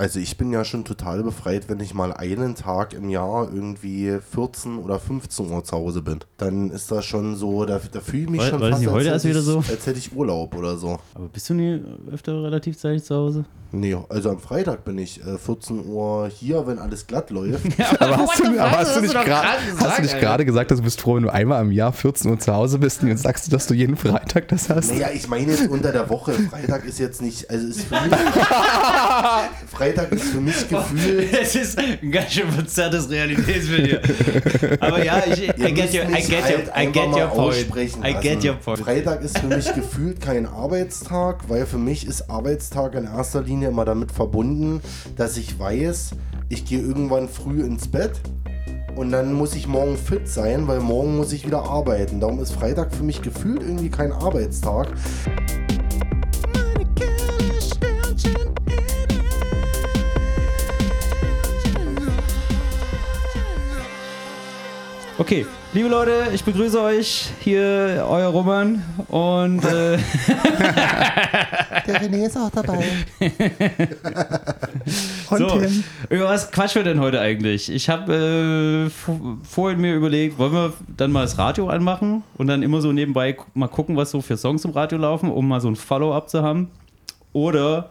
Also ich bin ja schon total befreit, wenn ich mal einen Tag im Jahr irgendwie 14 oder 15 Uhr zu Hause bin. Dann ist das schon so, da, da fühle ich mich Weil- schon weil fast, heute als, erst hätte wieder ich, so? als hätte ich Urlaub oder so. Aber bist du nie öfter relativ zeitig zu Hause? Nee, also am Freitag bin ich äh, 14 Uhr hier, wenn alles glatt läuft. Aber hast du, aber hast du nicht gerade hast du nicht gerade gesagt, dass du bist froh, wenn du einmal im Jahr 14 Uhr zu Hause bist und jetzt sagst du, dass du jeden Freitag das hast? Naja, ich meine jetzt unter der Woche. Freitag ist jetzt nicht, also ist für mich, Freitag ist für mich gefühlt Es ist ein ganz schön verzerrtes Realitätsbild hier. Aber ja, ich, I get müsst your, I mich get your, I einfach get mal your point. aussprechen I get lassen. your point. Freitag ist für mich gefühlt kein Arbeitstag, weil für mich ist Arbeitstag in erster Linie immer damit verbunden, dass ich weiß, ich gehe irgendwann früh ins Bett und dann muss ich morgen fit sein, weil morgen muss ich wieder arbeiten. Darum ist Freitag für mich gefühlt irgendwie kein Arbeitstag. Okay, liebe Leute, ich begrüße euch hier, euer Roman und äh, Der René ist auch dabei. Und so, Tim? über was quatschen wir denn heute eigentlich? Ich habe äh, vor- vorhin mir überlegt, wollen wir dann mal das Radio anmachen und dann immer so nebenbei mal gucken, was so für Songs im Radio laufen, um mal so ein Follow-up zu haben? Oder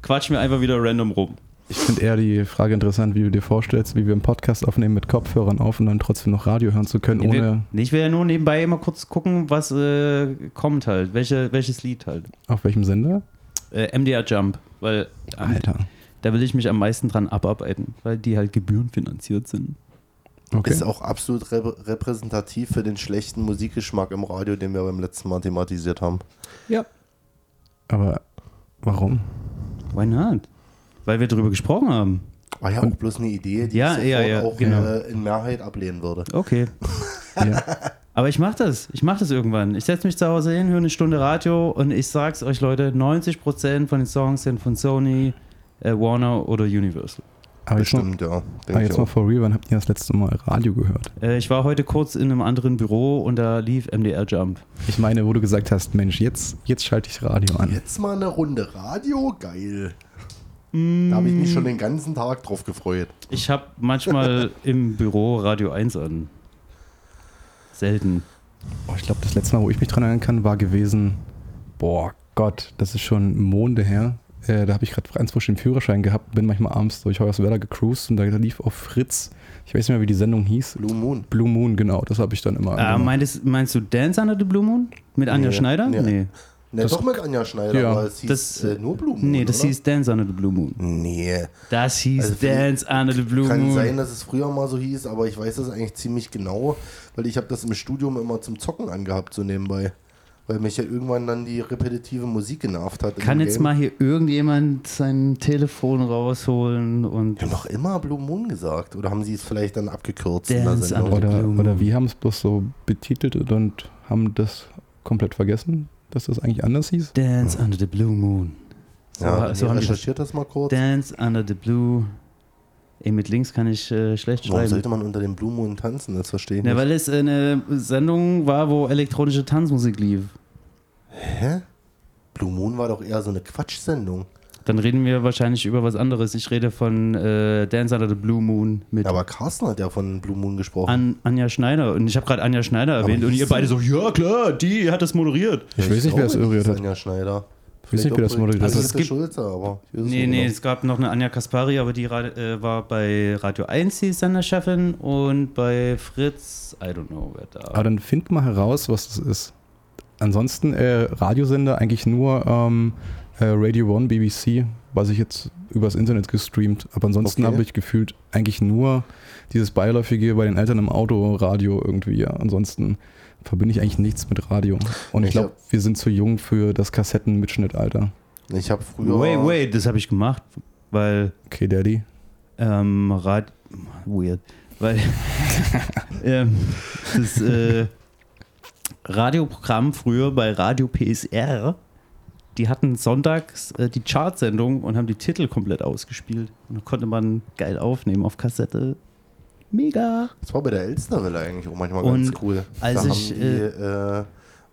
quatschen wir einfach wieder random rum? Ich finde eher die Frage interessant, wie du dir vorstellst, wie wir einen Podcast aufnehmen mit Kopfhörern auf und dann trotzdem noch Radio hören zu können, wir- ohne nee, ich will ja nur nebenbei immer kurz gucken, was äh, kommt halt, welche, welches Lied halt. auf welchem Sender? Äh, MDR Jump, weil ähm, Alter. da will ich mich am meisten dran abarbeiten, weil die halt gebührenfinanziert sind. Okay. Ist auch absolut rep repräsentativ für den schlechten Musikgeschmack im Radio, den wir beim letzten Mal thematisiert haben. Ja. Aber warum? Why not? Weil wir darüber gesprochen haben. War ja auch bloß eine Idee, die Ja, ich ja, ja, auch genau. äh, in Mehrheit ablehnen würde. Okay. Ja. Aber ich mach das. Ich mach das irgendwann. Ich setze mich zu Hause hin, höre eine Stunde Radio und ich sag's euch, Leute, 90% von den Songs sind von Sony, äh, Warner oder Universal. Aber jetzt, mal, Bestimmt, ja. aber jetzt mal auch. for real, wann habt ihr das letzte Mal Radio gehört? Äh, ich war heute kurz in einem anderen Büro und da lief MDR Jump. Ich meine, wo du gesagt hast, Mensch, jetzt, jetzt schalte ich Radio an. Jetzt mal eine Runde Radio, geil. Da habe ich mich schon den ganzen Tag drauf gefreut. Ich habe manchmal im Büro Radio 1 an. Selten. Oh, ich glaube, das letzte Mal, wo ich mich dran erinnern kann, war gewesen, boah Gott, das ist schon Monde her. Äh, da habe ich gerade ganz frisch den Führerschein gehabt, bin manchmal abends durch Hoyerswerda gecruised und da lief auf Fritz, ich weiß nicht mehr, wie die Sendung hieß. Blue Moon. Blue Moon, genau, das habe ich dann immer. Äh, meinst, meinst du Dance Under the Blue Moon? Mit Anja Nee, Schneider? nee. Nee. Ne, Das- doch mit Anja Schneider, Ja. aber es hieß Das- äh, nur Blue Moon, Nee, das oder? hieß Dance Under the Blue Moon. Nee. Das hieß Also Dance Under the Blue Kann Moon. sein, dass es früher mal so hieß, aber ich weiß das eigentlich ziemlich genau, weil ich habe das im Studium immer zum Zocken angehabt, so nebenbei. Weil mich ja irgendwann dann die repetitive Musik genervt hat. Kann jetzt Game. mal hier irgendjemand sein Telefon rausholen und Wir haben doch immer Blue Moon gesagt. Oder haben sie es vielleicht dann abgekürzt in der Dance? Under- oder, Blue Moon. oder wir haben es bloß so betitelt und haben das komplett vergessen, dass das eigentlich anders hieß. Dance Under the Blue Moon. So, Ja, so haben recherchiert das mal kurz. Dance Under the Blue. Ey, mit links kann ich äh, schlecht Warum schreiben. sollte man unter dem Blue Moon tanzen? Das verstehe ich Ja, nicht. weil es eine Sendung war, wo elektronische Tanzmusik lief. Hä? Blue Moon war doch eher so eine Quatschsendung. Dann reden wir wahrscheinlich über was anderes. Ich rede von äh, Dance Under the Blue Moon mit Aber Carsten hat ja von Blue Moon gesprochen. An Anja Schneider. Und ich habe gerade Anja Schneider erwähnt und ihr beide so, ja klar, die hat das moderiert. Ich weiß nicht, wer das moderiert ist hat. Anja Schneider. Ich weiß nicht, wer das moderiert Also hat. es Es gibt- Schulze, aber ich Nee, nee, genau. es gab noch eine Anja Kaspari, aber die äh, war bei Radio 1 die Senderchefin und bei Fritz, I don't know, wer da Aber dann find mal heraus, was das ist. Ansonsten äh, Radiosender eigentlich nur ähm, äh, Radio One, BBC, was ich jetzt übers Internet gestreamt. Aber ansonsten Okay. habe ich gefühlt eigentlich nur dieses beiläufige bei den Eltern im Auto Radio irgendwie. Ansonsten verbinde ich eigentlich nichts mit Radio. Und ich Ich glaube, wir sind zu jung für das Kassettenmitschnittalter. Ich habe früher. Wait, wait, das habe ich gemacht, weil Okay, Daddy. ähm, Rad weird, weil ähm, das äh, Radioprogramm früher bei Radio PSR, die hatten sonntags äh, die Chartsendung und haben die Titel komplett ausgespielt und da konnte man geil aufnehmen auf Kassette. Mega. Das war bei der Elsterwelle eigentlich auch manchmal Und ganz cool. als da ich, haben die äh,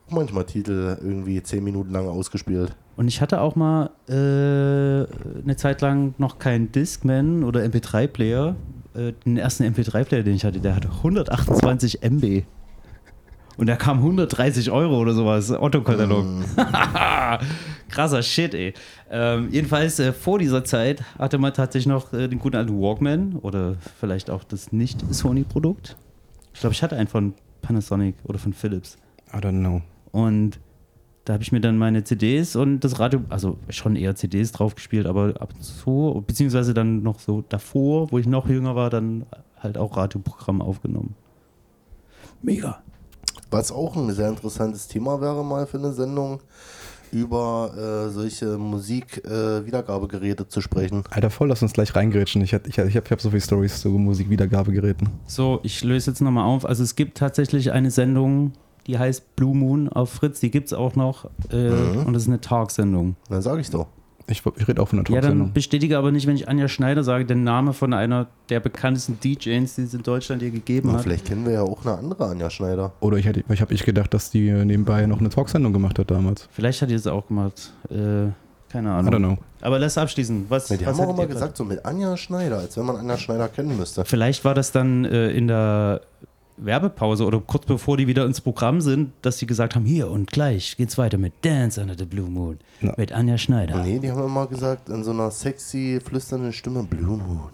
auch manchmal Titel irgendwie zehn Minuten lang ausgespielt. Und ich hatte auch mal äh, eine Zeit lang noch keinen Discman oder MP3-Player. Äh, den ersten MP3-Player, den ich hatte, der hatte 128 MB. Und der kam 130 Euro oder sowas, Otto-Katalog. Krasser Shit, ey. Ähm, jedenfalls äh, vor dieser Zeit hatte man tatsächlich noch äh, den guten alten Walkman oder vielleicht auch das nicht-Sony-Produkt. Ich glaube, ich hatte einen von Panasonic oder von Philips. I don't know. Und da habe ich mir dann meine CDs und das Radio, also schon eher CDs drauf gespielt, aber ab und zu, beziehungsweise dann noch so davor, wo ich noch jünger war, dann halt auch Radioprogramm aufgenommen. Mega. Was auch ein sehr interessantes Thema wäre mal für eine Sendung, über äh, solche Musik-Wiedergabegeräte zu sprechen. Alter, voll, lass uns gleich reingrätschen. Ich, ich, ich habe ich hab so viele Stories zu Musikwiedergabegeräten. So, ich löse jetzt nochmal auf. Also es gibt tatsächlich eine Sendung, die heißt Blue Moon auf Fritz, die gibt es auch noch. Äh, Mhm. Und das ist eine Talksendung. Dann sage ich doch. Ich, ich rede auch von der Ja, dann Talksendung. bestätige aber nicht, wenn ich Anja Schneider sage, den Name von einer der bekanntesten DJs, die es in Deutschland je gegeben Na, hat. vielleicht kennen wir ja auch eine andere Anja Schneider. Oder ich, hätte- ich habe ich gedacht, dass die nebenbei noch eine Talksendung gemacht hat damals. Vielleicht hat die es auch gemacht. Äh, keine I Ahnung. don't know. Aber lass abschließen. Was, Nee, die was haben auch immer gesagt, so mit Anja Schneider, als wenn man Anja Schneider kennen müsste. Vielleicht war das dann äh, in der Werbepause oder kurz bevor die wieder ins Programm sind, dass sie gesagt haben, hier und gleich geht's weiter mit Dance Under the Blue Moon Ja. mit Anja Schneider. Nee, die haben immer gesagt, in so einer sexy, flüsternden Stimme, Blue Moon.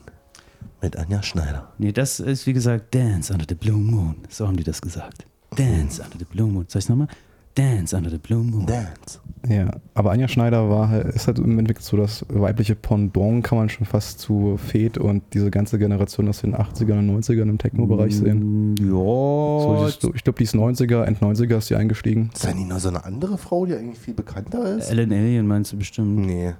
Mit Anja Schneider. Nee, das ist wie gesagt Dance Under the Blue Moon. So haben die das gesagt. Dance Under the Blue Moon. Soll ich nochmal? Dance Under the Blue Moon. Dance. Ja, aber Anja Schneider war halt, ist halt im Endeffekt so das weibliche Pendant, kann man schon fast zu Fed und diese ganze Generation aus den 80ern und 90ern im Techno-Bereich sehen. Mm, Ja. So, ich glaube, die ist 90er, End 90er ist die eingestiegen. Ist da nicht noch so eine andere Frau, die eigentlich viel bekannter ist? Ellen Alien meinst du bestimmt. Nee.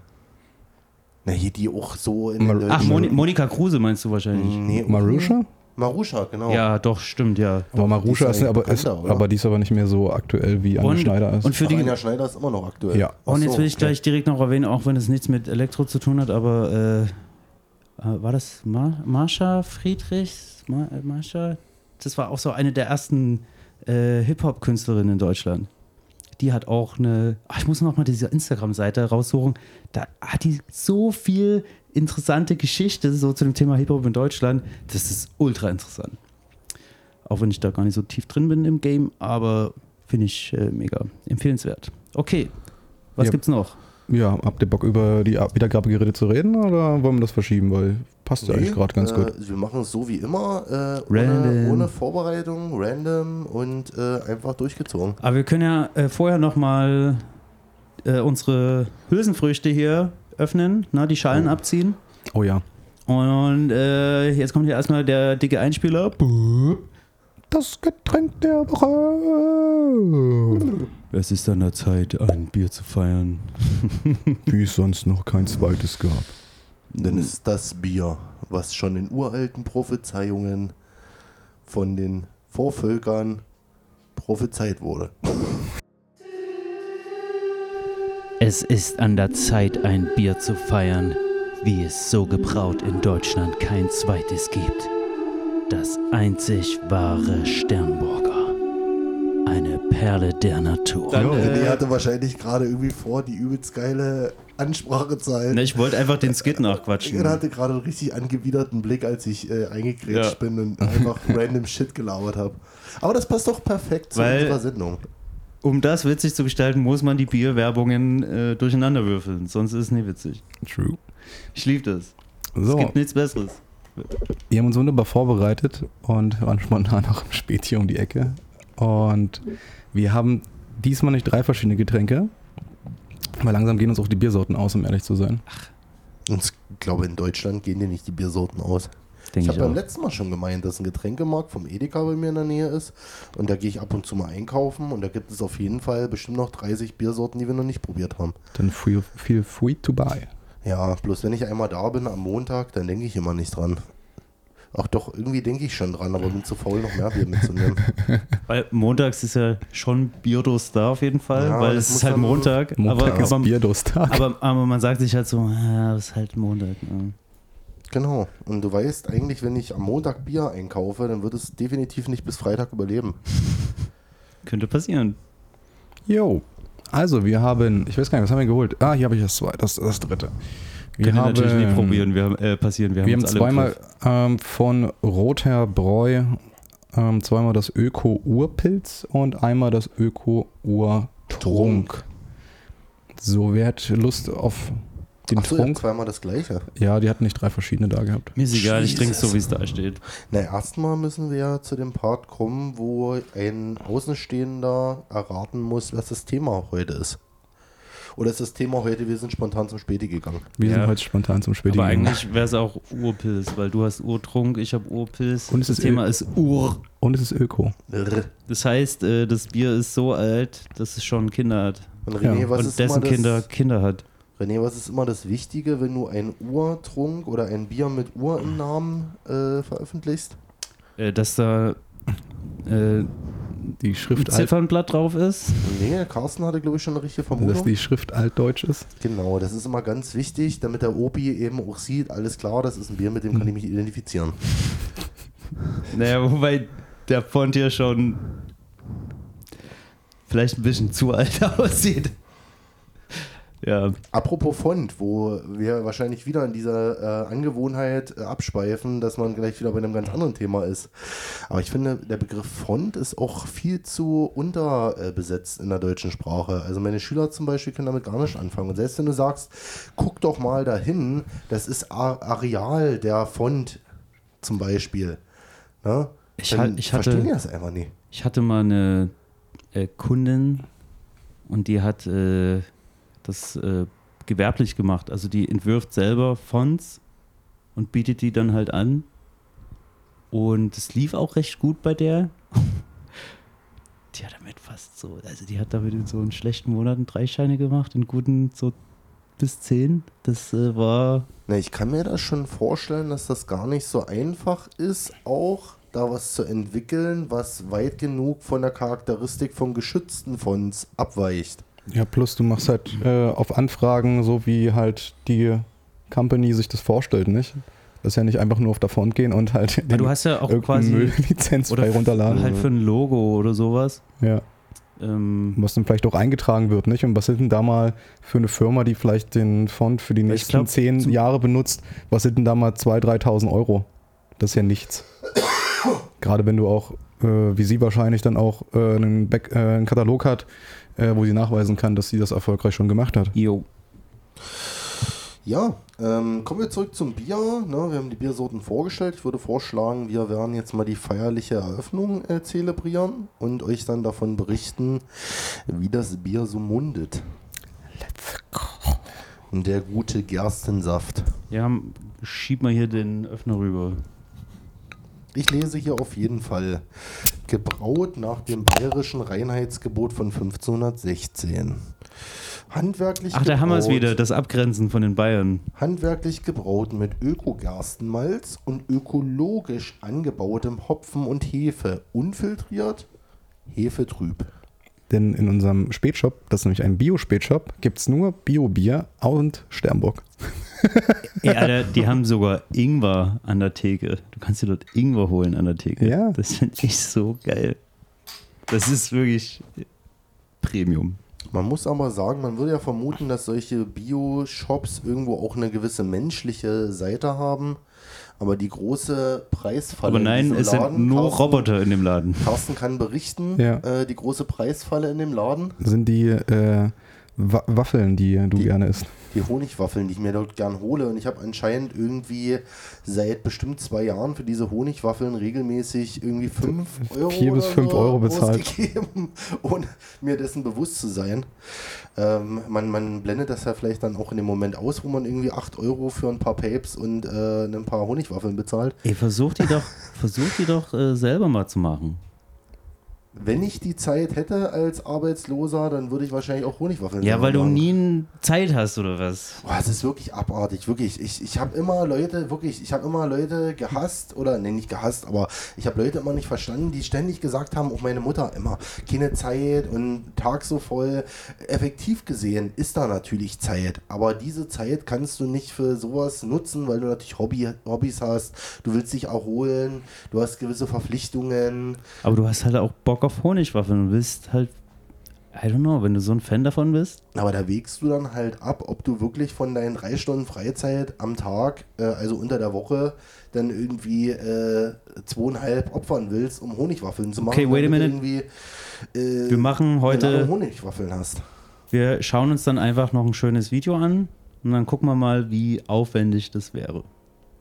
Na, hier die auch so in Mar- Ach, Moni Monika Kruse meinst du wahrscheinlich. Nee, Marusha? Marusha, genau. Ja, doch, stimmt, ja. Aber Marusha ist ist, aber, ist, aber die ist aber nicht mehr so aktuell wie Anja Und- Schneider ist. und für Ach, die- Anja Schneider ist immer noch aktuell. Ja. Ach Und jetzt will ich okay. gleich direkt noch erwähnen, auch wenn es nichts mit Elektro zu tun hat, aber äh, äh, war das Mar Marsha Friedrichs? Mar äh, Marsha? Das war auch so eine der ersten äh, Hip-Hop-Künstlerinnen in Deutschland. Die hat auch eine, ach, ich muss noch mal diese Instagram-Seite raussuchen, da hat die so viel interessante Geschichte so zu dem Thema Hip-Hop in Deutschland. Das ist ultra interessant. Auch wenn ich da gar nicht so tief drin bin im Game, aber finde ich äh, mega empfehlenswert. Okay, was Ja. gibt's noch? Ja, habt ihr Bock über die Ab- Wiedergabegeräte zu reden oder wollen wir das verschieben? Weil passt ja Nee, eigentlich gerade ganz äh, gut. Wir machen es so wie immer, äh, ohne, Random. ohne Vorbereitung, random und äh, einfach durchgezogen. Aber wir können ja äh, vorher nochmal äh, unsere Hülsenfrüchte hier öffnen, na, die Schalen Oh. abziehen. Oh ja. Und äh, jetzt kommt hier erstmal der dicke Einspieler. Das Getränk der Woche. Es ist an der Zeit, ein Bier zu feiern. Wie es sonst noch kein zweites gab. Denn es ist das Bier, was schon in uralten Prophezeiungen von den Vorvölkern prophezeit wurde. Es ist an der Zeit, ein Bier zu feiern, wie es so gebraut in Deutschland kein zweites gibt. Das einzig wahre Sternburger. Eine Perle der Natur. Dann, René hatte wahrscheinlich gerade irgendwie vor, die übelst geile Ansprache zu halten. Ne, ich wollte einfach den Skit nachquatschen. Ich hatte gerade einen richtig angewiderten Blick, als ich äh, eingegrätscht Ja. bin und einfach random Shit gelabert habe. Aber das passt doch perfekt zu Weil- unserer Sendung. Um das witzig zu gestalten, muss man die Bierwerbungen äh, durcheinander würfeln. Sonst ist es nicht witzig. True. Ich liebe das. So, Es gibt nichts Besseres. wir haben uns wunderbar vorbereitet und waren spontan auch im Späti um die Ecke. Und wir haben diesmal nicht drei verschiedene Getränke, weil langsam gehen uns auch die Biersorten aus, um ehrlich zu sein. Und ich glaube, in Deutschland gehen dir nicht die Biersorten aus. Ich Denke habe ich, beim letzten Mal schon gemeint, dass ein Getränkemarkt vom Edeka bei mir in der Nähe ist. Und da gehe ich ab und zu mal einkaufen. Und da gibt es auf jeden Fall bestimmt noch 30 Biersorten, die wir noch nicht probiert haben. Dann feel, feel free to buy. Ja, bloß wenn ich einmal da bin am Montag, dann denke ich immer nicht dran. Ach doch, irgendwie denke ich schon dran, aber bin zu faul, noch mehr Bier mitzunehmen. Weil montags ist ja schon Bierdos da auf jeden Fall, Ja, weil es ist halt Montag. Montag aber, ist aber, aber, aber man sagt sich halt so, ja, es ist halt Montag. Ne? Genau. Und du weißt eigentlich, wenn ich am Montag Bier einkaufe, dann wird es definitiv nicht bis Freitag überleben. Könnte passieren. Jo. Also, wir haben, ich weiß gar nicht, was haben wir geholt? Ah, hier habe ich das zweite, das, das dritte. Wir Kann ja haben, natürlich nie probieren, wir haben, äh, passieren. Wir, Wir haben haben zweimal ähm, von Rother Bräu ähm, zweimal das Öko-Urpilz und einmal das Öko-Urtrunk. So, wer hat Lust auf den ja, Trunk? zweimal das gleiche. Ja, die hatten nicht drei verschiedene da gehabt. Mir ist egal, ich trinke Jesus. so, wie es da steht. Na, erstmal müssen wir ja zu dem Part kommen, wo ein Außenstehender erraten muss, was das Thema heute ist. Oder ist das Thema heute, wir sind spontan zum Späti gegangen. Wir Ja. sind heute spontan zum Späti Aber gegangen. eigentlich wäre es auch Urpilz, weil du hast Urtrunk, ich habe Urpilz. Und es das ist Thema Ö- ist Ur. Und es ist Öko. Das heißt, äh, das Bier ist so alt, dass es schon Kinder hat. Und René, Ja. was Und ist dessen das, Kinder Kinder hat. René, was ist immer das Wichtige, wenn du einen Urtrunk oder ein Bier mit Ur im Namen äh, veröffentlichst? Äh, dass da äh, Die ein Schrift, alt, Ziffernblatt drauf ist. Nee, Carsten hatte, glaube ich, schon eine richtige dass Vermutung. die Schrift altdeutsch ist. Genau, das ist immer ganz wichtig, damit der Opi eben auch sieht, alles klar, das ist ein Bier, mit dem kann ich mich identifizieren. Naja, wobei der Font hier schon vielleicht ein bisschen zu alt aussieht. Ja, Apropos Font, wo wir wahrscheinlich wieder in dieser äh, Angewohnheit äh, abschweifen, dass man gleich wieder bei einem ganz anderen Thema ist. Aber ich finde, der Begriff Font ist auch viel zu unterbesetzt in der deutschen Sprache. Also meine Schüler zum Beispiel können damit gar nicht anfangen. Und selbst wenn du sagst, guck doch mal dahin, das ist A Areal der Font zum Beispiel. Ne? Ich Dann halt- ich hatte- verstehen die das einfach nicht. ich hatte mal eine äh, Kundin und die hat äh, das äh, gewerblich gemacht. Also die entwirft selber Fonts und bietet die dann halt an. Und es lief auch recht gut bei der. Die hat damit fast so, also die hat damit in so einen schlechten Monaten drei Scheine gemacht, in guten so bis zehn. Das äh, war Na, ich kann mir das schon vorstellen, dass das gar nicht so einfach ist, auch da was zu entwickeln, was weit genug von der Charakteristik von geschützten Fonts abweicht. Ja, plus du machst halt äh, auf Anfragen, so wie halt die Company sich das vorstellt, nicht? Das ist ja nicht einfach nur auf der Font gehen und halt Ja, du hast ja auch quasi Müll lizenzfrei oder runterladen. halt für ein Logo oder sowas. Ja. Ähm, Was dann vielleicht auch eingetragen wird, nicht? Und was sind denn da mal für eine Firma, die vielleicht den Font für die nächsten glaub, zehn Jahre benutzt, was sind denn da mal 2.000, 3.000 Euro? Das ist ja nichts. Gerade wenn du auch, äh, wie sie wahrscheinlich dann auch äh, einen, Back, äh, einen Katalog hat, äh, wo sie nachweisen kann, dass sie das erfolgreich schon gemacht hat. jo. Ja, ähm, kommen wir zurück zum Bier. Ne? Wir haben die Biersorten vorgestellt. Ich würde vorschlagen, wir werden jetzt mal die feierliche Eröffnung äh, zelebrieren und euch dann davon berichten, wie das Bier so mundet. Let's go. Der gute Gerstensaft. Ja, schieb mal hier den Öffner rüber. Ich lese hier auf jeden Fall. Gebraut nach dem bayerischen Reinheitsgebot von 1516. Handwerklich Ach, da haben wir es gebraut- wieder, das Abgrenzen von den Bayern. Handwerklich gebraut mit Öko-Gerstenmalz und ökologisch angebautem Hopfen und Hefe. Unfiltriert, Hefe trüb. Denn in unserem Spätshop, das ist nämlich ein Bio-Spätshop, gibt es nur Bio-Bier und Sternburg. Ey, Alter, die haben sogar Ingwer an der Theke. Du kannst dir dort Ingwer holen an der Theke. Ja. Das finde ich so geil. Das ist wirklich Premium. Man muss aber sagen, man würde ja vermuten, dass solche Bio-Shops irgendwo auch eine gewisse menschliche Seite haben. Aber die große Preisfalle. Aber in nein, diesem es sind Laden, nur Carsten, Roboter in dem Laden. Carsten kann berichten, Ja. äh, die große Preisfalle in dem Laden. sind die äh, Wa Waffeln, die du Die- gerne isst. Die Honigwaffeln, die ich mir dort gern hole. Und ich habe anscheinend irgendwie seit bestimmt zwei Jahren für diese Honigwaffeln regelmäßig irgendwie 5 Euro. Vier bis oder fünf so Euro bezahlt. Ohne mir dessen bewusst zu sein. Ähm, man, man blendet das ja vielleicht dann auch in dem Moment aus, wo man irgendwie 8 Euro für ein paar Papes und äh, ein paar Honigwaffeln bezahlt. Ey, versuch die doch, versuch die doch äh, selber mal zu machen. Wenn ich die Zeit hätte als Arbeitsloser, dann würde ich wahrscheinlich auch Honigwaffeln Ja, weil du machen. nie Zeit hast oder was? Boah, es ist wirklich abartig, wirklich. Ich, ich habe immer Leute, wirklich, ich habe immer Leute gehasst, oder ne, nicht gehasst, aber ich habe Leute immer nicht verstanden, die ständig gesagt haben, auch meine Mutter immer, keine Zeit und Tag so voll. Effektiv gesehen ist da natürlich Zeit, aber diese Zeit kannst du nicht für sowas nutzen, weil du natürlich Hobby, Hobbys hast, du willst dich erholen, du hast gewisse Verpflichtungen. Aber du hast halt auch Bock auf Honigwaffeln und willst halt I don't know, wenn du so ein Fan davon bist. Aber da wägst du dann halt ab, ob du wirklich von deinen drei Stunden Freizeit am Tag, äh, also unter der Woche, dann irgendwie äh, zweieinhalb opfern willst, um Honigwaffeln zu machen. Okay, wait a minute. Irgendwie, äh, Wir machen heute, Honigwaffeln hast. wir schauen uns dann einfach noch ein schönes Video an und dann gucken wir mal, wie aufwendig das wäre.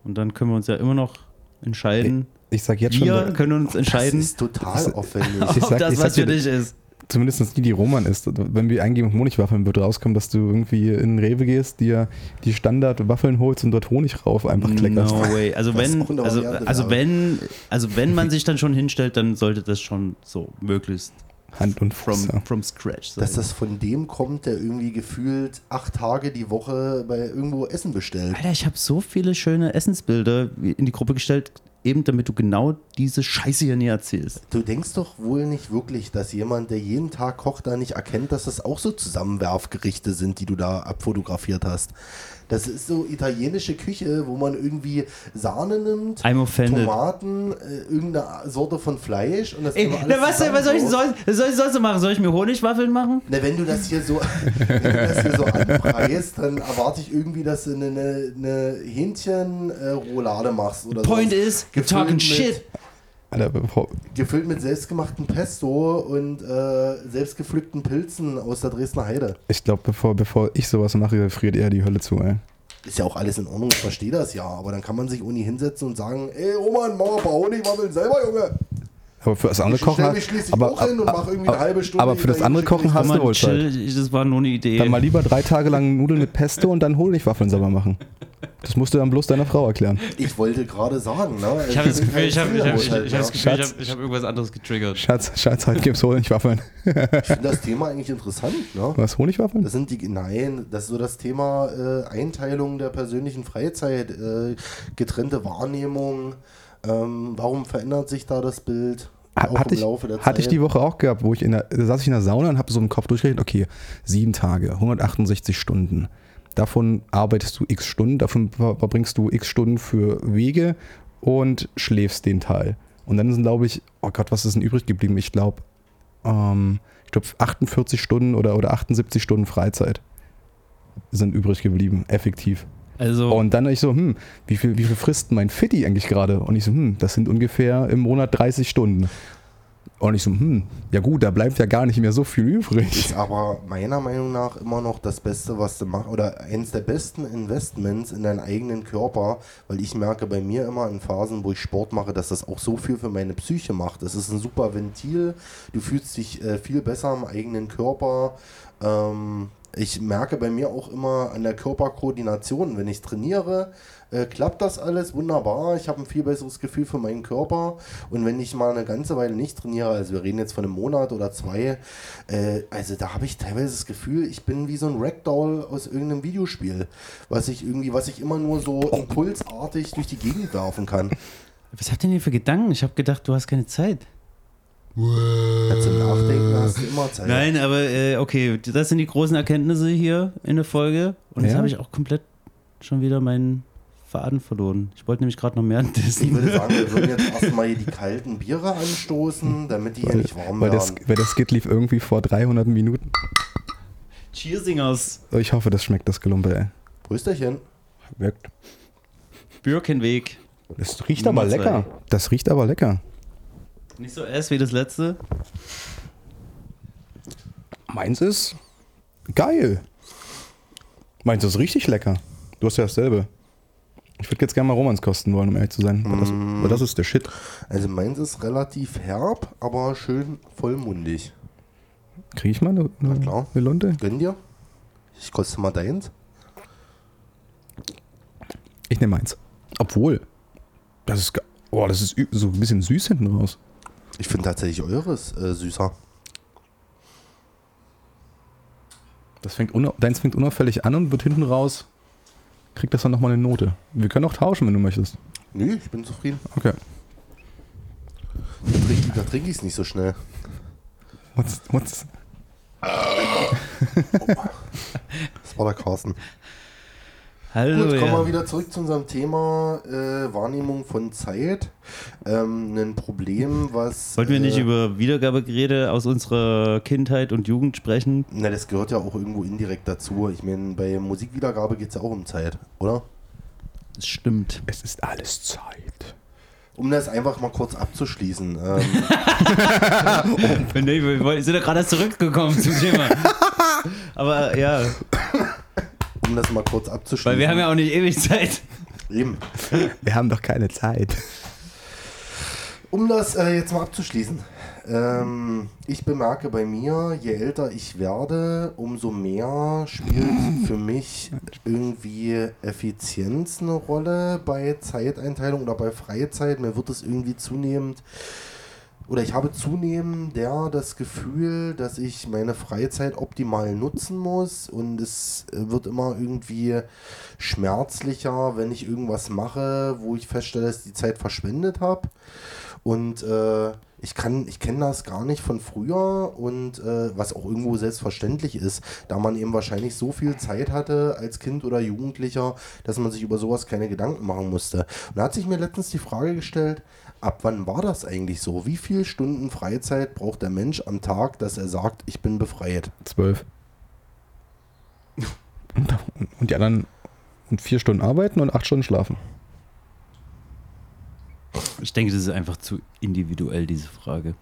Und dann können wir uns ja immer noch entscheiden. Ich sag jetzt schon, Wir können uns Das entscheiden, ist total aufwendig. Ich ob sag- das ich sag was für dich ist. zumindest die, die Roman isst. Wenn wir eingeben Honigwaffeln, wird rauskommen, dass du irgendwie in Rewe gehst, dir die Standardwaffeln holst und dort Honig rauf einfach kleckerst. No way. Also Das ist wenn, also, Variante, also wenn, also wenn man sich dann schon hinstellt, dann sollte das schon so möglichst Hand und from, Fuß. ja. from scratch sein. Dass das von dem kommt, der irgendwie gefühlt acht Tage die Woche bei irgendwo Essen bestellt. Alter, ich habe so viele schöne Essensbilder in die Gruppe gestellt, eben damit du genau diese Scheiße hier nie erzählst. Du denkst doch wohl nicht wirklich, dass jemand, der jeden Tag kocht, da nicht erkennt, dass das auch so Zusammenwerfgerichte sind, die du da abfotografiert hast. Das ist so italienische Küche, wo man irgendwie Sahne nimmt. Tomaten, äh, irgendeine Sorte von Fleisch und das Ey, immer na, alles was, was soll ich so. soll, soll, ich sonst machen? Soll ich mir Honigwaffeln machen? Na, wenn du das hier so, wenn du das hier so anpreist, dann erwarte ich irgendwie, dass du eine, eine, Hähnchenroulade machst oder Point so. is, you're talking mit- shit. Alter, Gefüllt mit selbstgemachten Pesto und äh, selbstgepflückten Pilzen aus der Dresdner Heide. ich glaube, bevor, bevor ich sowas mache, friert eher die Hölle zu, ey. Ist ja auch alles in Ordnung, ich verstehe das ja. Aber dann kann man sich Uni hinsetzen und sagen, ey Roman, mach mal ein paar Honigwaffeln selber, Junge. Aber für das andere Ich Kochen. aber, auch hin und mach irgendwie eine halbe Stunde aber für das andere Kochen hast du wohl Zeit. das war nur eine Idee. Dann mal lieber drei Tage lang Nudeln mit Pesto und dann Honigwaffeln selber machen. Das musst du dann bloß deiner Frau erklären. Ich wollte gerade sagen, ne? ich habe das Gefühl, ich habe ich hab, ich hab, ich hab das ich Gefühl, ich Schatz. hab, ich hab irgendwas anderes getriggert. Schatz, Schatz, heute gibt's Honigwaffeln. finde das Thema eigentlich interessant, ne? Was, Honigwaffeln? Das sind die, nein, das ist so das Thema äh, Einteilung der persönlichen Freizeit, äh, getrennte Wahrnehmung. Ähm, warum verändert sich da das Bild hatte im ich, Laufe der Zeit? hatte ich die Woche auch gehabt, wo ich in der, da saß ich in der Sauna und habe so im Kopf durchgerechnet, okay, sieben Tage, 168 Stunden. Davon arbeitest du x Stunden, davon ver- verbringst du x Stunden für Wege und schläfst den Teil. Und dann sind, glaube ich, oh Gott, was ist denn übrig geblieben? Ich glaube, ähm, ich glaube 48 Stunden oder, oder 78 Stunden Freizeit sind übrig geblieben, effektiv. Also, Und dann ich so, hm, wie viel, wie viel frisst mein Fitti eigentlich gerade? Und ich so, hm, das sind ungefähr im Monat 30 Stunden. Und ich so, hm, ja gut, da bleibt ja gar nicht mehr so viel übrig. Ist aber meiner Meinung nach immer noch das Beste, was du machst, oder eins der besten Investments in deinen eigenen Körper, weil ich merke bei mir immer in Phasen, wo ich Sport mache, dass das auch so viel für meine Psyche macht. Das ist ein super Ventil, du fühlst dich äh, viel besser im eigenen Körper. Ähm, ich merke bei mir auch immer an der Körperkoordination, wenn ich trainiere, äh, klappt das alles wunderbar. Ich habe ein viel besseres Gefühl für meinen Körper. Und wenn ich mal eine ganze Weile nicht trainiere, also wir reden jetzt von einem Monat oder zwei, äh, also da habe ich teilweise das Gefühl, ich bin wie so ein Ragdoll aus irgendeinem Videospiel, was ich irgendwie, was ich immer nur so impulsartig durch die Gegend werfen kann. was habt ihr denn für Gedanken? Ich habe gedacht, du hast keine Zeit. Zum Nachdenken hast du immer Zeit. Nein, aber äh, okay, das sind die großen Erkenntnisse hier in der Folge. Und jetzt Ja? habe ich auch komplett schon wieder meinen Faden verloren. Ich wollte nämlich gerade noch mehr Ich würde sagen, wir würden jetzt erstmal hier die kalten Biere anstoßen, damit die hier nicht warm weil, werden. das, weil das Skit lief irgendwie vor 300 Minuten. Cheersingers. Ich hoffe, das schmeckt, das Gelumpe, ey. Prösterchen. Wirkt. Birkenweg. Das riecht Nummer aber lecker. Das riecht aber lecker. Nicht so ass wie das letzte. Meins ist geil. Meins ist richtig lecker. Du hast ja dasselbe. Ich würde jetzt gerne mal Romans kosten wollen, um ehrlich zu sein. Weil das, weil das ist der Shit. Also meins ist relativ herb, aber schön vollmundig. Kriege ich mal eine, eine, klar. eine Lunte? Gönn dir. Ich koste mal deins. Ich nehme meins. Obwohl, das ist, ge- oh, das ist ü- so ein bisschen süß hinten raus. Ich finde tatsächlich eures äh, süßer. Das fängt deins fängt unauffällig an und wird hinten raus, kriegt das dann nochmal eine Note. Wir können auch tauschen, wenn du möchtest. Nö, ich bin zufrieden. Okay. Da trinke trink ich es nicht so schnell. What's, what's, Das war der Carsten. Hallo, Gut, kommen ja. wir wieder zurück zu unserem Thema äh, Wahrnehmung von Zeit. Ähm, ein Problem, was. Wollten wir nicht äh, über Wiedergabegeräte aus unserer Kindheit und Jugend sprechen? Na, das gehört ja auch irgendwo indirekt dazu. Ich meine, bei Musikwiedergabe geht es ja auch um Zeit, oder? Das stimmt. Es ist alles Zeit. Um das einfach mal kurz abzuschließen. Ähm, nee, wir sind ja gerade erst zurückgekommen zum Thema. Aber ja, um das mal kurz abzuschließen. weil wir haben ja auch nicht ewig Zeit. Eben. Wir haben doch keine Zeit. Um das äh, jetzt mal abzuschließen. Ähm, ich bemerke bei mir, je älter ich werde, umso mehr spielt für mich irgendwie Effizienz eine Rolle bei Zeiteinteilung oder bei Freizeit. Mir wird es irgendwie zunehmend oder ich habe zunehmend ja, das Gefühl, dass ich meine Freizeit optimal nutzen muss und es äh, wird immer irgendwie schmerzlicher, wenn ich irgendwas mache, wo ich feststelle, dass ich die Zeit verschwendet habe. Und äh, ich kann, ich kenne das gar nicht von früher und äh, was auch irgendwo selbstverständlich ist, da man eben wahrscheinlich so viel Zeit hatte als Kind oder Jugendlicher, dass man sich über sowas keine Gedanken machen musste. Und da hat sich mir letztens die Frage gestellt, ab wann war das eigentlich so? Wie viele Stunden Freizeit braucht der Mensch am Tag, dass er sagt, ich bin befreit? Zwölf. Und, und die anderen und vier Stunden arbeiten und acht Stunden schlafen. Ich denke, das ist einfach zu individuell, diese Frage.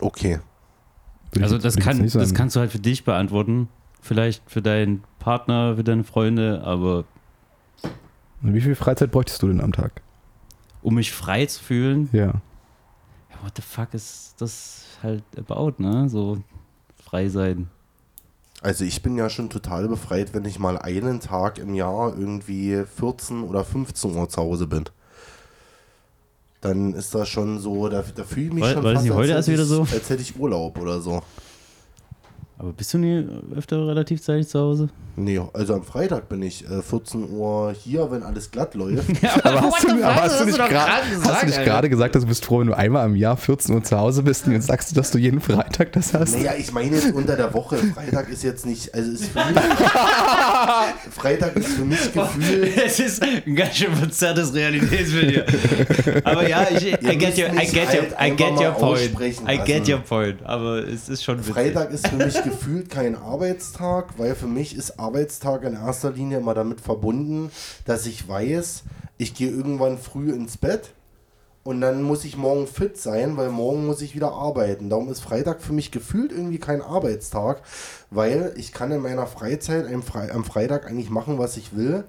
Okay. Würde Also das, kann, das kannst du halt für dich beantworten. Vielleicht für deinen Partner, für deine Freunde, aber Und Wie viel Freizeit bräuchtest du denn am Tag? Um mich frei zu fühlen, Ja. ja, what the fuck ist das halt about, ne? So frei sein. Also ich bin ja schon total befreit, wenn ich mal einen Tag im Jahr irgendwie 14 oder 15 Uhr zu Hause bin. Dann ist das schon so, da, da fühle ich mich War- schon nicht heute als, erst hätte wieder ich, so? als hätte ich Urlaub oder so. Aber bist du nie öfter relativ zeitig zu Hause? Nee, also am Freitag bin ich äh, 14 Uhr hier, wenn alles glatt läuft. Aber hast du, aber hast du nicht gerade hast du nicht gerade gesagt, dass du bist froh, wenn du einmal im Jahr 14 Uhr zu Hause bist und jetzt sagst du, dass du jeden Freitag das hast? Naja, ich meine jetzt unter der Woche. Freitag ist jetzt nicht, also ist für mich, Freitag ist für mich gefühlt, Es ist ein ganz schön verzerrtes Realitätsbild hier. Aber ja, ich, I get, your, müsst I get, your, halt I get your point. aussprechen I get your point. Aber es ist schon witzig. Freitag ist für mich gefühlt kein Arbeitstag, weil für mich ist Arbeitstag in erster Linie immer damit verbunden, dass ich weiß, ich gehe irgendwann früh ins Bett und dann muss ich morgen fit sein, weil morgen muss ich wieder arbeiten. Darum ist Freitag für mich gefühlt irgendwie kein Arbeitstag, weil ich kann in meiner Freizeit am, Fre am Freitag eigentlich machen, was ich will,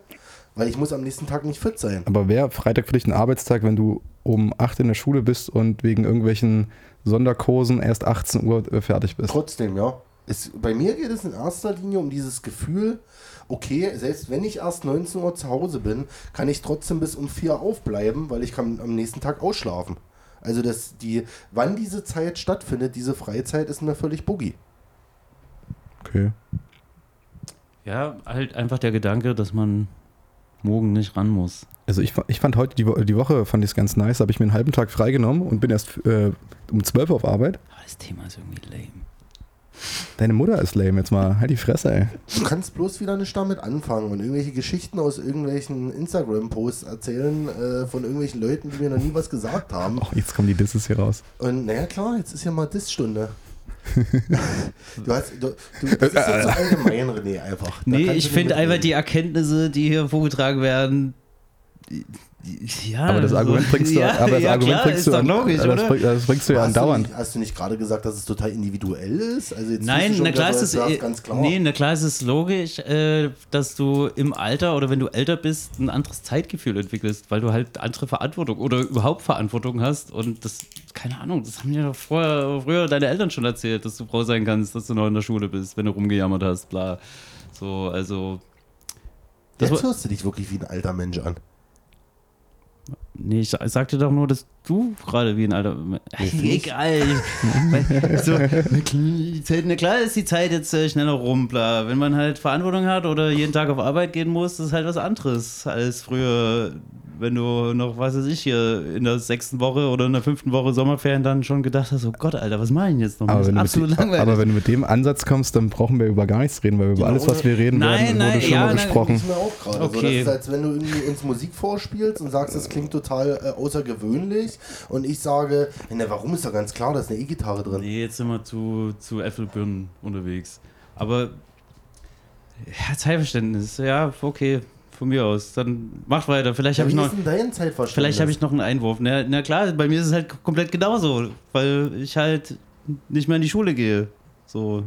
weil ich muss am nächsten Tag nicht fit sein. Aber wäre Freitag für dich ein Arbeitstag, wenn du um 8 in der Schule bist und wegen irgendwelchen Sonderkursen erst 18 Uhr äh, fertig bist? Trotzdem, ja. Es, bei mir geht es in erster Linie um dieses Gefühl, okay, selbst wenn ich erst 19 Uhr zu Hause bin, kann ich trotzdem bis um 4 aufbleiben, weil ich kann am nächsten Tag ausschlafen. Also das, die, wann diese Zeit stattfindet, diese Freizeit, ist mir völlig boogie. Okay. Ja, halt einfach der Gedanke, dass man morgen nicht ran muss. Also ich, ich fand heute die, Wo die Woche fand ich es ganz nice, habe ich mir einen halben Tag freigenommen und bin erst äh, um 12 Uhr auf Arbeit. Aber das Thema ist irgendwie lame. Deine Mutter ist lame, jetzt mal halt die Fresse, ey. Du kannst bloß wieder nicht damit anfangen und irgendwelche Geschichten aus irgendwelchen Instagram-Posts erzählen äh, von irgendwelchen Leuten, die mir noch nie was gesagt haben. Oh, jetzt kommen die Disses hier raus. Und naja, klar, jetzt ist ja mal Diss-Stunde. du hast, du, du, das ist jetzt so allgemein, René, einfach. Da Nee, ich finde einfach die Erkenntnisse, die hier vorgetragen werden. Ja, Aber das Argument bringst du, ja, aber das ja, Argument klar, bringst ist du doch an, logisch, das, oder? das bringst du ja hast, du andauernd. nicht, hast du nicht gerade gesagt, dass es total individuell ist? Also jetzt Nein, du na klar, ist so, es, ganz klar. nee, na klar ist es logisch, äh, dass du im Alter oder wenn du älter bist, ein anderes Zeitgefühl entwickelst, weil du halt andere Verantwortung oder überhaupt Verantwortung hast und das, keine Ahnung, das haben dir doch vorher, früher deine Eltern schon erzählt, dass du Frau sein kannst, dass du noch in der Schule bist, wenn du rumgejammert hast, bla. So, also. Das Jetzt hörst du dich wirklich wie ein alter Mensch an. Nee, ich sagte doch nur, dass du gerade wie ein alter. Egal. So, na klar ist die Zeit jetzt äh, schneller rum, bla. Wenn man halt Verantwortung hat oder jeden Tag auf Arbeit gehen muss, ist halt was anderes als früher, wenn du noch, was weiß ich, hier in der sechsten Woche oder in der fünften Woche Sommerferien dann schon gedacht hast, oh Gott, Alter, was mache ich denn jetzt noch? Aber Das wenn, absolut langweilig. aber wenn du mit dem Ansatz kommst, dann brauchen wir über gar nichts reden, weil über Genau, alles, was wir reden Nein, werden, nein, wurde schon ja, mal nein, ist mir auch gerade. Okay. So, das ist, als wenn du irgendwie uns Musik vorspielst und sagst, das klingt total äh, außergewöhnlich. Und ich sage, na, warum ist doch ganz klar, da ist eine E-Gitarre drin. Nee, jetzt sind wir zu, zu Äpfelbirnen unterwegs. Aber ja, Zeitverständnis, ja, okay, von mir aus. Dann mach weiter. Vielleicht Ja, habe ich ist noch. Vielleicht habe ich noch einen Einwurf. Na, na klar, bei mir ist es halt komplett genauso, weil ich halt nicht mehr in die Schule gehe. So.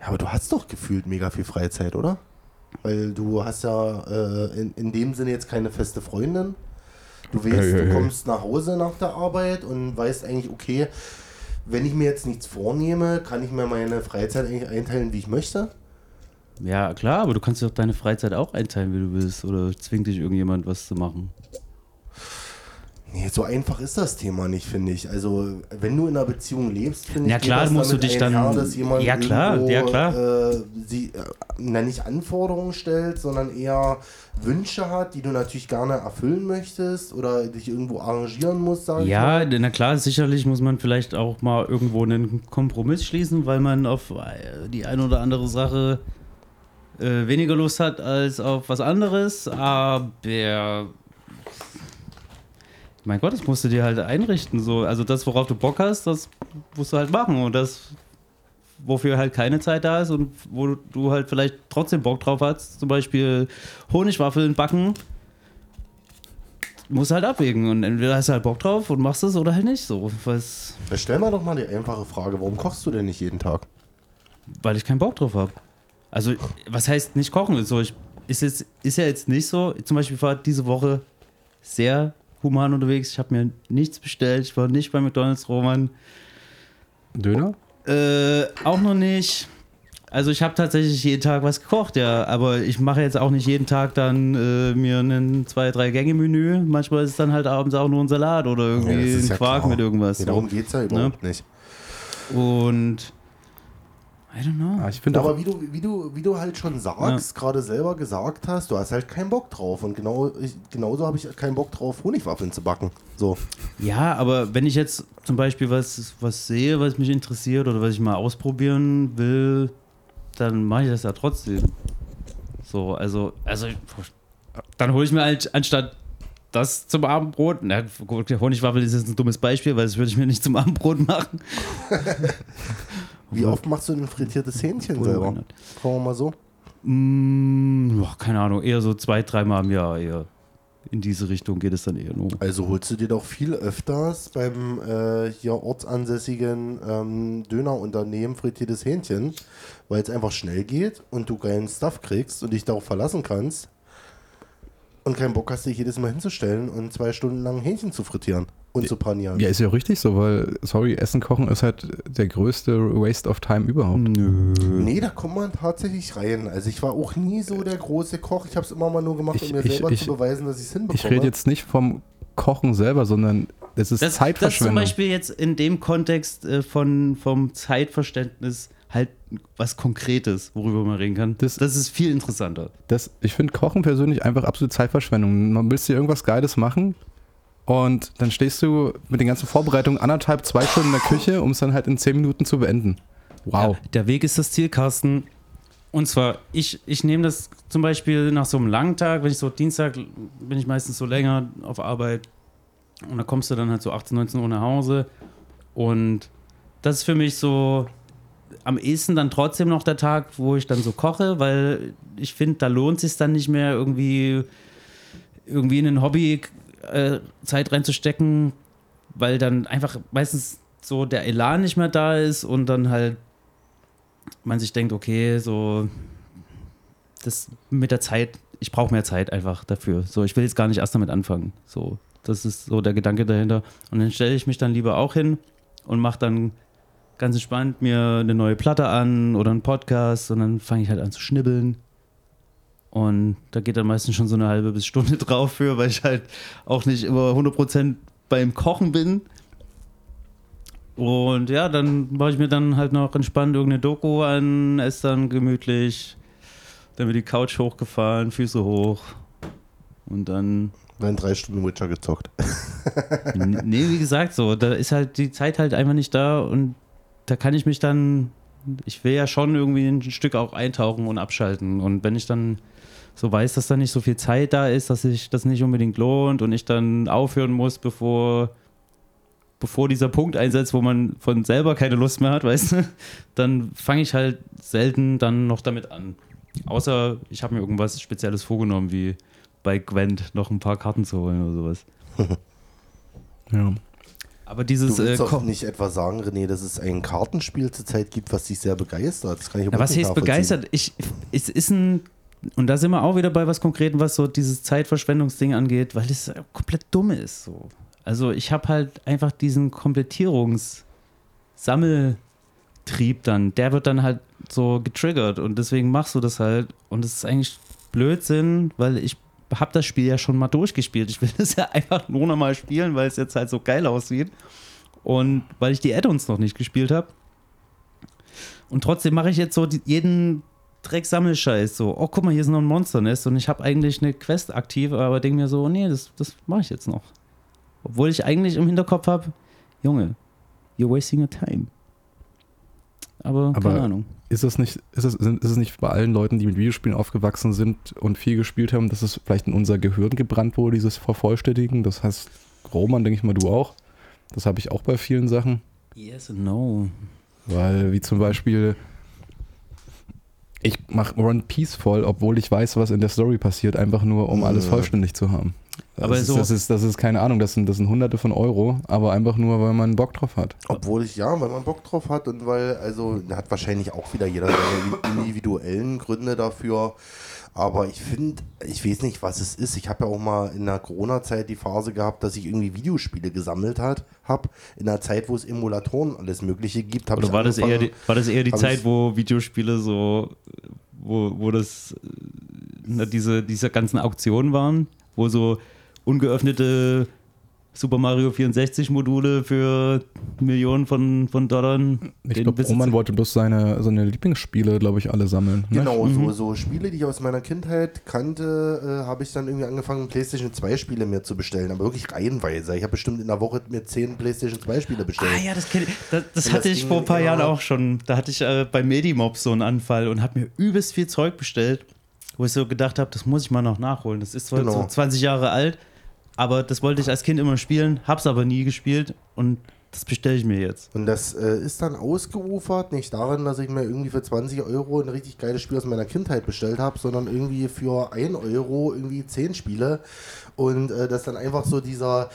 Ja, aber du hast doch gefühlt mega viel Freizeit, oder? Weil du hast ja äh, in, in dem Sinne jetzt keine feste Freundin. Du weißt, Hey, hey, du kommst nach Hause nach der Arbeit und weißt eigentlich, okay, wenn ich mir jetzt nichts vornehme, kann ich mir meine Freizeit eigentlich einteilen, wie ich möchte. Ja, klar, aber du kannst dir doch deine Freizeit auch einteilen, wie du willst. Oder zwingt dich irgendjemand, was zu machen. Nee, so einfach ist das Thema nicht, finde ich. Also, wenn du in einer Beziehung lebst, finde Ja, ich, klar, das musst du dich dann- dass jemand Ja, klar, irgendwo, ja, klar. Äh, sie, äh, nicht Anforderungen stellt, sondern eher Wünsche hat, die du natürlich gerne erfüllen möchtest oder dich irgendwo arrangieren musst, sag ich Ja, mal. na klar, sicherlich muss man vielleicht auch mal irgendwo einen Kompromiss schließen, weil man auf äh, die eine oder andere Sache äh, weniger Lust hat als auf was anderes. Aber mein Gott, das musst du dir halt einrichten. So. Also das, worauf du Bock hast, das musst du halt machen. Und das, wofür halt keine Zeit da ist und wo du halt vielleicht trotzdem Bock drauf hast, zum Beispiel Honigwaffeln backen, musst du halt abwägen. Und entweder hast du halt Bock drauf und machst es oder halt nicht so. Was, Stell mal doch mal die einfache Frage, warum kochst du denn nicht jeden Tag? weil ich keinen Bock drauf habe. Also, was heißt nicht kochen? So, ich, ist, jetzt, ist ja jetzt nicht so. Zum Beispiel war diese Woche sehr human unterwegs. Ich habe mir nichts bestellt. Ich war nicht bei McDonalds, Roman. Döner? Äh, auch noch nicht. Also ich habe tatsächlich jeden Tag was gekocht, ja, aber ich mache jetzt auch nicht jeden Tag dann äh, mir ein zwei, drei Gänge Menü. Manchmal ist es dann halt abends auch nur ein Salat oder irgendwie Ja, ein ja Quark klar. mit irgendwas. Nee, darum geht es ja überhaupt nicht. Und I don't know. Ah, ich finde auch, Aber wie du, wie, du, wie du halt schon sagst, gerade selber gesagt hast, du hast halt keinen Bock drauf. Und genau, ich, genauso habe ich keinen Bock drauf, Honigwaffeln zu backen. So. Ja, aber wenn ich jetzt zum Beispiel was, was sehe, was mich interessiert oder was ich mal ausprobieren will, dann mache ich das ja trotzdem. So, also, also dann hole ich mir halt anstatt das zum Abendbrot, na Honigwaffel ist jetzt ein dummes Beispiel, weil das würde ich mir nicht zum Abendbrot machen. Wie oft machst du ein frittiertes Hähnchen selber? Fragen wir mal so. Mm, boah, keine Ahnung, eher so zwei, dreimal im Jahr eher. In diese Richtung geht es dann eher nur. Also holst du dir doch viel öfters beim äh, hier ortsansässigen ähm, Dönerunternehmen frittiertes Hähnchen, weil es einfach schnell geht und du geilen Stuff kriegst und dich darauf verlassen kannst und keinen Bock hast, dich jedes Mal hinzustellen und zwei Stunden lang Hähnchen zu frittieren und zu panieren. ja, ist ja auch richtig so, weil, sorry, Essen kochen ist halt der größte Waste of Time überhaupt. Nö. Nee, da kommt man tatsächlich rein. Also ich war auch nie so der große Koch. Ich habe es immer mal nur gemacht, Ich- um mir ich- selber ich- zu beweisen, dass ich es hinbekomme. Ich rede jetzt nicht vom Kochen selber, sondern es ist Das, das zum Zeitverschwendung. Beispiel jetzt in dem Kontext äh, von, vom Zeitverständnis halt was Konkretes, worüber man reden kann. Das- Das, ist viel interessanter. Das, ich finde Kochen persönlich einfach absolute Zeitverschwendung. Man willst dir irgendwas Geiles machen und dann stehst du mit den ganzen Vorbereitungen anderthalb, zwei Stunden in der Küche, um es dann halt in zehn Minuten zu beenden. Wow. Ja, der Weg ist das Ziel, Carsten. Und zwar, ich, ich nehme das zum Beispiel nach so einem langen Tag, wenn ich so Dienstag bin ich meistens so länger auf Arbeit und da kommst du dann halt so 18, 19 Uhr nach Hause und das ist für mich so am ehesten dann trotzdem noch der Tag, wo ich dann so koche, weil ich finde, da lohnt es sich dann nicht mehr irgendwie irgendwie in ein Hobby äh, Zeit reinzustecken, weil dann einfach meistens so der Elan nicht mehr da ist und dann halt man sich denkt, okay, so das mit der Zeit, ich brauche mehr Zeit einfach dafür. So, ich will jetzt gar nicht erst damit anfangen. So, das ist so der Gedanke dahinter. Und dann stelle ich mich dann lieber auch hin und mache dann ganz entspannt mir eine neue Platte an oder einen Podcast und dann fange ich halt an zu schnibbeln. Und da geht dann meistens schon so eine halbe bis Stunde drauf für, weil ich halt auch nicht immer 100% beim Kochen bin. Und ja, dann mache ich mir dann halt noch entspannt irgendeine Doku an, esse dann gemütlich, dann wird die Couch hochgefahren, Füße hoch und dann Dann drei Stunden Witcher gezockt. Nee, wie gesagt, so, da ist halt die Zeit halt einfach nicht da und da kann ich mich dann, ich will ja schon irgendwie ein Stück auch eintauchen und abschalten. Und wenn ich dann so weiß, dass da nicht so viel Zeit da ist, dass sich das nicht unbedingt lohnt und ich dann aufhören muss, bevor, bevor dieser Punkt einsetzt, wo man von selber keine Lust mehr hat, weißt du, dann fange ich halt selten dann noch damit an. Außer ich habe mir irgendwas Spezielles vorgenommen, wie bei Gwent noch ein paar Karten zu holen oder sowas. Ja. Aber Du dieses willst äh, doch nicht etwa sagen, René, dass es ein Kartenspiel zurzeit gibt, was dich sehr begeistert. Das kann ich überhaupt was heißt begeistert? Ich, es ist ein, und da sind wir auch wieder bei was Konkreten, was so dieses Zeitverschwendungsding angeht, weil es komplett dumm ist. So. Also ich habe halt einfach diesen Komplettierungs-Sammeltrieb dann, der wird dann halt so getriggert und deswegen machst du das halt und es ist eigentlich Blödsinn, weil ich habe das Spiel ja schon mal durchgespielt. Ich will das ja einfach nur noch mal spielen, weil es jetzt halt so geil aussieht und weil ich die Add-ons noch nicht gespielt habe. Und trotzdem mache ich jetzt so jeden Drecksammelscheiß so. Oh, guck mal, hier ist noch ein Monsternest und ich habe eigentlich eine Quest aktiv, aber denke mir so, nee, das, das mache ich jetzt noch. Obwohl ich eigentlich im Hinterkopf habe, Junge, you're wasting your time. Aber, Aber- keine Ahnung. Ist es nicht, ist es, ist es nicht bei allen Leuten, die mit Videospielen aufgewachsen sind und viel gespielt haben, dass es vielleicht in unser Gehirn gebrannt wurde, dieses Vervollständigen? Das heißt, Roman, denke ich mal, du auch. Das habe ich auch bei vielen Sachen. Yes and no. Weil, wie zum Beispiel, ich mache One Piece voll, obwohl ich weiß, was in der Story passiert, einfach nur, um alles vollständig zu haben. Das, Aber ist, so- das, ist, das ist keine Ahnung, das sind, das sind hunderte von Euro, aber einfach nur, weil man Bock drauf hat. Obwohl ich, ja, weil man Bock drauf hat und weil, also, da hat wahrscheinlich auch wieder jeder seine individuellen Gründe dafür. Aber ich finde, ich weiß nicht, was es ist. Ich habe ja auch mal in der Corona-Zeit die Phase gehabt, dass ich irgendwie Videospiele gesammelt hat, habe. In einer Zeit, wo es Emulatoren und alles Mögliche gibt. hab Oder ich war das, eher die, war das eher die Zeit, wo Videospiele so, wo, wo das, äh, na, diese, diese ganzen Auktionen waren, wo so ungeöffnete Super Mario 64 Module für Millionen von, von Dollar. Ich glaube, Roman wollte bloß seine, seine Lieblingsspiele, glaube ich, alle sammeln. Ne? Genau, so, so Spiele, die ich aus meiner Kindheit kannte, äh, habe ich dann irgendwie angefangen, PlayStation 2 Spiele mir zu bestellen. Aber wirklich reihenweise. Ich habe bestimmt in der Woche mir 10 PlayStation 2 Spiele bestellt. Ah ja, das, kenn ich. das, das hatte das ich vor ein paar Jahren auch schon. Da hatte ich äh, bei Medimob so einen Anfall und habe mir übelst viel Zeug bestellt, wo ich so gedacht habe, das muss ich mal noch nachholen. Das ist zwar Genau. so 20 Jahre alt, aber das wollte ich als Kind immer spielen, hab's aber nie gespielt und das bestelle ich mir jetzt. Und das äh, ist dann ausgeufert, nicht darin, dass ich mir irgendwie für 20 Euro ein richtig geiles Spiel aus meiner Kindheit bestellt habe, sondern irgendwie für 1 Euro irgendwie 10 Spiele. Und äh, das dann einfach so dieser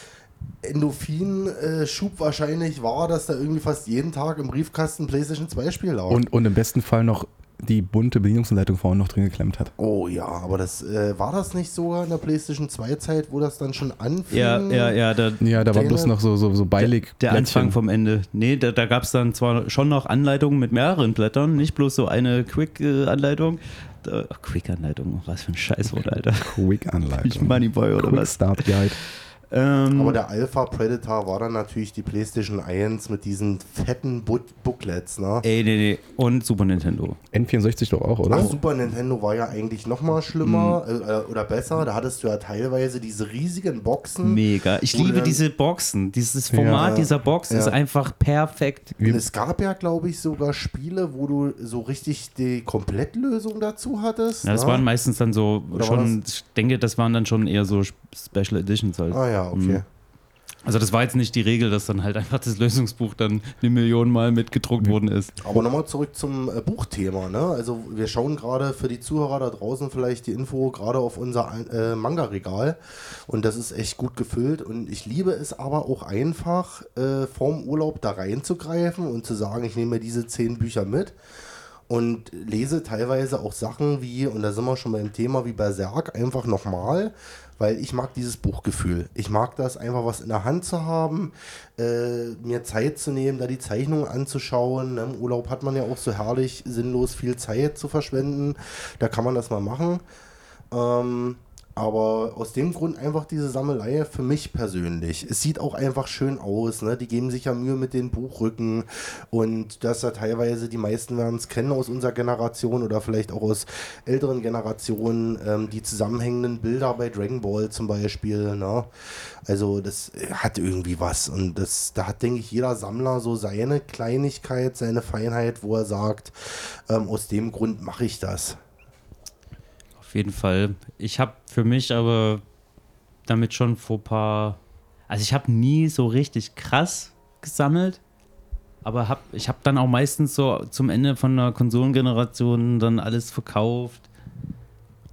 Endorphin-Schub wahrscheinlich war, dass da irgendwie fast jeden Tag im Briefkasten PlayStation 2 Spiel lag. Und, und im besten Fall noch die bunte Bedienungsanleitung vorne noch drin geklemmt hat. oh ja, aber das äh, war das nicht sogar in der PlayStation 2 Zeit, wo das dann schon anfing? Ja, ja, ja, da, Ja, da war bloß noch so, so, so beilig. der Blättchen. Anfang vom Ende. Nee, da, da gab es dann zwar schon noch Anleitungen mit mehreren Blättern, nicht bloß so eine Quick-Anleitung. Quick-Anleitung, was für ein Scheißwort, Alter. Ich Quick-Anleitung. Moneyboy oder Quick was? Start Guide. Ähm, Aber der Alpha Predator war dann natürlich die PlayStation 1 mit diesen fetten Book Booklets, ne? ey, nee, nee. Und Super Nintendo. N64 doch auch, oder? Ach, Super Nintendo war ja eigentlich noch mal schlimmer äh, oder besser. Da hattest du ja teilweise diese riesigen Boxen. Mega. Ich liebe dann- diese Boxen. Dieses Format Ja. dieser Box Ja. ist einfach perfekt. Und es gab ja, glaube ich, sogar Spiele, wo du so richtig die Komplettlösung dazu hattest. Ja, das ne? waren meistens dann so Oder schon, ich denke, das waren dann schon eher so Special Editions halt. Ah ja, okay. Mhm. Also das war jetzt nicht die Regel, dass dann halt einfach das Lösungsbuch dann eine Million Mal mitgedruckt worden ist. Aber nochmal zurück zum äh, Buchthema. Ne? Also wir schauen gerade für die Zuhörer da draußen vielleicht die Info gerade auf unser äh, Manga-Regal und das ist echt gut gefüllt und ich liebe es aber auch einfach äh, vorm Urlaub da reinzugreifen und zu sagen, ich nehme mir diese zehn Bücher mit und lese teilweise auch Sachen wie, und da sind wir schon beim Thema wie Berserk, einfach nochmal, weil ich mag dieses Buchgefühl. Ich mag das einfach was in der Hand zu haben, äh, mir Zeit zu nehmen, da die Zeichnungen anzuschauen. Ne? Im Urlaub hat man ja auch so herrlich sinnlos viel Zeit zu verschwenden. Da kann man das mal machen. Ähm, aber aus dem Grund einfach diese Sammelei für mich persönlich. Es sieht auch einfach schön aus. Ne? Die geben sich ja Mühe mit den Buchrücken. Und das ja teilweise, die meisten werden es kennen aus unserer Generation oder vielleicht auch aus älteren Generationen, ähm, die zusammenhängenden Bilder bei Dragon Ball zum Beispiel. Ne? Also das hat irgendwie was. Und das, da hat, denke ich, jeder Sammler so seine Kleinigkeit, seine Feinheit, wo er sagt, ähm, aus dem Grund mache ich das. Auf jeden Fall. Ich habe für mich aber damit schon vor paar. Also, ich habe nie so richtig krass gesammelt. Aber hab, ich habe dann auch meistens so zum Ende von der Konsolengeneration dann alles verkauft,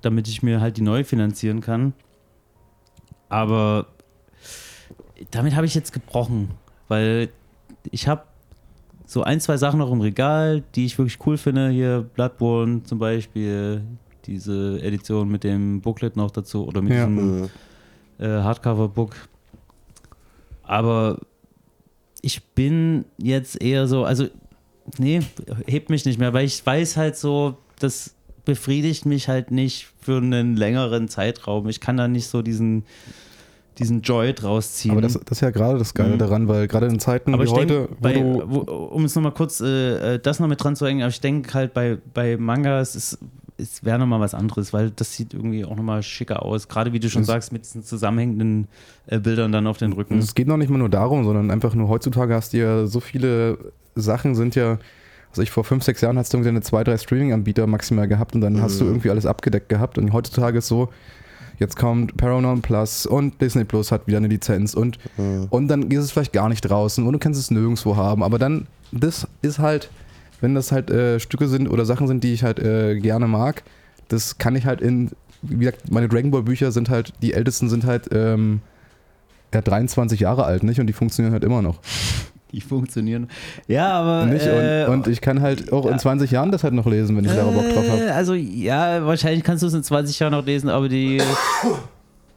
damit ich mir halt die neu finanzieren kann. Aber damit habe ich jetzt gebrochen, weil ich habe so ein, zwei Sachen noch im Regal, die ich wirklich cool finde. Hier Bloodborne zum Beispiel, diese Edition mit dem Booklet noch dazu oder mit Ja. diesem äh, Hardcover-Book. Aber ich bin jetzt eher so, also, nee, hebt mich nicht mehr, weil ich weiß halt so, das befriedigt mich halt nicht für einen längeren Zeitraum. Ich kann da nicht so diesen, diesen Joy draus ziehen. Aber das, das ist ja gerade das Geile Mhm. daran, weil gerade in Zeiten Aber wie ich heute, denke, wo bei, wo, um es nochmal kurz äh, äh, das noch mit dran zu hängen, aber ich denke halt bei, bei Mangas, es, es wäre nochmal was anderes, weil das sieht irgendwie auch nochmal schicker aus. Gerade wie du schon Es- sagst, mit diesen zusammenhängenden äh, Bildern dann auf den Rücken. es geht noch nicht mal nur darum, sondern einfach nur heutzutage hast du ja so viele Sachen sind ja, also ich vor fünf, sechs Jahren hast du irgendwie eine zwei, drei Streaming-Anbieter maximal gehabt und dann hast du Mhm. irgendwie alles abgedeckt gehabt und heutzutage ist so, jetzt kommt Paramount Plus und Disney Plus hat wieder eine Lizenz und Mhm. Und dann ist es vielleicht gar nicht draußen und du kannst es nirgendwo haben. Aber dann, das ist halt, wenn das halt äh, Stücke sind oder Sachen sind, die ich halt äh, gerne mag, das kann ich halt in, wie gesagt, meine Dragon Ball Bücher sind halt, die ältesten sind halt ähm, ja, 23 Jahre alt, nicht? Und die funktionieren halt immer noch. Die funktionieren. Ja, aber. nicht? äh, und, und ich kann halt auch ja. in 20 Jahren das halt noch lesen, wenn ich da Bock drauf habe. Äh, Also, ja, wahrscheinlich kannst du es in 20 Jahren noch lesen, aber die.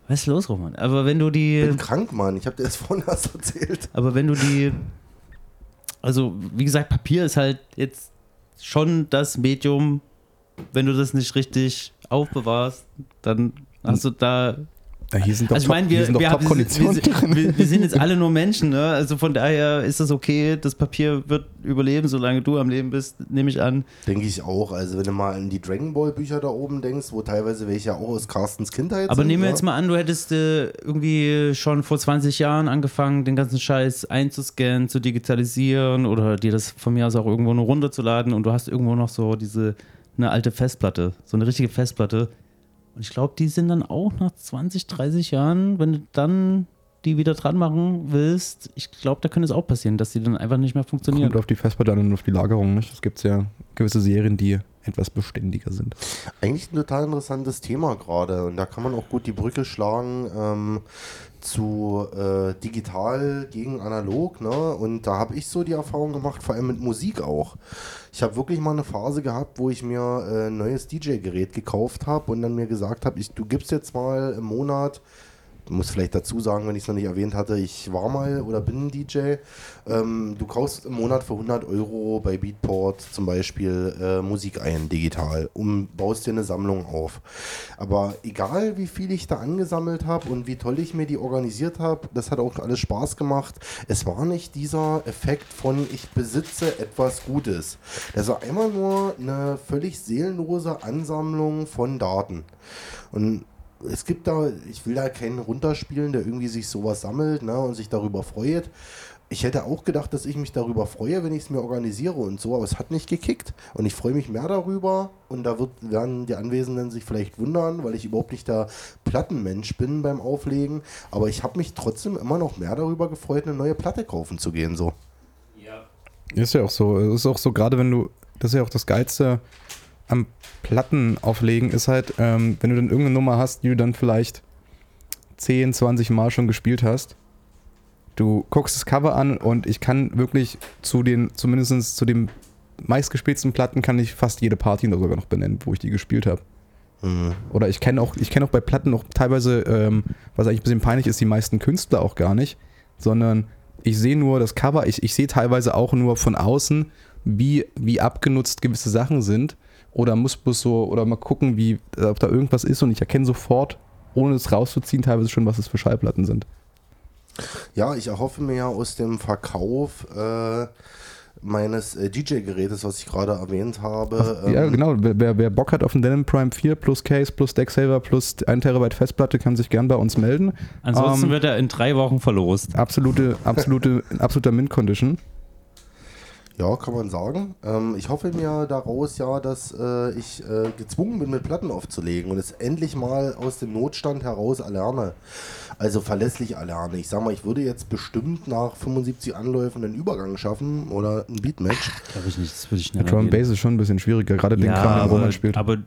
Was ist los, Roman? Aber wenn du die. Ich bin krank, Mann. Ich habe dir das vorhin erst erzählt. Aber wenn du die. Also, wie gesagt, Papier ist halt jetzt schon das Medium, wenn du das nicht richtig aufbewahrst, dann hast du da. Ja, hier sind doch Also, ich meine, wir, wir, haben- wir, Top-Konditionen wir, wir, wir sind jetzt alle nur Menschen, ne? Also von daher ist das okay. Das Papier wird überleben, solange du am Leben bist, nehme ich an. Denke ich auch. Also, wenn du mal an die Dragon Ball Bücher da oben denkst, wo teilweise welche auch aus Carstens Kindheit Aber sind. nehmen wir ja. jetzt mal an, du hättest äh, irgendwie schon vor 20 Jahren angefangen, den ganzen Scheiß einzuscannen, zu digitalisieren oder dir das von mir aus auch irgendwo nur runterzuladen und du hast irgendwo noch so diese, eine alte Festplatte, so eine richtige Festplatte. Und ich glaube, die sind dann auch nach 20, 30 Jahren, wenn du dann die wieder dran machen willst, ich glaube, da könnte es auch passieren, dass die dann einfach nicht mehr funktionieren. Kommt auf die Festplatte und auf die Lagerung, nicht? Es gibt ja gewisse Serien, die etwas beständiger sind. Eigentlich ein total interessantes Thema gerade. Und da kann man auch gut die Brücke schlagen ähm, zu äh, digital gegen analog. Ne? Und da habe ich so die Erfahrung gemacht, vor allem mit Musik auch. Ich habe wirklich mal eine Phase gehabt, wo ich mir äh, ein neues DJ-Gerät gekauft habe und dann mir gesagt habe, du gibst jetzt mal im Monat muss vielleicht dazu sagen, wenn ich es noch nicht erwähnt hatte, ich war mal oder bin DJ. Ähm, du kaufst im Monat für 100 Euro bei Beatport zum Beispiel äh, Musik ein, digital, und baust dir eine Sammlung auf. Aber egal, wie viel ich da angesammelt habe und wie toll ich mir die organisiert habe, das hat auch alles Spaß gemacht. Es war nicht dieser Effekt von, ich besitze etwas Gutes. Das war immer nur eine völlig seelenlose Ansammlung von Daten. Und es gibt da, ich will da keinen runterspielen, der irgendwie sich sowas sammelt ne, und sich darüber freut. Ich hätte auch gedacht, dass ich mich darüber freue, wenn ich es mir organisiere und so, aber es hat nicht gekickt. Und ich freue mich mehr darüber und da wird, werden die Anwesenden sich vielleicht wundern, weil ich überhaupt nicht der Plattenmensch bin beim Auflegen. Aber ich habe mich trotzdem immer noch mehr darüber gefreut, eine neue Platte kaufen zu gehen. So. Ist ja auch so. Ist auch so, gerade wenn du, das ist ja auch das Geilste am Platten auflegen, ist halt, ähm, wenn du dann irgendeine Nummer hast, die du dann vielleicht 10, 20 Mal schon gespielt hast. Du guckst das Cover an und ich kann wirklich zu den, zumindest zu den meistgespielten Platten kann ich fast jede Party noch sogar noch benennen, wo ich die gespielt habe. Mhm. Oder ich kenne auch, ich kenne auch bei Platten noch teilweise, ähm, was eigentlich ein bisschen peinlich ist, die meisten Künstler auch gar nicht, sondern ich sehe nur das Cover, ich, ich sehe teilweise auch nur von außen, wie, wie abgenutzt gewisse Sachen sind. Oder muss bloß so, oder mal gucken, wie, ob da irgendwas ist und ich erkenne sofort, ohne es rauszuziehen, teilweise schon, was es für Schallplatten sind. Ja, ich erhoffe mir ja aus dem Verkauf äh, meines äh, DJ-Gerätes, was ich gerade erwähnt habe. ja, ähm, genau. Wer, wer, Bock hat auf einen Denim Prime 4 plus Case plus Decksaver plus 1 Terabyte Festplatte, kann sich gern bei uns melden. Ansonsten Ähm, wird er in drei Wochen verlost. Absolute, absolute, in absoluter Mint-Condition. Ja, kann man sagen. Ähm, ich hoffe mir daraus ja, dass äh, ich äh, gezwungen bin, mit Platten aufzulegen und es endlich mal aus dem Notstand heraus erlerne. Also verlässlich erlerne. Ich sag mal, ich würde jetzt bestimmt nach 75 Anläufen einen Übergang schaffen oder ein Beatmatch. Glaube ich nicht, das würde ich Der schneller Drum. Bass ist schon ein bisschen schwieriger, gerade den Ja, Kram, aber, Roman spielt. aber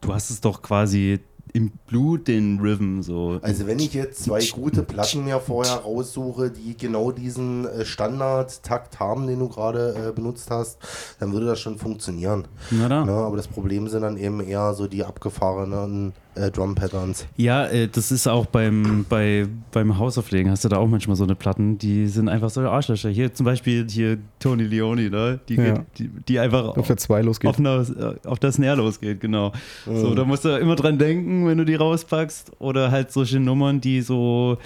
du hast es doch quasi im Blut, den Rhythm so. Also wenn ich jetzt zwei gute Platten mir vorher raussuche, die genau diesen äh, Standard-Takt haben, den du gerade äh, benutzt hast, dann würde das schon funktionieren. Na da. Ne? Aber das Problem sind dann eben eher so die abgefahrenen äh, Drum-Patterns. Ja, äh, das ist auch beim, bei, beim Hausauflegen, hast du da auch manchmal so eine Platten, die sind einfach so Arschlöcher. Hier zum Beispiel hier Tony Leone, ne? die, Ja. geht, die, die einfach auf der 2 losgeht. auf, einer, äh, auf der Snare losgeht, genau. So, Mhm. da musst du immer dran denken, wenn du die rauspackst. Oder halt solche Nummern, die so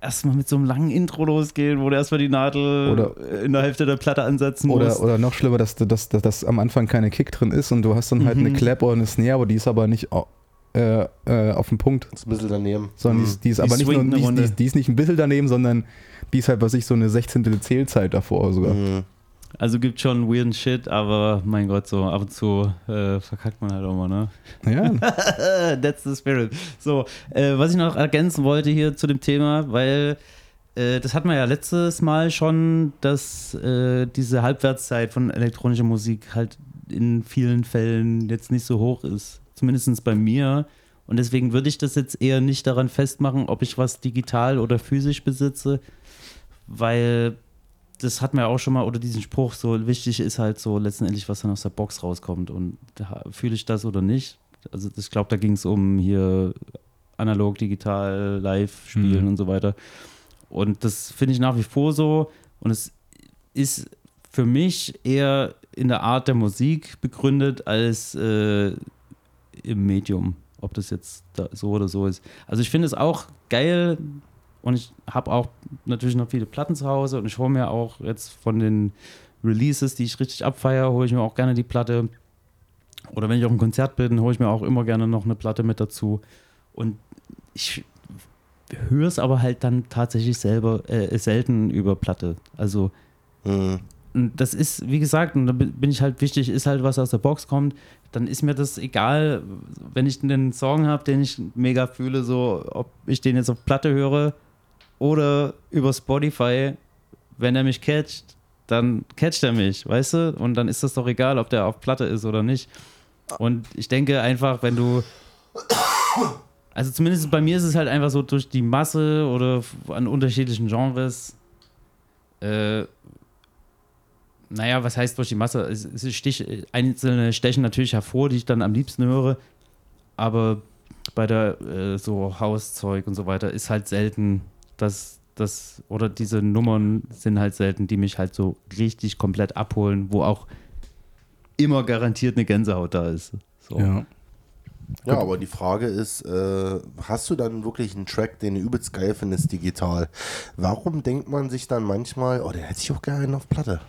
erstmal mit so einem langen Intro losgehen, wo du erstmal die Nadel Oder- in der Hälfte der Platte ansetzen musst. Oder, oder noch schlimmer, dass, dass, dass, dass am Anfang keine Kick drin ist und du hast dann halt Mhm. eine Clap oder eine Snare, aber die ist aber nicht äh, äh, auf dem Punkt. Das ist ein bisschen daneben. Sondern die Mhm. ist, die ist Die aber nicht nur, die, ist- die, die ist nicht ein bisschen daneben, sondern die ist halt, was ich, so eine 16. Zählzeit davor sogar. Mhm. Also gibt schon weirden Shit, aber mein Gott, so ab und zu äh, verkackt man halt auch mal, ne? Ja, That's the spirit. So, äh, was ich noch ergänzen wollte hier zu dem Thema, weil äh, das hatten wir ja letztes Mal schon, dass äh, diese Halbwertszeit von elektronischer Musik halt in vielen Fällen jetzt nicht so hoch ist. Zumindest bei mir. Und deswegen würde ich das jetzt eher nicht daran festmachen, ob ich was digital oder physisch besitze, weil das hatten wir auch schon mal, oder diesen Spruch, so wichtig ist halt so letztendlich, was dann aus der Box rauskommt. Und da fühle ich das oder nicht. Also ich glaube, da ging es um hier analog, digital, live spielen Mhm. und so weiter. Und das finde ich nach wie vor so. Und es ist für mich eher in der Art der Musik begründet als äh, im Medium, ob das jetzt da so oder so ist. Also ich finde es auch geil und ich habe auch natürlich noch viele Platten zu Hause und ich hole mir auch jetzt von den Releases, die ich richtig abfeiere, hole ich mir auch gerne die Platte. Oder wenn ich auf einem Konzert bin, hole ich mir auch immer gerne noch eine Platte mit dazu. Und ich höre es aber halt dann tatsächlich selber äh, selten über Platte. Also Mhm. das ist, wie gesagt, und da bin ich halt wichtig, ist halt was aus der Box kommt, dann ist mir das egal, wenn ich einen Song habe, den ich mega fühle, so ob ich den jetzt auf Platte höre oder über Spotify, wenn er mich catcht, dann catcht er mich, weißt du? Und dann ist das doch egal, ob der auf Platte ist oder nicht. Und ich denke einfach, wenn du also zumindest bei mir ist es halt einfach so durch die Masse oder an unterschiedlichen Genres äh, naja, was heißt durch die Masse? Es, es ist Stich, einzelne stechen natürlich hervor, die ich dann am liebsten höre. Aber bei der äh, so Hauszeug und so weiter ist halt selten, dass das oder diese Nummern sind halt selten, die mich halt so richtig komplett abholen, wo auch immer garantiert eine Gänsehaut da ist. So. ja. Ja, aber die Frage ist, äh, hast du dann wirklich einen Track, den du übelst geil findest, digital? Warum denkt man sich dann manchmal, oh, der hätte ich auch gerne auf Platte?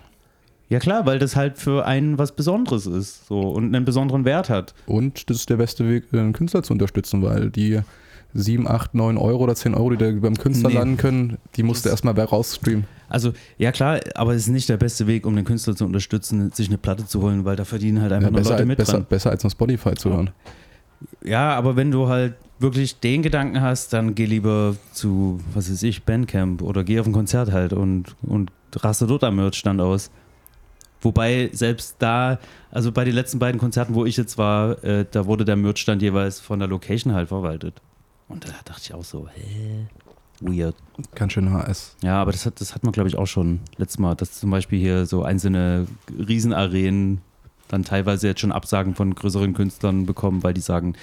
Ja klar, weil das halt für einen was Besonderes ist so und einen besonderen Wert hat. Und das ist der beste Weg, einen Künstler zu unterstützen, weil die 7, 8, 9 Euro oder 10 Euro, die da beim Künstler Nee. landen können, die musst du erstmal wer rausstreamen. Also, ja klar, aber es ist nicht der beste Weg, um den Künstler zu unterstützen, sich eine Platte zu holen, weil da verdienen halt einfach Ja, nur Leute mit besser, dran. besser als auf Spotify zu hören. Ja, aber wenn du halt wirklich den Gedanken hast, dann geh lieber zu, was weiß ich, Bandcamp oder geh auf ein Konzert halt und, und raste dort am Merchstand aus. Wobei selbst da, also bei den letzten beiden Konzerten, wo ich jetzt war, äh, da wurde der Merchstand jeweils von der Location halt verwaltet. Und da dachte ich auch so, hä? Weird. Ganz schön HS. Ja, aber das hat, das hat man, glaube ich, auch schon letztes Mal, dass zum Beispiel hier so einzelne Riesenarenen dann teilweise jetzt schon Absagen von größeren Künstlern bekommen, weil die sagen,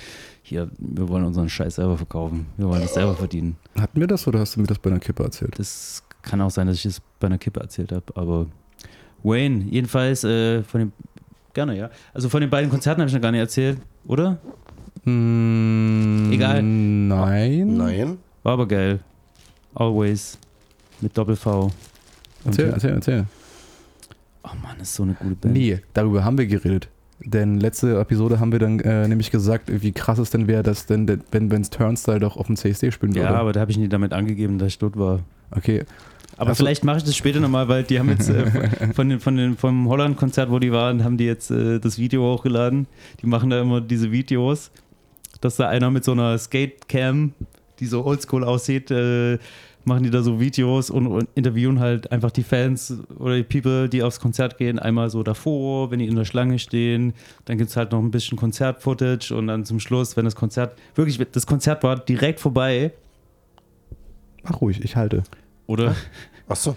hier, wir wollen unseren Scheiß selber verkaufen, wir wollen das selber verdienen. Hatten wir das oder hast du mir das bei einer Kippe erzählt? Das kann auch sein, dass ich es bei einer Kippe erzählt habe, aber Wayne, jedenfalls äh, von dem gerne, ja. Also von den beiden Konzerten habe ich noch gar nicht erzählt, oder? Mm, Egal. Nein. Nein. War aber geil. Always. Mit Doppel-V. Erzähl, erzähl, erzähl. Oh Mann, das ist so eine gute Band. Nee, darüber haben wir geredet. Denn letzte Episode haben wir dann äh, nämlich gesagt, wie krass es denn wäre, dass denn, wenn Ben's Turnstile doch auf dem CSD spielen würde. Ja, aber da habe ich nie damit angegeben, dass ich dort war. Okay, Aber Ach so. vielleicht mache ich das später nochmal, weil die haben jetzt äh, von den, von den, vom Holland-Konzert, wo die waren, haben die jetzt äh, das Video hochgeladen. Die machen da immer diese Videos, dass da einer mit so einer Skate-Cam, die so oldschool aussieht, äh, machen die da so Videos und, und interviewen halt einfach die Fans oder die People, die aufs Konzert gehen, einmal so davor, wenn die in der Schlange stehen. Dann gibt es halt noch ein bisschen Konzert-Footage und dann zum Schluss, wenn das Konzert, wirklich, das Konzert war direkt vorbei. mach ruhig, ich halte. Oder Achso.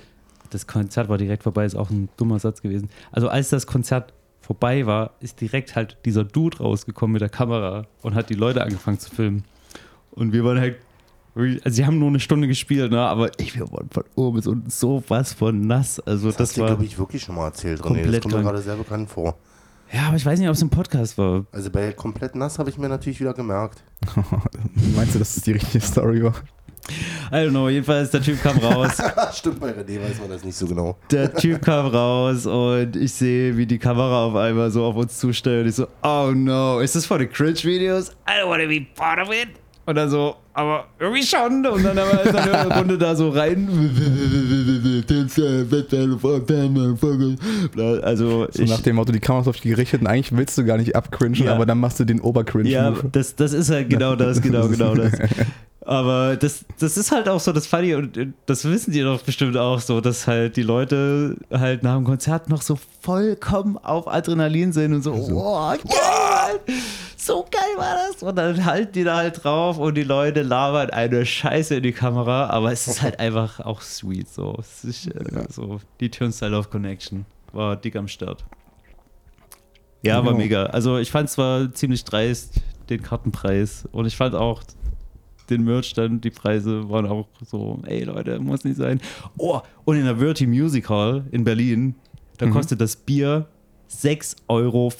das Konzert war direkt vorbei, ist auch ein dummer Satz gewesen. Also als das Konzert vorbei war, ist direkt halt dieser Dude rausgekommen mit der Kamera und hat die Leute angefangen zu filmen. Und wir waren halt, also sie haben nur eine Stunde gespielt, ne? aber ich, wir waren von oben bis unten sowas von nass. Also Das, das, hast du, war, glaube ich, wirklich schon mal erzählt, René. Das komplett kommt mir gerade sehr bekannt vor. ja, aber ich weiß nicht, ob es im Podcast war. Also bei komplett nass habe ich mir natürlich wieder gemerkt. Meinst du, dass es die richtige Story war? I don't know, jedenfalls der Typ kam raus. Stimmt, bei René weiß man das nicht so genau. der Typ kam raus und ich sehe, wie die Kamera auf einmal so auf uns zusteuert. Und ich so, oh no, ist das for the Cringe-Videos? I don't want to be part of it. Und dann so, aber irgendwie schon. Und dann aber ist eine Runde da so rein. Also, So ich, nach dem Motto, die Kamera ist auf dich gerichtet und eigentlich willst du gar nicht abcringen, Ja. aber dann machst du den Obercringe. ja, das, das ist halt genau das, genau, genau das. Aber das, das ist halt auch so das Funny und äh, das wissen die doch bestimmt auch so, dass halt die Leute halt nach dem Konzert noch so vollkommen auf Adrenalin sind und so, oh, geil, so geil war das. Und dann halten die da halt drauf und die Leute labern eine Scheiße in die Kamera, aber es ist halt einfach auch sweet so. Ist, äh, so die Turnstile of Connection war dick am Start. Ja, war Genau. mega. Also ich fand zwar ziemlich dreist den Kartenpreis und ich fand auch den Merch dann, die Preise waren auch so, ey Leute, muss nicht sein. Oh, und in der Verti Music Hall in Berlin, da Mhm. kostet das Bier 6,50 Euro.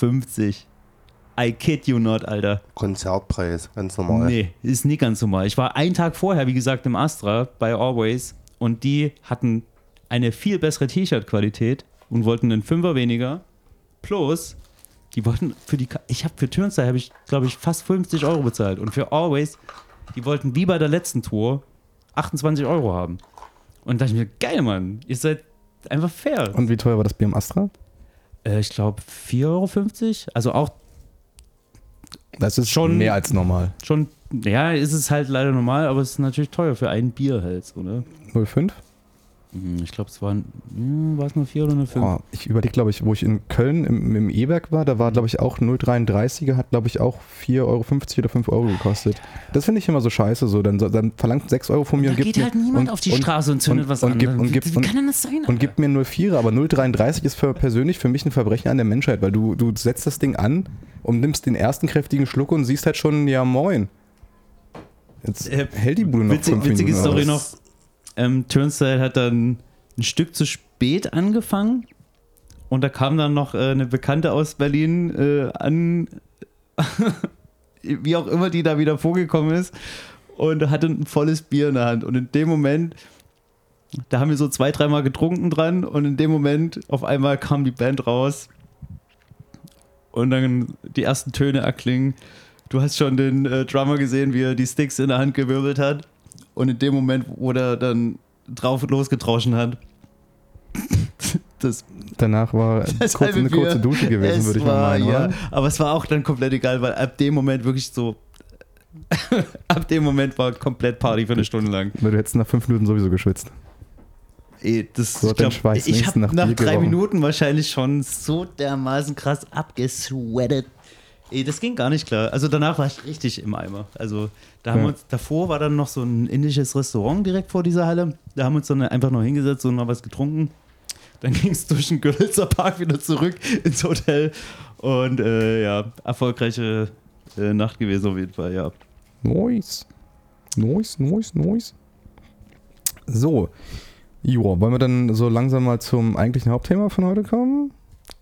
I kid you not, Alter. Konzertpreis, ganz normal. Nee, ist nicht ganz normal. Ich war einen Tag vorher, wie gesagt, im Astra bei Always und die hatten eine viel bessere T-Shirt-Qualität und wollten einen Fünfer weniger. Plus, die wollten für die, ich habe für Turnstyle habe ich, glaube ich, fast 50 Euro bezahlt und für Always, die wollten wie bei der letzten Tour 28 Euro haben. Und da dachte ich mir, geil, Mann, ihr seid einfach fair. Und wie teuer war das Bier im Astra? äh, ich glaube 4,50 Euro, also auch Das ist Schon- mehr als normal. schon, ja, ist es halt leider normal, aber es ist natürlich teuer für ein Bier halt, so, ne? 05? Hm, Ich glaube, es waren, hm, war es nur vier oder eine fünf? Oh, ich überlege, glaube ich, wo ich in Köln im, im E-Werk war, da war, glaube ich, auch 0,33er, hat, glaube ich, auch 4,50 Euro oder 5 Euro gekostet. Das finde ich immer so scheiße, so. Dann, dann verlangt 6 Euro von mir da und gibt geht halt mir, niemand und, auf die und, Straße und zündet und- was und an. gibt- Wie- und gibt- wie, wie und- kann denn das sein? und gibt mir 0,4er, aber 0,33 ist für persönlich für mich ein Verbrechen an der Menschheit, weil du, du setzt das Ding an und nimmst den ersten kräftigen Schluck und siehst halt schon, ja moin. Jetzt Äh, hält die Bude noch witzig- 5 witzige Minuten. Story aus. noch. Ähm, Turnstile hat dann ein Stück zu spät angefangen und da kam dann noch äh, eine Bekannte aus Berlin äh, an, wie auch immer die da wieder vorgekommen ist und hatte ein volles Bier in der Hand und in dem Moment da haben wir so zwei, dreimal getrunken dran und in dem Moment auf einmal kam die Band raus und dann die ersten Töne erklingen. Du hast schon den äh, Drummer gesehen, wie er die Sticks in der Hand gewirbelt hat. Und in dem Moment, wo der dann drauf losgetroschen hat, das, Danach war das kurz, eine kurze Bier, Dusche gewesen, es würde ich mal war, meinen. ja, oder? Aber es war auch dann komplett egal, weil ab dem Moment wirklich so, ab dem Moment war komplett Party für eine Stunde lang. Weil du hättest nach 5 Minuten sowieso geschwitzt. Ey, das, So hat dein Schweiß ich habe nach nach drei gerochen. Minuten wahrscheinlich schon so dermaßen krass abgesweatet. Ey, das ging gar nicht klar. Also danach war ich richtig im Eimer. Also da haben Ja. wir uns, davor war dann noch so ein indisches Restaurant direkt vor dieser Halle. Da haben wir uns dann einfach noch hingesetzt und noch was getrunken. Dann ging es durch den Görlitzer Park wieder zurück ins Hotel. Und äh, ja, erfolgreiche äh, Nacht gewesen auf jeden Fall, ja. Nice. Nice, nice, nice. So. Joa, wollen wir dann so langsam mal zum eigentlichen Hauptthema von heute kommen?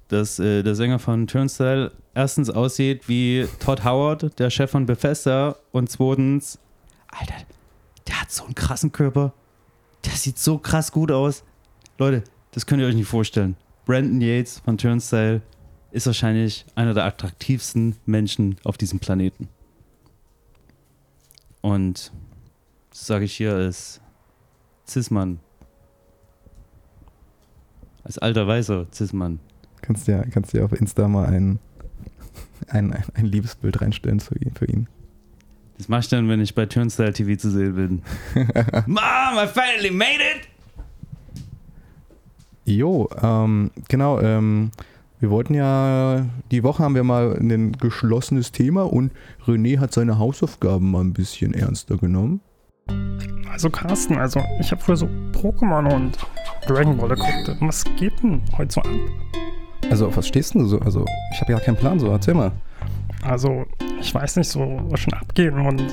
dass äh, der Sänger von Turnstile erstens aussieht wie Todd Howard, der Chef von Bethesda, und zweitens, Alter, der hat so einen krassen Körper. Der sieht so krass gut aus. Leute, das könnt ihr euch nicht vorstellen. Brandon Yates von Turnstile ist wahrscheinlich einer der attraktivsten Menschen auf diesem Planeten. Und das sage ich hier als Cis-Mann. Als alter weißer Cis-Mann. Kannst ja, kannst ja auf Insta mal ein, ein, ein, Liebesbild reinstellen zu ihm, für ihn. Das mach ich dann, wenn ich bei Turnstile TV zu sehen bin. Mom, I finally made it! Jo, ähm, genau, ähm, wir wollten ja, die Woche haben wir mal ein geschlossenes Thema und René hat seine Hausaufgaben mal ein bisschen ernster genommen. Also Carsten, also ich habe früher so Pokémon und Dragon Ball geguckt. Was geht denn heute so ab? Also auf was stehst du so? Also ich habe ja keinen Plan so, erzähl mal. Also ich weiß nicht so, was schon abgeht und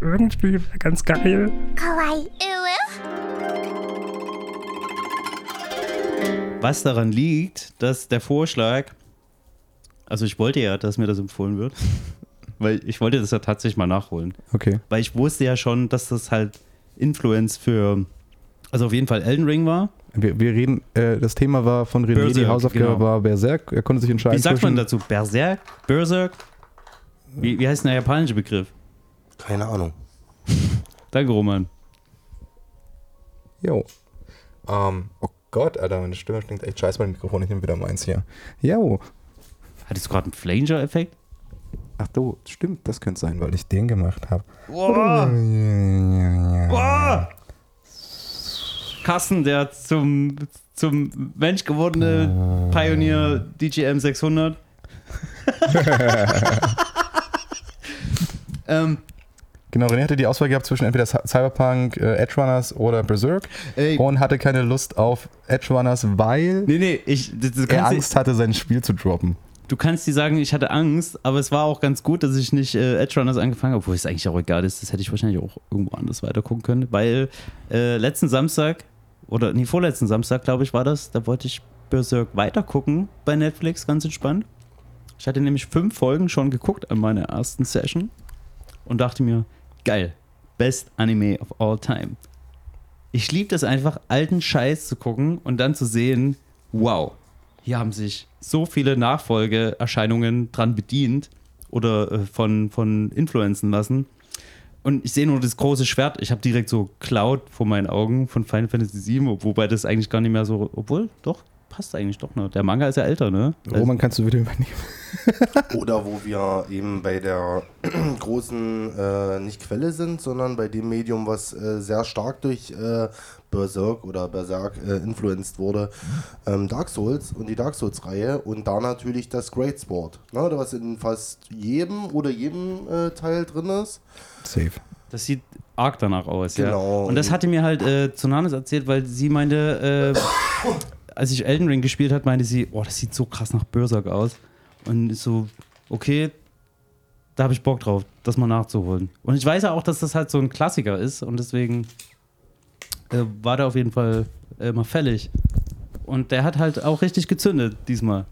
irgendwie wäre ganz geil. Kawaii. Äh, was daran liegt, dass der Vorschlag, also ich wollte ja, dass mir das empfohlen wird, weil ich wollte das ja tatsächlich mal nachholen. Okay. Weil ich wusste ja schon, dass das halt Influence für also auf jeden Fall Elden Ring war. Wir, wir reden, äh, das Thema war von René, die Berserk, Hausaufgabe genau. war Berserk. Er konnte sich entscheiden. Wie sagt man dazu? Berserk? Berserk? Wie, wie heißt denn der japanische Begriff? Keine Ahnung. Danke, Roman. Jo. Ähm, oh Gott, Alter, meine Stimme klingt echt scheiße beim Mikrofon. Ich nehme wieder meins hier. Jo. Hattest du gerade einen Flanger-Effekt? Ach du, stimmt, das könnte sein, weil ich den gemacht habe. Wow. Wow. Carsten, der zum, zum Mensch gewordene Pioneer DJM 600. ähm, Genau, René hatte die Auswahl gehabt zwischen entweder Cy- Cyberpunk, äh, Edge Runners oder Berserk ey, und hatte keine Lust auf Edge Runners, weil nee, nee, ich, das, das er Angst hatte, sein Spiel zu droppen. du kannst dir sagen, ich hatte Angst, aber es war auch ganz gut, dass ich nicht äh, Edge Runners angefangen habe, obwohl es eigentlich auch egal ist. Das hätte ich wahrscheinlich auch irgendwo anders weiter gucken können, weil äh, letzten Samstag, oder nee, vorletzten Samstag, glaube ich, war das, da wollte ich Berserk weiter gucken bei Netflix, ganz entspannt. Ich hatte nämlich fünf Folgen schon geguckt an meiner ersten Session und dachte mir, geil, best Anime of all time. Ich liebe das einfach, alten Scheiß zu gucken und dann zu sehen, wow, hier haben sich so viele Nachfolgeerscheinungen dran bedient oder äh, von, von influenzen lassen. Und ich sehe nur das große Schwert. Ich habe direkt so Cloud vor meinen Augen von Final Fantasy VII, wobei das eigentlich gar nicht mehr so. Obwohl, doch, passt eigentlich doch noch. Der Manga ist ja älter, ne? Roman, kannst du wieder übernehmen? Oder wo wir eben bei der großen, äh, nicht Quelle sind, sondern bei dem Medium, was äh, sehr stark durch äh, Berserk oder Berserk äh, influenced wurde, ähm, Dark Souls und die Dark Souls-Reihe und da natürlich das Great Sword, ne, was in fast jedem oder jedem äh, Teil drin ist. Safe. Das sieht arg danach aus, Genau. ja. Und das hatte mir halt äh, Tsunamis erzählt, weil sie meinte, äh, als ich Elden Ring gespielt hat, meinte sie, oh, das sieht so krass nach Berserk aus. Und so, okay, da habe ich Bock drauf, das mal nachzuholen. Und ich weiß ja auch, dass das halt so ein Klassiker ist und deswegen äh, war der auf jeden Fall äh, mal fällig. Und der hat halt auch richtig gezündet diesmal.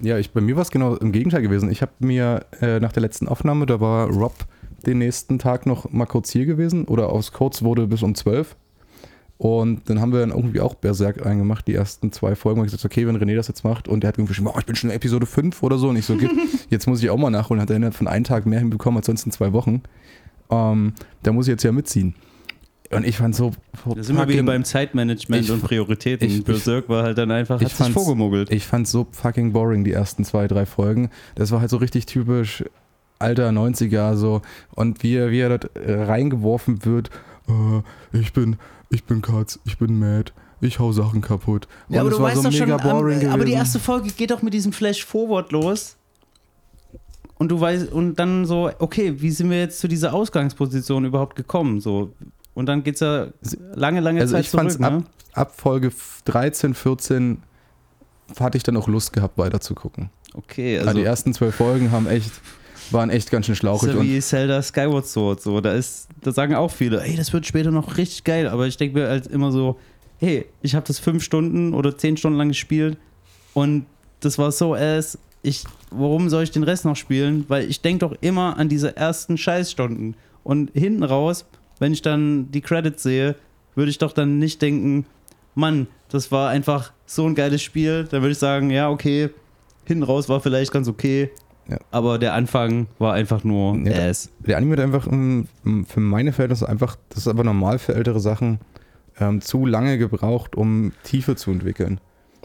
Ja, ich, bei mir war es genau im Gegenteil gewesen. Ich habe mir äh, nach der letzten Aufnahme, da war Rob den nächsten Tag noch mal kurz hier gewesen oder aus kurz wurde bis um 12. Und dann haben wir dann irgendwie auch Berserk eingemacht, die ersten zwei Folgen. Und ich gesagt, okay, wenn René das jetzt macht und der hat irgendwie geschrieben, oh, ich bin schon in Episode 5 oder so. Und ich so, okay, jetzt muss ich auch mal nachholen. Hat er innerhalb von einem Tag mehr hinbekommen als sonst in zwei Wochen. Ähm, da muss ich jetzt ja mitziehen. Und ich fand so. so Da sind wir wieder fucking- beim Zeitmanagement Ich- und Prioritäten. ich- Berserk war halt dann einfach, ich hat sich fand's- vorgemuggelt. Ich fand so fucking boring, die ersten zwei, drei Folgen. Das war halt so richtig typisch alter 90er so. Und wie er, wie er dort äh, reingeworfen wird, äh, ich bin, ich bin Katz, ich bin mad, ich hau Sachen kaputt. Und es war so mega boring gewesen. aber die erste Folge geht doch mit diesem Flash Forward los. Und du weißt, und dann so, okay, wie sind wir jetzt zu dieser Ausgangsposition überhaupt gekommen? So. Und dann geht's ja lange, lange also Zeit ich zurück, ab, ne? ab Folge 13, 14 hatte ich dann auch Lust gehabt, weiterzugucken. Okay, Also, also die ersten zwölf Folgen haben echt, waren echt ganz schön schlauchig. so wie Zelda Skyward Sword. So, da ist, da sagen auch viele, ey, das wird später noch richtig geil. Aber ich denke mir halt immer so, hey, ich habe das fünf Stunden oder zehn Stunden lang gespielt und das war so ass. Ich, warum soll ich den Rest noch spielen? Weil ich denke doch immer an diese ersten Scheißstunden. Und hinten raus, wenn ich dann die Credits sehe, würde ich doch dann nicht denken, Mann, das war einfach so ein geiles Spiel. Dann würde ich sagen, ja, okay, hinten raus war vielleicht ganz okay. Ja. Aber der Anfang war einfach nur Ja, ass. Der Anime hat einfach ähm, für meine Verhältnisse einfach, das ist aber normal für ältere Sachen, ähm, zu lange gebraucht, um Tiefe zu entwickeln.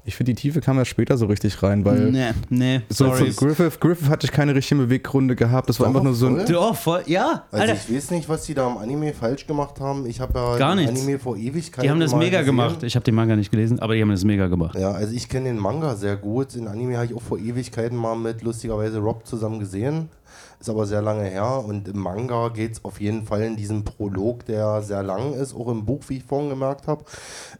Ich finde, die Tiefe kam erst später so richtig rein, weil Nee, nee, so sorry. für Griffith, Griffith hatte ich keine richtigen Beweggründe gehabt. Das war Doch, einfach nur so ein. Doch, voll, ja, Also Alter. ich weiß nicht, was die da im Anime falsch gemacht haben. Ich habe ja Gar den nichts. Anime vor Ewigkeiten Die haben das mega gesehen. gemacht. Ich habe den Manga nicht gelesen, aber die haben das mega gemacht. Ja, also ich kenne den Manga sehr gut. Den Anime habe ich auch vor Ewigkeiten mal mit lustigerweise Rob zusammen gesehen. Ist aber sehr lange her. Und im Manga geht es auf jeden Fall in diesem Prolog, der sehr lang ist, auch im Buch, wie ich vorhin gemerkt habe,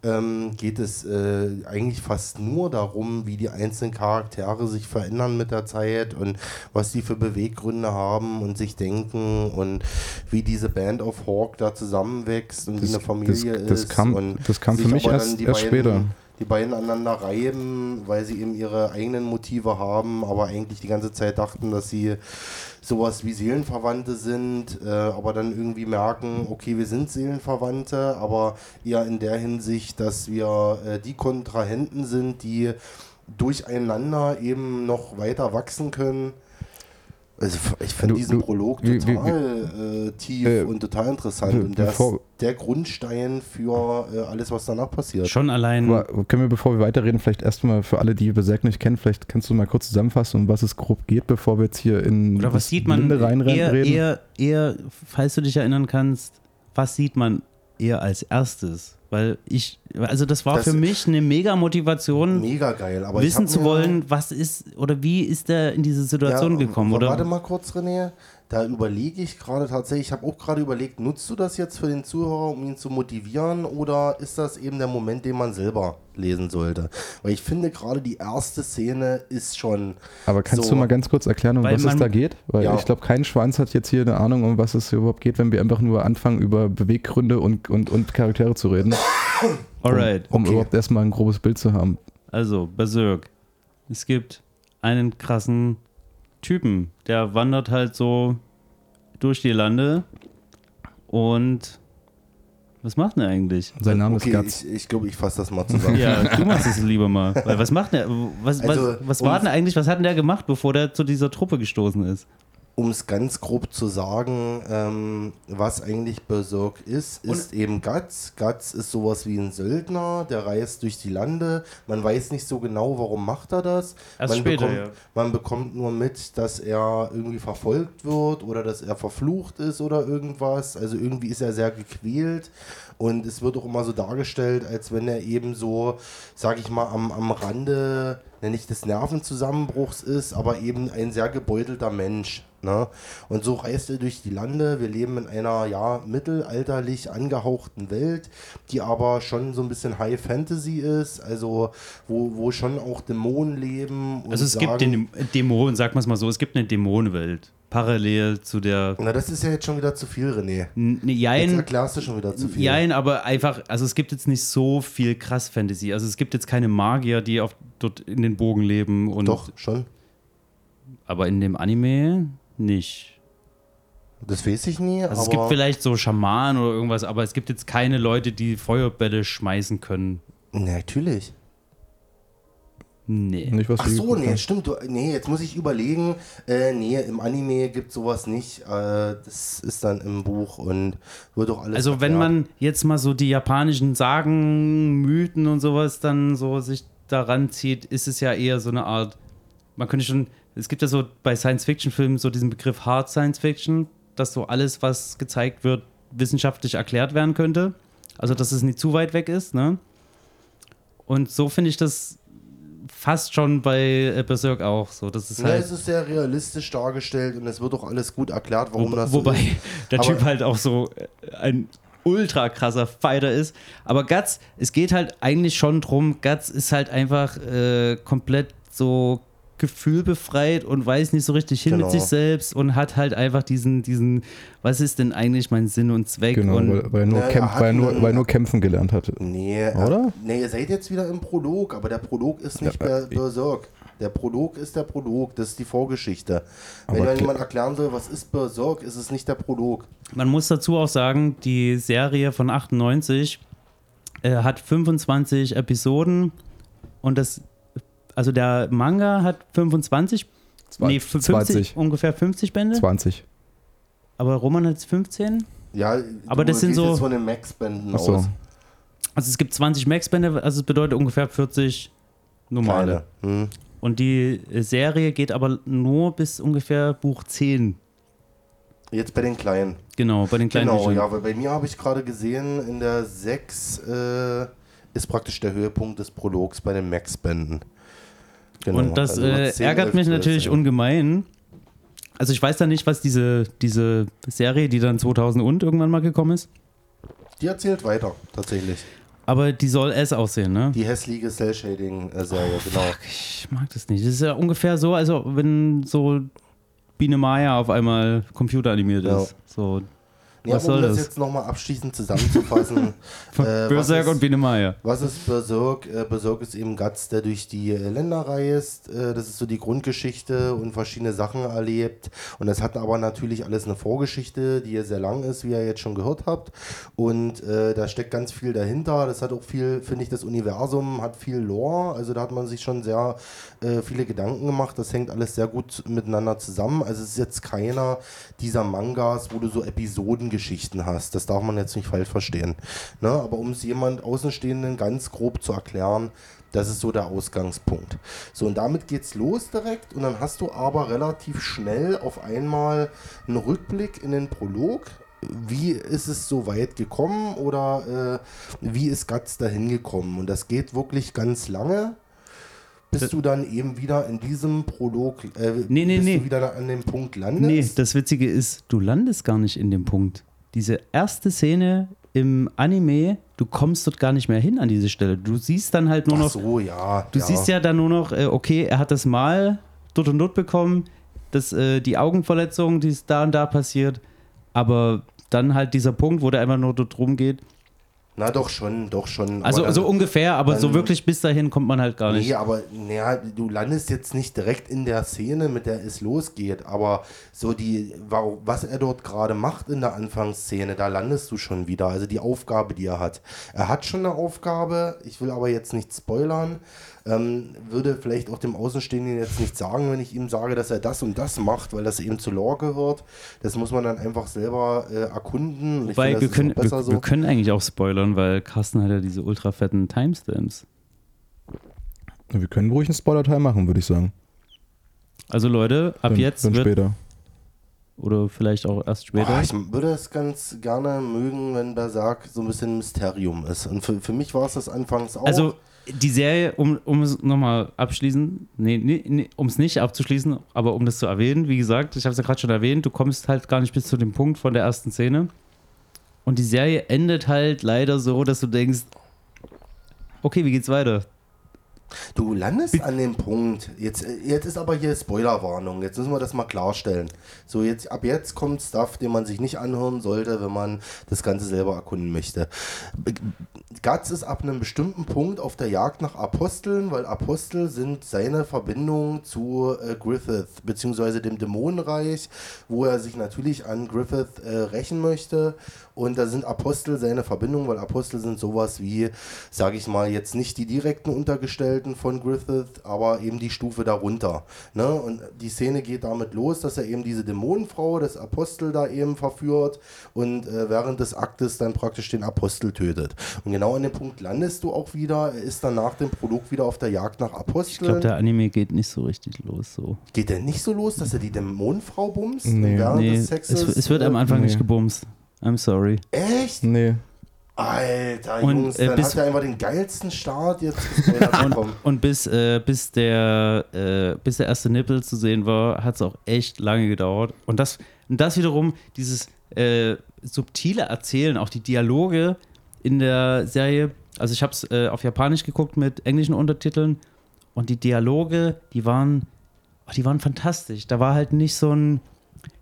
ähm, geht es äh, eigentlich fast nur darum, wie die einzelnen Charaktere sich verändern mit der Zeit und was die für Beweggründe haben und sich denken und wie diese Band of Hawk da zusammenwächst und wie Das- eine Familie das- das ist. kam- und das kam für mich erst- erst später. die beiden aneinander reiben, weil sie eben ihre eigenen Motive haben, aber eigentlich die ganze Zeit dachten, dass sie sowas wie Seelenverwandte sind, äh, aber dann irgendwie merken, okay, wir sind Seelenverwandte, aber eher in der Hinsicht, dass wir äh, die Kontrahenten sind, die durcheinander eben noch weiter wachsen können. Also ich finde diesen du- Prolog wie- wie- total äh, tief Äh, und total interessant. Und der ist der Grundstein für äh, alles, was danach passiert. Schon allein. Aber können wir, bevor wir weiterreden, vielleicht erstmal für alle, die Berserk nicht kennen, vielleicht kannst du mal kurz zusammenfassen, um was es grob geht, bevor wir jetzt hier in Oder was das sieht man eher, reden? eher, eher, falls du dich erinnern kannst, was sieht man eher als erstes? Weil ich, also das war Das- für mich eine mega Motivation, Mega geil. Aber wissen zu wollen, was ist oder wie ist er in diese Situation Ja, gekommen? aber Oder? Warte mal kurz, René. Da überlege ich gerade tatsächlich, ich habe auch gerade überlegt, nutzt du das jetzt für den Zuhörer, um ihn zu motivieren oder ist das eben der Moment, den man selber lesen sollte? Weil ich finde gerade die erste Szene ist schon. Aber kannst so, du mal ganz kurz erklären, um was es da geht? Weil Ja. ich glaube, kein Schwanz hat jetzt hier eine Ahnung, um was es überhaupt geht, wenn wir einfach nur anfangen, über Beweggründe und, und, und Charaktere zu reden, Alright. um Okay. überhaupt erstmal ein grobes Bild zu haben. Also, Berserk. Es gibt einen krassen Typen, der wandert halt so durch die Lande und was macht denn er eigentlich? Sein Name okay, ist Guts. ich, ich glaube, ich fasse das mal zusammen. Ja, du machst es lieber mal. Weil was macht der? Was, Also, was, was war denn eigentlich, was hat denn der gemacht, bevor der zu dieser Truppe gestoßen ist? Um es ganz grob zu sagen, ähm, was eigentlich Berserk ist, ist eben Guts. Guts ist sowas wie ein Söldner, der reist durch die Lande. Man weiß nicht so genau, warum macht er das. Erst man, später, bekommt, ja. man bekommt nur mit, dass er irgendwie verfolgt wird oder dass er verflucht ist oder irgendwas. Also irgendwie ist er sehr gequält. Und es wird auch immer so dargestellt, als wenn er eben so, sag ich mal, am, am Rande, nicht des Nervenzusammenbruchs ist, aber eben ein sehr gebeutelter Mensch. Ne? Und so reist er durch die Lande. Wir leben in einer ja mittelalterlich angehauchten Welt, die aber schon so ein bisschen High Fantasy ist, also wo, wo schon auch Dämonen leben. Also es gibt sagen- den Dämonen, sag mal es mal so, es gibt eine Dämonenwelt. Parallel zu der. Na, das ist ja jetzt schon wieder zu viel, René. Ne, Jetzt Jein, erklärst du schon wieder zu viel. jein, aber einfach, also es gibt jetzt nicht so viel krass Fantasy. Also es gibt jetzt keine Magier, die auf, dort in den Bogen leben. Und, Doch, schon. Aber in dem Anime nicht. Das weiß ich nie, Also es gibt vielleicht so Schamanen oder irgendwas, aber es gibt jetzt keine Leute, die Feuerbälle schmeißen können. natürlich. Nee. Nicht, was Ach so, nee, stimmt. Du, nee, jetzt muss ich überlegen. Äh, nee, im Anime gibt sowas nicht. Äh, das ist dann im Buch und wird auch alles. Also wenn erklärt. man jetzt mal so die japanischen Sagen, Mythen und sowas dann so sich daran zieht, ist es ja eher so eine Art, man könnte schon, es gibt ja so bei Science-Fiction-Filmen so diesen Begriff Hard Science-Fiction, dass so alles, was gezeigt wird, wissenschaftlich erklärt werden könnte. Also dass es nicht zu weit weg ist, ne? Und so finde ich das fast schon bei äh, Berserk auch so. Das ist Ja, halt, es ist sehr realistisch dargestellt und es wird auch alles gut erklärt, warum Wo, das wobei so ist. der Typ halt auch so äh, ein ultra krasser Fighter ist. Aber Guts, es geht halt eigentlich schon drum, Guts ist halt einfach äh, komplett so gefühlbefreit und weiß nicht so richtig hin Genau. mit sich selbst und hat halt einfach diesen, diesen, was ist denn eigentlich mein Sinn und Zweck? Genau, und weil, weil, er nur Ja, kämpf, hat weil, nur, weil nur kämpfen gelernt hatte. Nee, Oder? Nee, ihr seid jetzt wieder im Prolog, aber der Prolog ist nicht Ja, äh, Berserk. Der Prolog ist der Prolog, das ist die Vorgeschichte. Wenn jemand erklären soll, was ist Berserk, ist es nicht der Prolog. Man muss dazu auch sagen, die Serie von 98 äh, hat 25 Episoden und das, also der Manga hat 25, Zwei- nee, 50, 20. ungefähr 50 Bände, 20. aber Roman hat 15. Ja, Aber du das sind so- jetzt von den Max-Bänden Achso. aus. Also es gibt 20 Max-Bände, also es bedeutet ungefähr 40 normale. Hm. Und die äh, Serie geht aber nur bis ungefähr Buch 10. Jetzt bei den Kleinen. Genau, bei den kleinen Genau, Büchern. ja, weil bei mir habe ich gerade gesehen, in der 6 äh, ist praktisch der Höhepunkt des Prologs bei den Max-Bänden. Genau, Und das also äh, 10, ärgert 11, mich 12, natürlich ja. ungemein. Also ich weiß da nicht, was diese, diese Serie, die dann 2000 und irgendwann mal gekommen ist, Die erzählt weiter, tatsächlich. aber die soll S aussehen, ne? Die hässliche Cell-Shading-Serie, genau. Ich mag das nicht. Das ist ja ungefähr so, also wenn so Biene Maya auf einmal computeranimiert Ja. ist. So Ja, Was um soll das das? jetzt nochmal abschließend zusammenzufassen. äh, Berserk ist- und Biene Maya. Was ist Berserk? Äh, Berserk ist eben Guts, der durch die äh, Länder reist. Äh, das ist so die Grundgeschichte und verschiedene Sachen erlebt. Und das hat aber natürlich alles eine Vorgeschichte, die ja sehr lang ist, wie ihr jetzt schon gehört habt. Und äh, da steckt ganz viel dahinter. Das hat auch viel, finde ich, das Universum hat viel Lore. Also da hat man sich schon sehr viele Gedanken gemacht. Das hängt alles sehr gut miteinander zusammen. Also es ist jetzt keiner dieser Mangas, wo du so Episodengeschichten hast. Das darf man jetzt nicht falsch verstehen. Ne? Aber um es jemand Außenstehenden ganz grob zu erklären, das ist so der Ausgangspunkt. So, und damit geht's los direkt. Und dann hast du aber relativ schnell auf einmal einen Rückblick in den Prolog. Wie ist es so weit gekommen oder äh, wie ist Guts dahin gekommen? Und das geht wirklich ganz lange, bis Das- du dann eben wieder in diesem Prolog, äh, Nee, nee, nee. du wieder an dem Punkt Nee, landest. das Witzige ist, du landest gar nicht in dem Punkt. Diese erste Szene im Anime, du kommst dort gar nicht mehr hin an diese Stelle. Du siehst dann halt nur Ach noch, so, ja. du siehst ja dann nur noch, äh, okay, er hat das Mal dort und dort bekommen, das, äh, die Augenverletzung, die ist da und da passiert, aber dann halt dieser Punkt, wo der einfach nur dort rumgeht. Na doch schon, doch schon. Also Aber so dann- ungefähr, aber so dann- wirklich bis dahin kommt man halt gar nicht. Nee, aber naja, du landest jetzt nicht direkt in der Szene, mit der es losgeht, aber so die, wa- was er dort gerade macht in der Anfangsszene, da landest du schon wieder. Also die Aufgabe, die er hat. Er hat schon eine Aufgabe, ich will aber jetzt nicht spoilern, ähm, würde vielleicht auch dem Außenstehenden jetzt nicht sagen, wenn ich ihm sage, dass er das und das macht, weil das eben zu Lore gehört. Das muss man dann einfach selber äh, erkunden. Wobei, finde, wir können, wir, so. wir können eigentlich auch spoilern, weil Carsten hat ja diese ultra fetten Timestamps. Wir können ruhig einen Spoiler-Teil machen, würde ich sagen. Also Leute, ab Dann- jetzt dann wird, später. oder vielleicht auch erst später. Boah, ich würde es ganz gerne mögen, wenn Berserk so ein bisschen ein Mysterium ist. Und für, für mich war es das anfangs auch. Also die Serie, um, um es nochmal abschließen, nee, nee, nee um es nicht abzuschließen, aber um das zu erwähnen, wie gesagt, ich habe es ja gerade schon erwähnt, du kommst halt gar nicht bis zu dem Punkt von der ersten Szene. Und die Serie endet halt leider so, dass du denkst, okay, wie geht's weiter? Du landest an dem Punkt. Jetzt, äh, jetzt ist aber hier Spoilerwarnung. Jetzt müssen wir das mal klarstellen. So, jetzt, ab jetzt kommt Stuff, den man sich nicht anhören sollte, wenn man das Ganze selber erkunden möchte. Guts ist ab einem bestimmten Punkt auf der Jagd nach Aposteln, weil Apostel sind seine Verbindung zu äh, Griffith, beziehungsweise dem Dämonenreich, wo er sich natürlich an Griffith äh, rächen möchte. Und da sind Apostel seine Verbindung, weil Apostel sind sowas wie, sage ich mal, jetzt nicht die direkten Untergestellten von Griffith, aber eben die Stufe darunter. Ne? Und die Szene geht damit los, dass er eben diese Dämonenfrau, das Apostel da eben verführt und äh, während des Aktes dann praktisch den Apostel tötet. Und genau an dem Punkt landest du auch wieder. Er ist dann nach dem Prolog wieder auf der Jagd nach Ich Aposteln. glaube, der Anime geht nicht so richtig los. So. Geht der nicht so los, dass er die Dämonenfrau bumst? Nee. während Nee, des es, Sexes? es wird am Anfang nee. nicht gebumst. I'm sorry. Echt? Nee. Alter, Und, Jungs, äh, dann bis- hat er einfach den geilsten Start jetzt bekommen. Und bis, äh, bis, der, äh, bis der erste Nippel zu sehen war, hat es auch echt lange gedauert. Und das, und das wiederum, dieses äh, subtile Erzählen, auch die Dialoge in der Serie. Also ich habe es äh, auf Japanisch geguckt mit englischen Untertiteln und die Dialoge, die waren, oh, die waren fantastisch. Da war halt nicht so ein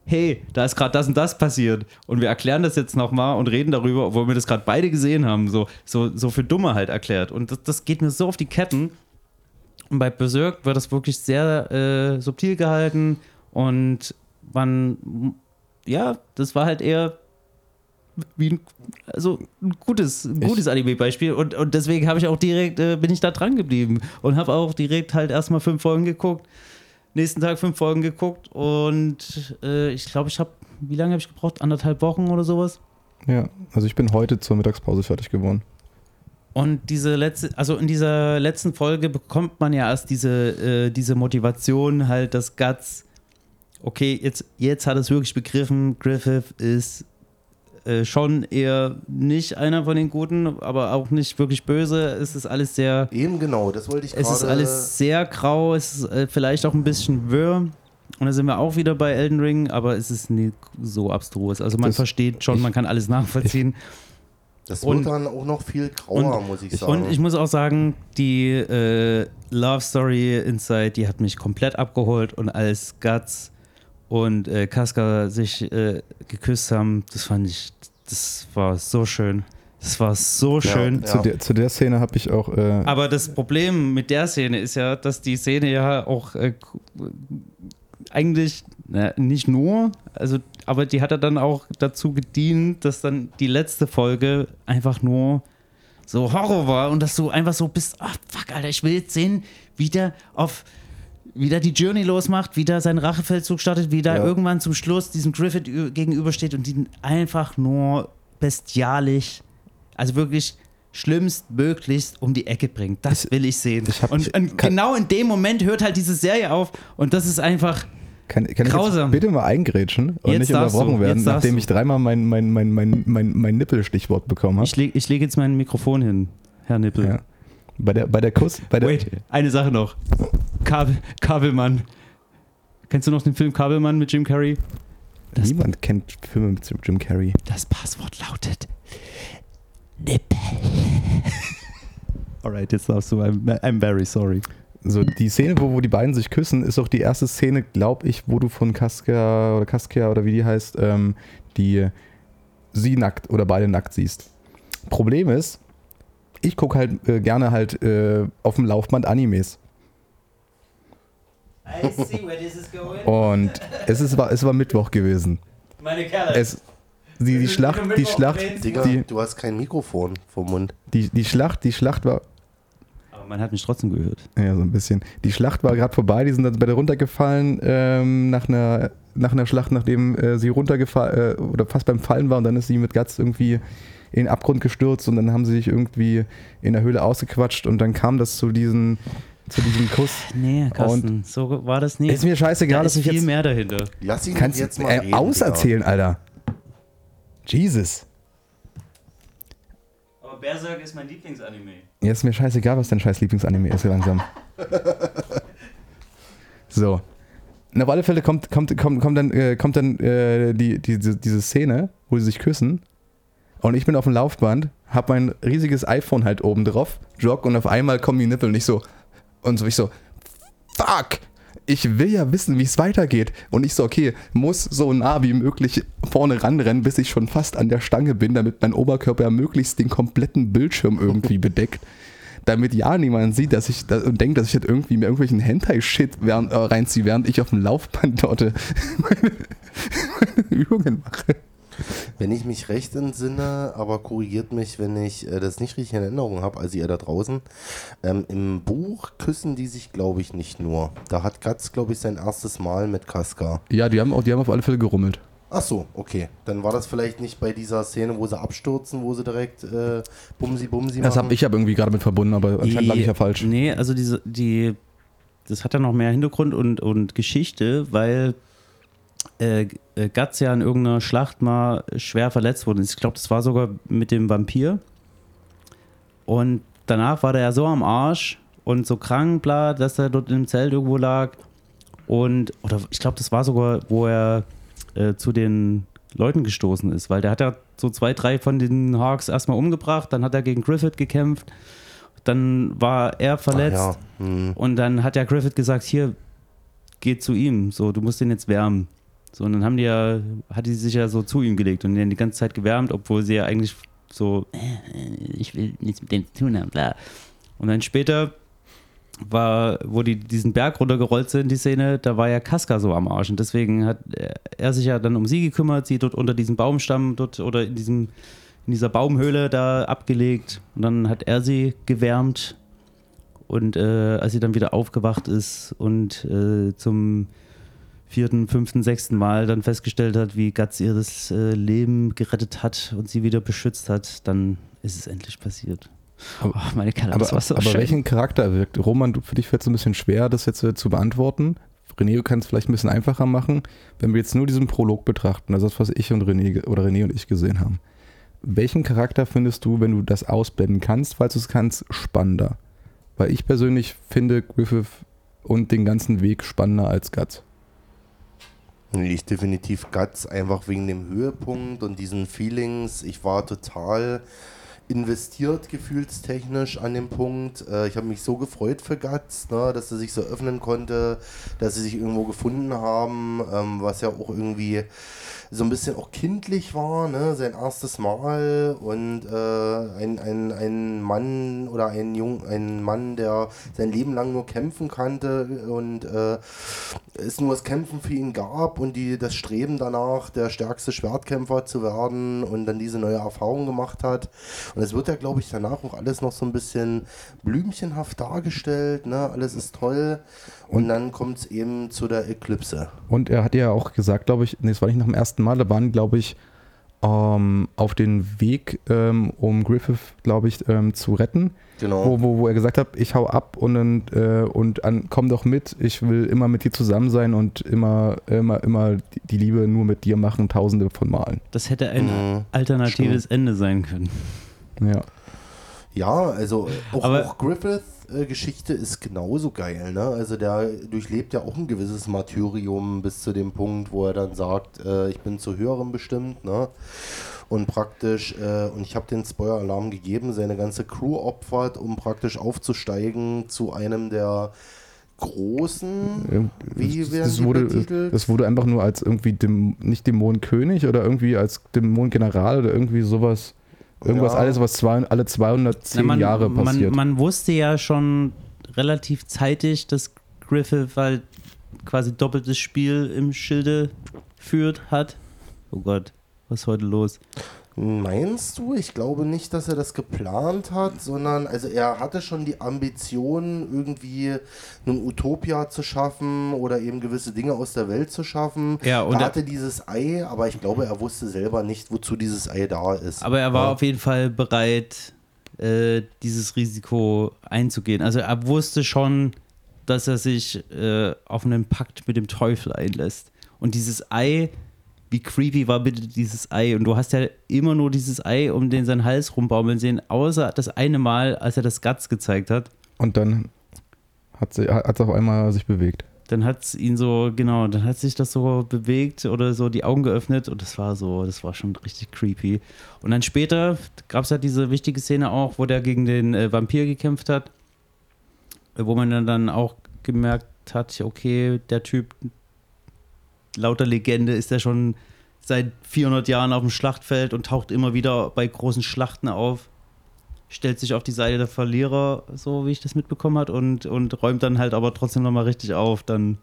hey, da ist gerade das und das passiert. Und wir erklären das jetzt nochmal und reden darüber, obwohl wir das gerade beide gesehen haben, so, so, so für Dumme halt erklärt. Und das, das geht mir so auf die Ketten. Und bei Berserk wird das wirklich sehr äh, subtil gehalten. Und man, ja, das war halt eher wie ein, also ein gutes, ein gutes Anime-Beispiel. Und, und deswegen habe ich auch direkt, äh, bin ich da dran geblieben. Und habe auch direkt halt erstmal fünf Folgen geguckt, nächsten Tag fünf Folgen geguckt und äh, ich glaube, ich habe, wie lange habe ich gebraucht? Anderthalb Wochen oder sowas? Ja, also ich bin heute zur Mittagspause fertig geworden. Und diese letzte, also in dieser letzten Folge bekommt man ja erst diese, äh, diese Motivation, halt, dass Guts, okay, jetzt, jetzt hat es wirklich begriffen, Griffith ist äh, schon eher nicht einer von den Guten, aber auch nicht wirklich böse. Es ist alles sehr, Eben genau, das wollte ich gerade. es ist alles sehr grau, es ist äh, vielleicht auch ein bisschen wirr. Und da sind wir auch wieder bei Elden Ring, aber es ist nicht so abstrus. Also man Das- versteht schon, ich- man kann alles nachvollziehen. Das und- wird dann auch noch viel grauer, muss ich sagen. Und ich muss auch sagen, die äh, Love Story Inside, die hat mich komplett abgeholt und als Guts und äh, Casca sich äh, geküsst haben, das fand ich, das war so schön. Das war so schön. Ja. Zu, der, zu der Szene habe ich auch. Äh, Aber das Problem mit der Szene ist ja, dass die Szene ja auch äh, eigentlich na, nicht nur, also, aber die hat ja dann auch dazu gedient, dass dann die letzte Folge einfach nur so Horror war und dass du einfach so bist, ach fuck, Alter, ich will jetzt sehen, wie der auf wie der die Journey losmacht, wie der seinen Rachefeldzug startet, wie der Ja. irgendwann zum Schluss diesem Griffith gegenübersteht und ihn einfach nur bestialisch, also wirklich schlimmstmöglichst um die Ecke bringt. Das will ich sehen. ich und ich und genau in dem Moment hört halt diese Serie auf und das ist einfach, kann, kann ich grausam. jetzt bitte mal eingrätschen und Jetzt nicht unterbrochen du, werden, nachdem du. ich dreimal mein, mein, mein, mein, mein, mein Nippelstichwort bekommen habe? ich lege ich leg jetzt mein Mikrofon hin, Herr Nippel. Ja. Bei der, bei der Kuss. Bei der, Wait, eine Sache noch. Kabel, Kabelmann. Kennst du noch den Film Kabelmann mit Jim Carrey? Das, Niemand kennt Filme mit Jim Carrey. das Passwort lautet Nippel. Alright, jetzt darfst du. I'm, I'm very sorry. So, die Szene, wo, wo die beiden sich küssen, ist auch die erste Szene, glaube ich, wo du von Casca oder Casca oder wie die heißt, ähm, die sie nackt oder beide nackt siehst. Problem ist, ich gucke halt äh, gerne halt äh, auf dem Laufband Animes. I see where this is going. Und es, ist, war, es war Mittwoch gewesen. Meine Kerle. Es, die, die Schlacht, die Schlacht, Digga, die, du hast kein Mikrofon vom Mund. die, die Schlacht, die Schlacht war, Aber man hat mich trotzdem gehört. Ja, so ein bisschen. Die Schlacht war gerade vorbei, die sind dann beide runtergefallen ähm, nach, einer, nach einer Schlacht, nachdem äh, sie runtergefallen äh, oder fast beim Fallen war und dann ist sie mit Guts irgendwie in den Abgrund gestürzt und dann haben sie sich irgendwie in der Höhle ausgequatscht und dann kam das zu diesem, zu diesem Kuss. Nee, Carsten, so war das nie. Ist mir scheißegal, da dass ist ich viel jetzt. mehr dahinter. Lass ihn Kannst jetzt mal äh, reden. auserzählen, Alter. Jesus. Aber Berserk ist mein Lieblingsanime. Ja, ist mir scheißegal, was dein scheiß Lieblingsanime ist, so langsam. So. Und auf alle Fälle kommt, kommt, kommt, kommt dann, äh, kommt dann äh, die, diese, diese Szene, wo sie sich küssen. Und ich bin auf dem Laufband, hab mein riesiges iPhone halt oben drauf, jog und auf einmal kommen die Nippel und ich so, und so, ich so, fuck! Ich will ja wissen, wie es weitergeht. Und ich so, okay, muss so nah wie möglich vorne ranrennen, bis ich schon fast an der Stange bin, damit mein Oberkörper möglichst den kompletten Bildschirm irgendwie bedeckt. Damit ja niemand sieht, dass ich da, und denkt, dass ich jetzt irgendwie mir irgendwelchen Hentai-Shit äh, reinziehe, während ich auf dem Laufband dort äh, meine, meine Übungen mache. Wenn ich mich recht entsinne, aber korrigiert mich, wenn ich äh, das nicht richtig in Erinnerung habe, also ihr da draußen, ähm, im Buch küssen die sich, glaube ich, nicht nur. Da hat Katz, glaube ich, sein erstes Mal mit Kaska. Ja, die haben, auch, die haben auf alle Fälle gerummelt. Ach so, okay. Dann war das vielleicht nicht bei dieser Szene, wo sie abstürzen, wo sie direkt äh, Bumsi Bumsi Das machen. habe ich aber irgendwie gerade mit verbunden, aber anscheinend lag ich ja falsch. Nee, also diese, die, das hat ja noch mehr Hintergrund und, und Geschichte, weil äh, äh, ja in irgendeiner Schlacht mal schwer verletzt wurde. Ich glaube, das war sogar mit dem Vampir. Und danach war der ja so am Arsch und so krank, bla, dass er dort im Zelt irgendwo lag. Und, oder ich glaube, das war sogar, wo er äh, zu den Leuten gestoßen ist, weil der hat ja so zwei, drei von den Hawks erstmal umgebracht, dann hat er gegen Griffith gekämpft, dann war er verletzt ja. Hm. und dann hat ja Griffith gesagt, hier, geh zu ihm, so, du musst den jetzt wärmen. So, und dann haben die ja, hat die sich ja so zu ihm gelegt und den die ganze Zeit gewärmt, obwohl sie ja eigentlich so, äh, ich will nichts mit denen zu tun haben, bla. Und dann später war, wo die diesen Berg runtergerollt sind, die Szene, da war ja Casca so am Arsch. Und deswegen hat er sich ja dann um sie gekümmert, sie dort unter diesem Baumstamm dort oder in diesem in dieser Baumhöhle da abgelegt. Und dann hat er sie gewärmt. Und äh, als sie dann wieder aufgewacht ist und äh, zum vierten, fünften, sechsten Mal dann festgestellt hat, wie Guts ihr das äh, Leben gerettet hat und sie wieder beschützt hat, dann ist es endlich passiert. Aber- oh, meine Kerle, Aber, so aber schön. welchen Charakter wirkt? Roman, du, für dich fällt es ein bisschen schwer, das jetzt äh, zu beantworten. René, du kannst es vielleicht ein bisschen einfacher machen. Wenn wir jetzt nur diesen Prolog betrachten, also das, was ich und René oder René und ich gesehen haben. Welchen Charakter findest du, wenn du das ausblenden kannst, falls du es kannst, spannender? Weil ich persönlich finde Griffith und den ganzen Weg spannender als Guts. Ich definitiv Guts, einfach wegen dem Höhepunkt und diesen Feelings. Ich war total investiert gefühlstechnisch an dem Punkt. Äh, ich habe mich so gefreut für Guts, ne, dass er sich so öffnen konnte, dass sie sich irgendwo gefunden haben, ähm, was ja auch irgendwie so ein bisschen auch kindlich war, ne? sein erstes Mal und äh, ein, ein, ein Mann oder ein Jung, ein Mann, der sein Leben lang nur kämpfen kannte und äh, es nur das Kämpfen für ihn gab und die, das Streben danach, der stärkste Schwertkämpfer zu werden und dann diese neue Erfahrung gemacht hat. Und es wird ja, glaube ich, danach auch alles noch so ein bisschen blümchenhaft dargestellt, ne? alles ist toll. Und dann kommt es eben zu der Eklipse. Und er hat ja auch gesagt, glaube ich, nee, es war nicht nach dem ersten Mal, da waren, glaube ich, ähm, auf den Weg, ähm, um Griffith, glaube ich, ähm, zu retten, Genau. wo, wo, wo er gesagt hat, ich hau ab und, dann, äh, und an, komm doch mit, ich will immer mit dir zusammen sein und immer, immer, immer die- Liebe nur mit dir machen, tausende von Malen. Das hätte ein Mhm. alternatives Ende sein können. Ja. Ja, also auch, Aber- auch Griffith-Geschichte ist genauso geil. Ne? Also der durchlebt ja auch ein gewisses Martyrium bis zu dem Punkt, wo er dann sagt, äh, ich bin zu höherem bestimmt. Ne? Und praktisch, äh, und ich habe den Spoiler-Alarm gegeben, seine ganze Crew opfert, um praktisch aufzusteigen zu einem der großen, wie werden das, wurde, betitelt? das wurde einfach nur als irgendwie, Däm, nicht Dämonenkönig oder irgendwie als Dämonengeneral oder irgendwie sowas. Irgendwas, Ja. alles, was zwei, alle 210 Na, man, Jahre passiert. Man, man wusste ja schon relativ zeitig, dass Griffith halt quasi doppeltes Spiel im Schilde führt hat. Oh Gott, was ist heute los? Meinst du? Ich glaube nicht, dass er das geplant hat, sondern also er hatte schon die Ambition, irgendwie eine Utopia zu schaffen oder eben gewisse Dinge aus der Welt zu schaffen. Ja, und er er- hatte dieses Ei, aber ich glaube, er wusste selber nicht, wozu dieses Ei da ist. Aber er war ja. auf jeden Fall bereit, äh, dieses Risiko einzugehen. Also er wusste schon, dass er sich äh, auf einen Pakt mit dem Teufel einlässt. Und dieses Ei, wie creepy war bitte dieses Ei? Und du hast ja immer nur dieses Ei um den seinen Hals rumbaumeln sehen, außer das eine Mal, als er das Guts gezeigt hat. Und dann hat sie hat es auf einmal sich bewegt. Dann hat es ihn so, genau, dann hat sich das so bewegt oder so die Augen geöffnet und das war so, das war schon richtig creepy. Und dann später gab es halt diese wichtige Szene auch, wo der gegen den äh, Vampir gekämpft hat, wo man dann auch gemerkt hat, okay, der Typ, lauter Legende, ist er schon seit 400 Jahren auf dem Schlachtfeld und taucht immer wieder bei großen Schlachten auf. Stellt sich auf die Seite der Verlierer, so wie ich das mitbekommen hat, und, und räumt dann halt aber trotzdem nochmal richtig auf. Dann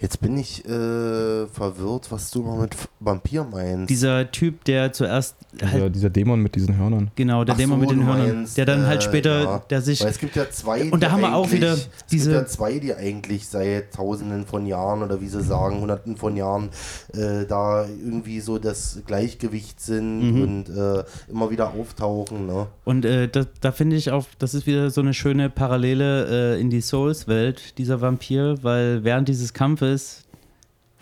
Jetzt bin ich äh, verwirrt, was du mal mit Vampir meinst. dieser Typ, der zuerst Dieser, halt, dieser Dämon mit diesen Hörnern. genau, der Ach Dämon so, mit den Hörnern, meinst, der dann halt äh, später, ja. der sich Weil es gibt ja zwei, Und da die haben wir auch wieder Es diese- gibt ja zwei, die eigentlich seit tausenden von Jahren oder wie sie sagen, hunderten von Jahren äh, da irgendwie so das Gleichgewicht sind Mhm. und äh, immer wieder auftauchen. Ne? Und äh, da, da finde ich auch, das ist wieder so eine schöne Parallele äh, in die Souls-Welt, dieser Vampir, weil während dieses Kampfes,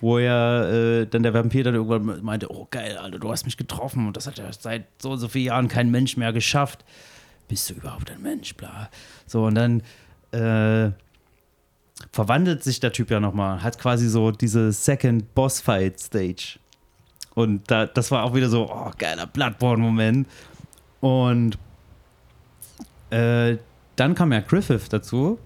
wo ja äh, dann der Vampir dann irgendwann meinte, oh geil, Alter, du hast mich getroffen und das hat ja seit so und so vielen Jahren kein Mensch mehr geschafft. Bist du überhaupt ein Mensch, bla. So, und dann äh, verwandelt sich der Typ ja nochmal, hat quasi so diese Second Boss Fight Stage. Und da, das war auch wieder so, oh, geiler Bloodborne-Moment. Und äh, dann kam ja Griffith dazu.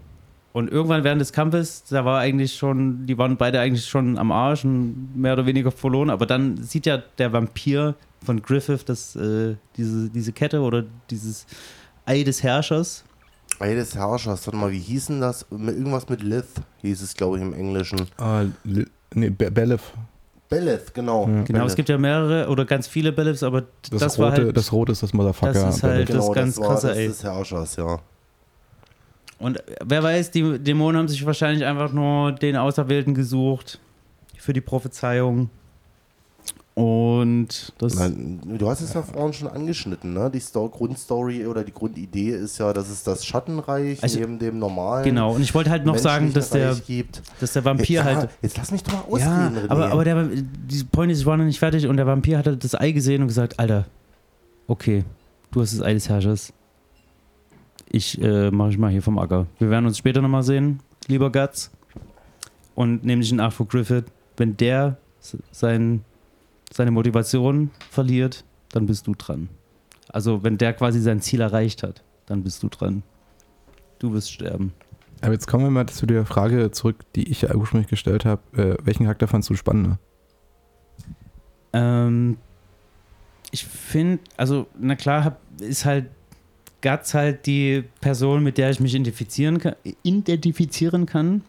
Und irgendwann während des Kampfes, da war eigentlich schon, die waren beide eigentlich schon am Arsch und mehr oder weniger verloren. Aber dann sieht ja der Vampir von Griffith das, äh, diese, diese Kette oder dieses Ei des Herrschers. Ei des Herrschers, warte mal, wie hießen das? Irgendwas mit Lith hieß es, glaube ich, im Englischen. Ah, Li- nee, Be Belef. Beleth, genau. Ja. Genau, es gibt ja mehrere oder ganz viele Bellifs, aber Das, das, rote, war halt. das rote ist das Motherfucker. Das ist halt- Belef. das ist ganz war krasse, das ey. des Herrschers, ja. Und wer weiß, die Dämonen haben sich wahrscheinlich einfach nur den Auserwählten gesucht für die Prophezeiung. Und das. Nein, du hast es ja vorhin schon angeschnitten, ne? Die Sto Grundstory oder die Grundidee ist ja, dass es das Schattenreich Also- neben dem normalen. Genau, und ich wollte halt noch sagen, dass der, gibt. dass der Vampir jetzt, halt. jetzt lass mich doch mal Ja, ausreden, René. aber, aber der, die Point ist, ich war noch nicht fertig und der Vampir hat halt das Ei gesehen und gesagt, Alter, okay, du hast das Ei des Herrschers. Ich äh, mache ich mal hier vom Acker. Wir werden uns später nochmal sehen, lieber Guts. Und nämlich in Acht vor Griffith. Wenn der sein, seine Motivation verliert, dann bist du dran. Also wenn der quasi sein Ziel erreicht hat, dann bist du dran. Du wirst sterben. Aber jetzt kommen wir mal zu der Frage zurück, die ich ja ursprünglich gestellt habe. Äh, welchen Charakter fandst du spannender? Ähm, ich finde, also, na klar, hab, ist halt Guts halt die Person, mit der ich mich identifizieren kann, identifizieren kann.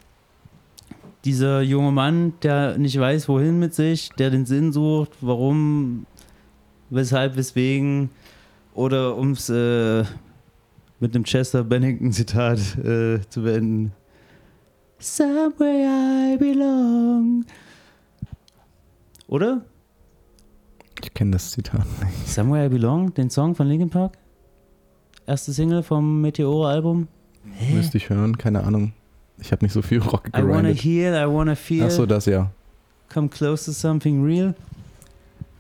Dieser junge Mann, der nicht weiß, wohin mit sich, der den Sinn sucht, warum, weshalb, weswegen, oder um es äh, mit einem Chester Bennington-Zitat äh, zu beenden. Somewhere I belong. Oder? Ich kenne das Zitat. Somewhere I Belong, den Song von Linkin Park? Erste Single vom Meteore-Album? Müsste ich hören, keine Ahnung. Ich habe nicht so viel Rock I wanna heal, I wanna feel, Achso, das ja. come close to something real.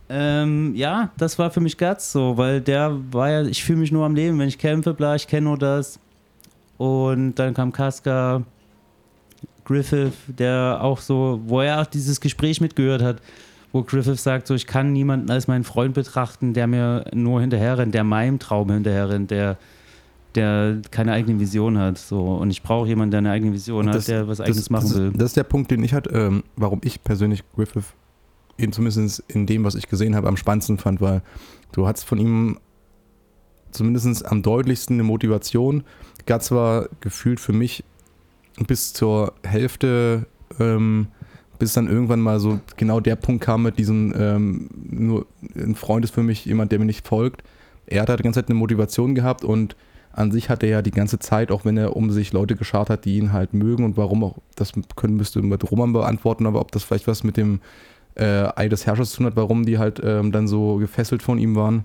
Ähm, ja, das war für mich Guts so, weil der war ja, ich fühle mich nur am Leben, wenn ich kämpfe, bla, ich kenne nur das. Und dann kam Casca, Griffith, der auch so, wo er auch dieses Gespräch mitgehört hat, wo Griffith sagt, so, ich kann niemanden als meinen Freund betrachten, der mir nur hinterherrennt, der meinem Traum hinterherrennt, der, der keine eigene Vision hat. So. Und ich brauche jemanden, der eine eigene Vision hat, der was eigenes machen das, will. Ist, das ist der Punkt, den ich hatte, ähm, warum ich persönlich Griffith in, zumindest in dem, was ich gesehen habe, am spannendsten fand, weil du hattest von ihm zumindest am deutlichsten eine Motivation. Guts war gefühlt für mich bis zur Hälfte, ähm, bis dann irgendwann mal so genau der Punkt kam mit diesem, ähm, nur ein Freund ist für mich jemand, der mir nicht folgt. Er hat halt die ganze Zeit eine Motivation gehabt und an sich hat er ja die ganze Zeit, auch wenn er um sich Leute geschart hat, die ihn halt mögen und warum auch, das können müsste mit Roman beantworten, aber ob das vielleicht was mit dem äh, Ei des Herrschers zu tun hat, warum die halt ähm, dann so gefesselt von ihm waren.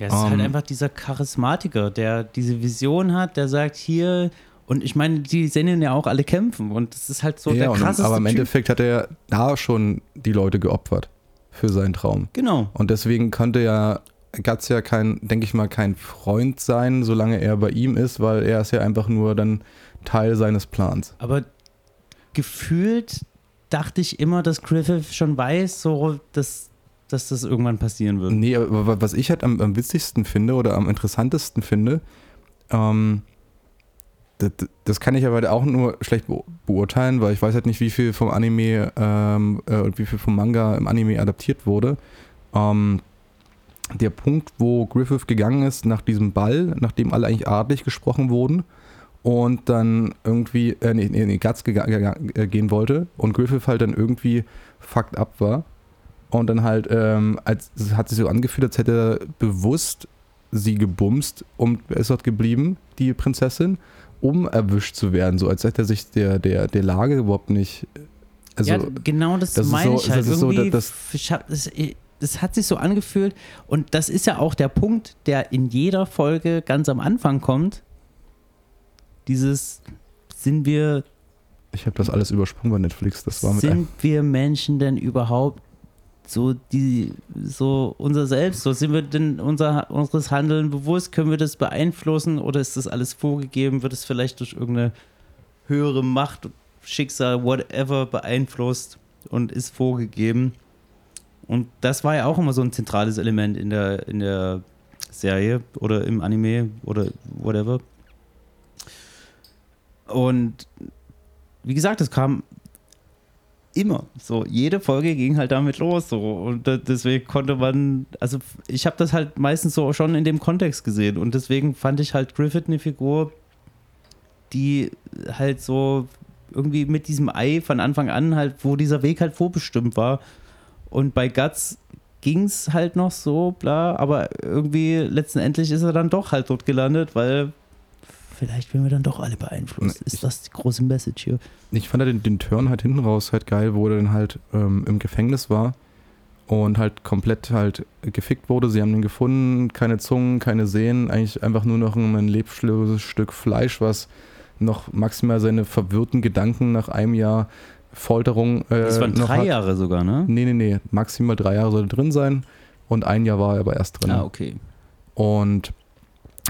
Ja, es ist halt Ähm, einfach dieser Charismatiker, der diese Vision hat, der sagt hier, und ich meine, die sehen ihn ja auch alle kämpfen und das ist halt so der und, krasseste aber im Typ. Endeffekt hat er da schon die Leute geopfert für seinen Traum. Genau. Und deswegen konnte ja Guts ja kein, denke ich mal, kein Freund sein, solange er bei ihm ist, weil er ist ja einfach nur dann Teil seines Plans. Aber gefühlt dachte ich immer, dass Griffith schon weiß, so, dass, dass das irgendwann passieren wird. Nee, aber wa- was ich halt am, am witzigsten finde oder am interessantesten finde, ähm, das, das kann ich aber auch nur schlecht beu- beurteilen, weil ich weiß halt nicht, wie viel vom Anime ähm, äh, und wie viel vom Manga im Anime adaptiert wurde. Ähm, der Punkt, wo Griffith gegangen ist nach diesem Ball, nachdem alle eigentlich adlig gesprochen wurden und dann irgendwie, äh, nee, nee, nee Guts äh, gehen wollte und Griffith halt dann irgendwie fucked up war und dann halt, ähm, als, es hat sich so angefühlt, als hätte er bewusst sie gebumst und ist dort geblieben, die Prinzessin, um erwischt zu werden. So als hätte er sich der, der, der Lage überhaupt nicht. Also, ja, genau das, das meine so- ich halt. das ist so, Irgendwie, dass- ich hab, das, das hat sich so angefühlt und das ist ja auch der Punkt, der in jeder Folge ganz am Anfang kommt. Dieses, sind wir, ich habe das alles übersprungen bei Netflix. Das war mit sind wir Menschen denn überhaupt so die so unser Selbst so sind wir denn unser unseres Handeln bewusst? Können wir das beeinflussen oder ist das alles vorgegeben? Wird es vielleicht durch irgendeine höhere Macht Schicksal whatever beeinflusst und ist vorgegeben? Und das war ja auch immer so ein zentrales Element in der in der Serie oder im Anime oder whatever. Und wie gesagt, es kam immer. So, jede Folge ging halt damit los. So. Und deswegen konnte man, also ich habe das halt meistens so schon in dem Kontext gesehen. Und deswegen fand ich halt Griffith eine Figur, die halt so irgendwie mit diesem Ei von Anfang an halt, wo dieser Weg halt vorbestimmt war. Und bei Guts ging es halt noch so, bla, aber irgendwie letztendlich ist er dann doch halt dort gelandet, weil vielleicht werden wir dann doch alle beeinflusst. Ist das die große Message hier? Ich fand ja den, den Turn halt hinten raus halt geil, wo er dann halt ähm, im Gefängnis war und halt komplett halt gefickt wurde. Sie haben ihn gefunden, keine Zungen, keine Sehnen, eigentlich einfach nur noch ein lebloses Stück Fleisch, was noch maximal seine verwirrten Gedanken nach einem Jahr Folterung äh, Das waren noch drei hat. Jahre sogar, ne? Nee, nee, nee, maximal drei Jahre soll er drin sein und ein Jahr war er aber erst drin. Ah, okay. Und,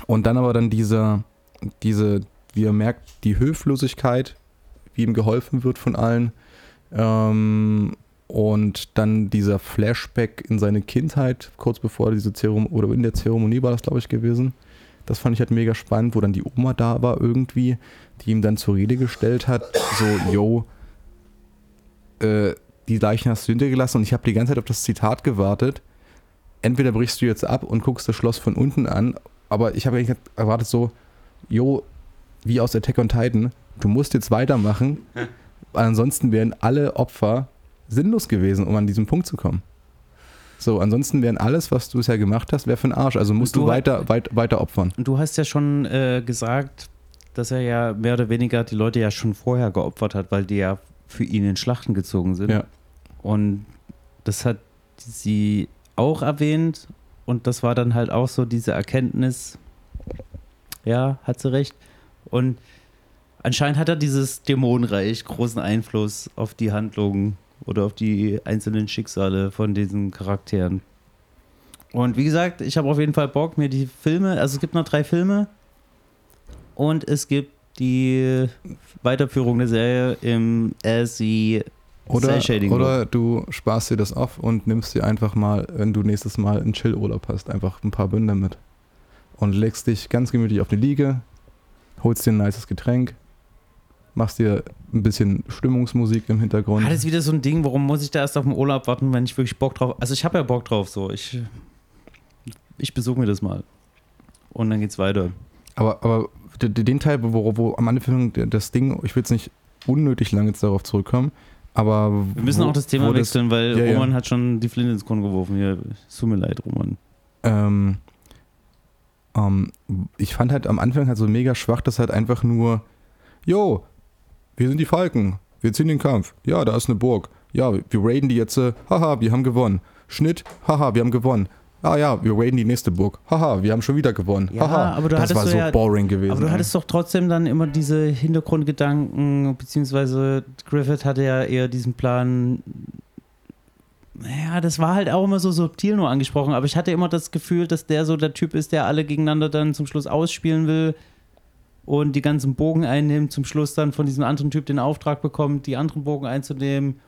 und dann aber dann dieser, diese, wie er merkt, die Hilflosigkeit, wie ihm geholfen wird von allen. Ähm, und dann dieser Flashback in seine Kindheit, kurz bevor diese Zeremonie, oder in der Zeremonie war das, glaube ich, gewesen. Das fand ich halt mega spannend, wo dann die Oma da war irgendwie, die ihm dann zur Rede gestellt hat, so, yo, äh, die Leichen hast du hintergelassen und ich habe die ganze Zeit auf das Zitat gewartet. Entweder brichst du jetzt ab und guckst das Schloss von unten an, aber ich habe eigentlich erwartet so, jo, wie aus Attack on Titan, du musst jetzt weitermachen, weil ansonsten wären alle Opfer sinnlos gewesen, um an diesen Punkt zu kommen. So, ansonsten wären alles, was du bisher gemacht hast, wäre für den Arsch. Also musst du, du- weiter, weit, weiter opfern. Und du hast ja schon äh, gesagt, dass er ja mehr oder weniger die Leute ja schon vorher geopfert hat, weil die ja für ihn in Schlachten gezogen sind. Ja. Und das hat sie auch erwähnt und das war dann halt auch so diese Erkenntnis, ja, hat sie recht. Und anscheinend hat er dieses Dämonenreich großen Einfluss auf die Handlungen oder auf die einzelnen Schicksale von diesen Charakteren. Und wie gesagt, ich habe auf jeden Fall Bock, mir die Filme, also es gibt noch drei Filme und es gibt die Weiterführung der Serie im SE Oder, oder du sparst dir das auf und nimmst dir einfach mal, wenn du nächstes Mal einen Chill-Urlaub hast, einfach ein paar Bünder mit. Und legst dich ganz gemütlich auf die Liege, holst dir ein nices Getränk, machst dir ein bisschen Stimmungsmusik im Hintergrund. Ah, das ist wieder so ein Ding, warum muss ich da erst auf den Urlaub warten, wenn ich wirklich Bock drauf Also ich habe ja Bock drauf so. Ich, ich besuche mir das mal. Und dann geht's weiter. Aber, aber den Teil, wo, wo am Anfang das Ding, ich will jetzt nicht unnötig lange jetzt darauf zurückkommen, aber. Wir müssen wo, auch das Thema wechseln, weil Ja, ja. Roman hat schon die Flinte ins Korn geworfen. Hier, es tut mir leid, Roman. ähm, ähm, ich fand halt am Anfang halt so mega schwach, dass halt einfach nur, jo, wir sind die Falken, wir ziehen den Kampf, ja, da ist eine Burg, ja, wir raiden die jetzt, äh, haha, wir haben gewonnen. Schnitt, haha, wir haben gewonnen. Ah ja, wir raiden die nächste Burg. Haha, wir haben schon wieder gewonnen. Ja, haha. aber du das war so ja- boring gewesen. Aber du ey. hattest doch trotzdem dann immer diese Hintergrundgedanken, beziehungsweise Griffith hatte ja eher diesen Plan. Naja, das war halt auch immer so subtil nur angesprochen, aber ich hatte immer das Gefühl, dass der so der Typ ist, der alle gegeneinander dann zum Schluss ausspielen will und die ganzen Bogen einnimmt, zum Schluss dann von diesem anderen Typ den Auftrag bekommt, die anderen Bogen einzunehmen.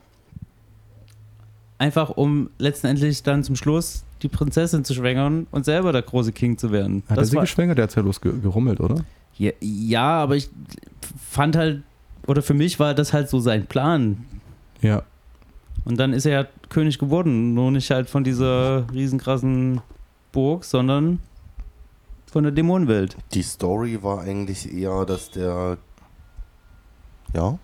Einfach um letztendlich dann zum Schluss die Prinzessin zu schwängern und selber der große King zu werden. Hat er das sie war, geschwängert? Der hat ja bloß ge gerummelt, oder? ja, ja, aber ich fand halt, oder für mich war das halt so sein Plan. Ja. Und dann ist er ja König geworden. Nur nicht halt von dieser riesenkrassen Burg, sondern von der Dämonenwelt. Die Story war eigentlich eher, dass der. Ja?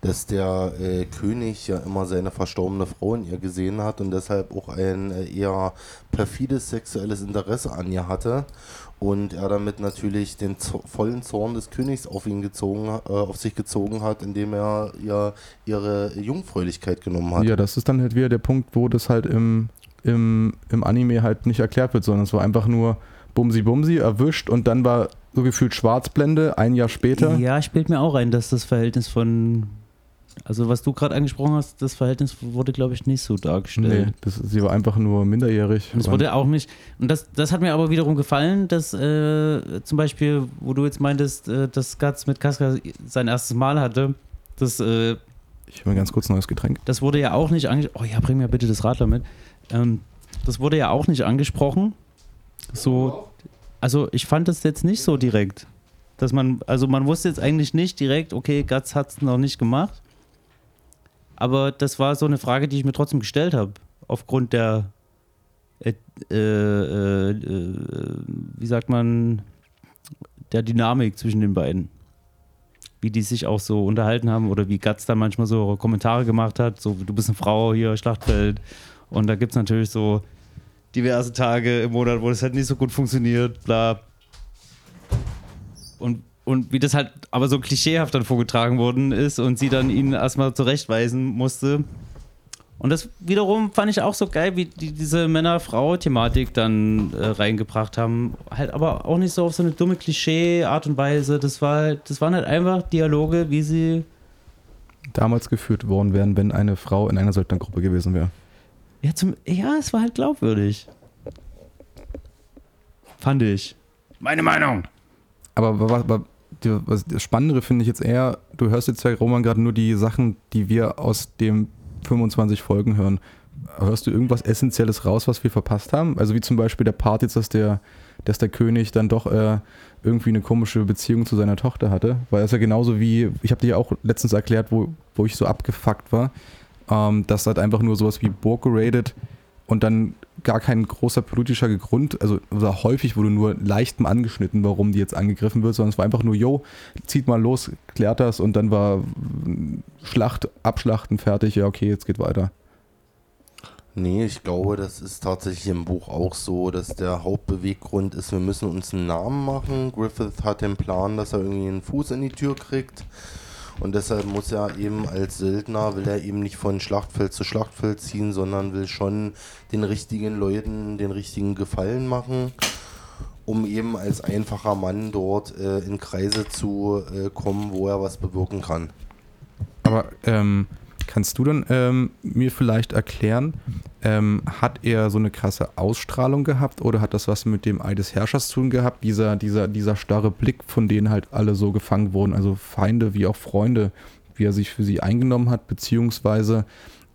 Dass der äh, König ja immer seine verstorbene Frau in ihr gesehen hat und deshalb auch ein äh, eher perfides sexuelles Interesse an ihr hatte. Und er damit natürlich den zo- vollen Zorn des Königs auf ihn gezogen, äh, auf sich gezogen hat, indem er ihr ihre Jungfräulichkeit genommen hat. Ja, das ist dann halt wieder der Punkt, wo das halt im, im, im Anime halt nicht erklärt wird, sondern es war einfach nur Bumsi Bumsi erwischt und dann war so gefühlt Schwarzblende ein Jahr später. Ja, spielt mir auch ein, dass das Verhältnis von. Also, was du gerade angesprochen hast, das Verhältnis wurde, glaube ich, nicht so dargestellt. Nee, das, sie war einfach nur minderjährig. Und es wurde auch nicht. Und das, das hat mir aber wiederum gefallen, dass äh, zum Beispiel, wo du jetzt meintest, äh, dass Guts mit Casca sein erstes Mal hatte, das, äh, ich will mir ganz kurz ein neues Getränk. das wurde ja auch nicht angesprochen. Oh ja, bring mir bitte das Radler mit. Ähm, das wurde ja auch nicht angesprochen. So, also ich fand das jetzt nicht so direkt. Dass man, also man wusste jetzt eigentlich nicht direkt, okay, Guts hat es noch nicht gemacht. Aber das war so eine Frage, die ich mir trotzdem gestellt habe, aufgrund der, äh, äh, äh, wie sagt man, der Dynamik zwischen den beiden. Wie die sich auch so unterhalten haben oder wie Gatz dann manchmal so Kommentare gemacht hat, so du bist eine Frau hier, Schlachtfeld. Und da gibt es natürlich so diverse Tage im Monat, wo das halt nicht so gut funktioniert, bla. Und, und wie das halt aber so klischeehaft dann vorgetragen worden ist und sie dann ihn erstmal zurechtweisen musste. Und das wiederum fand ich auch so geil, wie die diese Männer-Frau-Thematik dann äh, reingebracht haben. Halt aber auch nicht so auf so eine dumme Klischee-Art und Weise. Das, war, halt- das waren halt einfach Dialoge, wie sie. Damals geführt worden wären, wenn eine Frau in einer Söldnergruppe gewesen wäre. Ja, zum, ja, es war halt glaubwürdig. Fand ich. Meine Meinung. Aber wa- wa- das Spannendere finde ich jetzt eher, du hörst jetzt ja, Roman, gerade nur die Sachen, die wir aus dem 25 Folgen hören. Hörst du irgendwas Essentielles raus, was wir verpasst haben? Also wie zum Beispiel der Part jetzt, dass der, dass der König dann doch äh, irgendwie eine komische Beziehung zu seiner Tochter hatte. Weil es ja genauso wie, ich habe dir ja auch letztens erklärt, wo, wo ich so abgefuckt war, ähm, dass halt einfach nur sowas wie Burg geradet und dann gar kein großer politischer Grund, also häufig wurde nur leicht mal angeschnitten, warum die jetzt angegriffen wird, sondern es war einfach nur, yo, zieht mal los, klärt das und dann war Schlacht, Abschlachten, fertig, ja okay, jetzt geht weiter. Nee, ich glaube, das ist tatsächlich im Buch auch so, dass der Hauptbeweggrund ist, wir müssen uns einen Namen machen. Griffith hat den Plan, dass er irgendwie einen Fuß in die Tür kriegt. Und deshalb muss er eben als Söldner, will er eben nicht von Schlachtfeld zu Schlachtfeld ziehen, sondern will schon den richtigen Leuten den richtigen Gefallen machen, um eben als einfacher Mann dort äh, in Kreise zu äh, kommen, wo er was bewirken kann. Aber ähm, kannst du dann ähm, mir vielleicht erklären, ähm, hat er so eine krasse Ausstrahlung gehabt oder hat das was mit dem Ei des Herrschers zu tun gehabt? Dieser, dieser, dieser starre Blick, von denen halt alle so gefangen wurden, also Feinde wie auch Freunde, wie er sich für sie eingenommen hat, beziehungsweise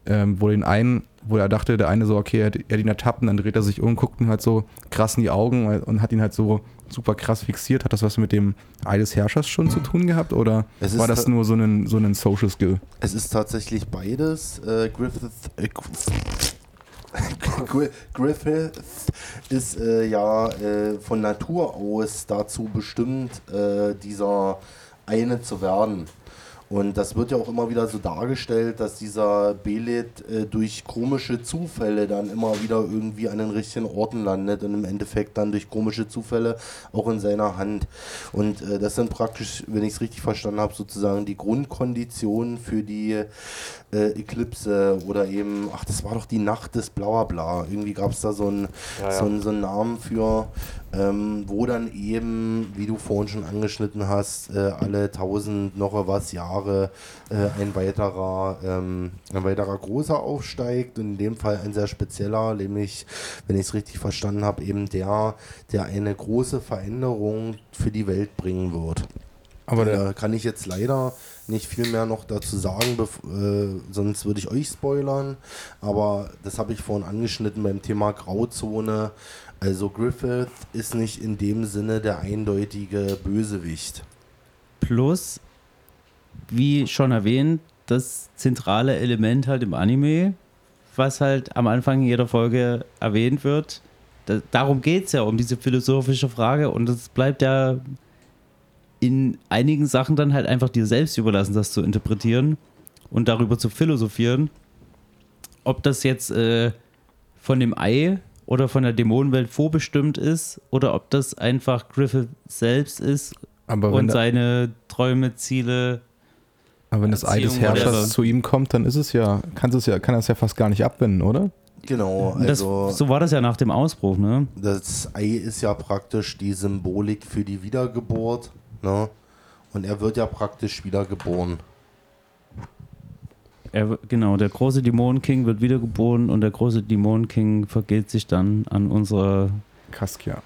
ähm, wo den einen, wo er dachte, der eine so, okay, er hat, er hat ihn ertappt und dann dreht er sich um, guckt ihn halt so krass in die Augen und hat ihn halt so super krass fixiert. Hat das was mit dem Ei des Herrschers schon zu tun gehabt oder war das nur so ein, so ein Social Skill? Es ist tatsächlich beides. Äh, Griffith, äh, Griffith ist äh, ja äh, von Natur aus dazu bestimmt, äh, dieser eine zu werden. Und das wird ja auch immer wieder so dargestellt, dass dieser Belit äh, durch komische Zufälle dann immer wieder irgendwie an den richtigen Orten landet und im Endeffekt dann durch komische Zufälle auch in seiner Hand. Und äh, das sind praktisch, wenn ich es richtig verstanden habe, sozusagen die Grundkonditionen für die äh, Eklipse oder eben, ach, das war doch die Nacht des Blauer Irgendwie gab es da so einen, So, einen, so einen Namen für, ähm, wo dann eben, wie du vorhin schon angeschnitten hast, äh, alle tausend noch was Jahre äh, ein weiterer, ähm, ein weiterer großer aufsteigt. Und in dem Fall ein sehr spezieller, nämlich, wenn ich es richtig verstanden habe, eben der, der eine große Veränderung für die Welt bringen wird. Aber Da kann ich jetzt leider nicht viel mehr noch dazu sagen, äh, sonst würde ich euch spoilern. Aber das habe ich vorhin angeschnitten beim Thema Grauzone. Also Griffith ist nicht in dem Sinne der eindeutige Bösewicht. Plus, wie schon erwähnt, das zentrale Element halt im Anime, was halt am Anfang jeder Folge erwähnt wird. Da, darum geht es ja, um diese philosophische Frage. Und es bleibt ja in einigen Sachen dann halt einfach dir selbst überlassen, das zu interpretieren und darüber zu philosophieren. Ob das jetzt äh, von dem Ei oder von der Dämonenwelt vorbestimmt ist oder ob das einfach Griffith selbst ist und da, seine Träume, Ziele. aber wenn das Ei des oder Herrschers zu ihm kommt, dann ist es ja, kann es ja, kann er es ja fast gar nicht abwenden, oder? Genau, Das, also so war das ja nach dem Ausbruch, ne? das Ei ist ja praktisch die Symbolik für die Wiedergeburt. Ne? Und er wird ja praktisch wiedergeboren. Er, genau, der große Dämonenking wird wiedergeboren und der große Dämonenking vergeht sich dann an unsere Kaskia.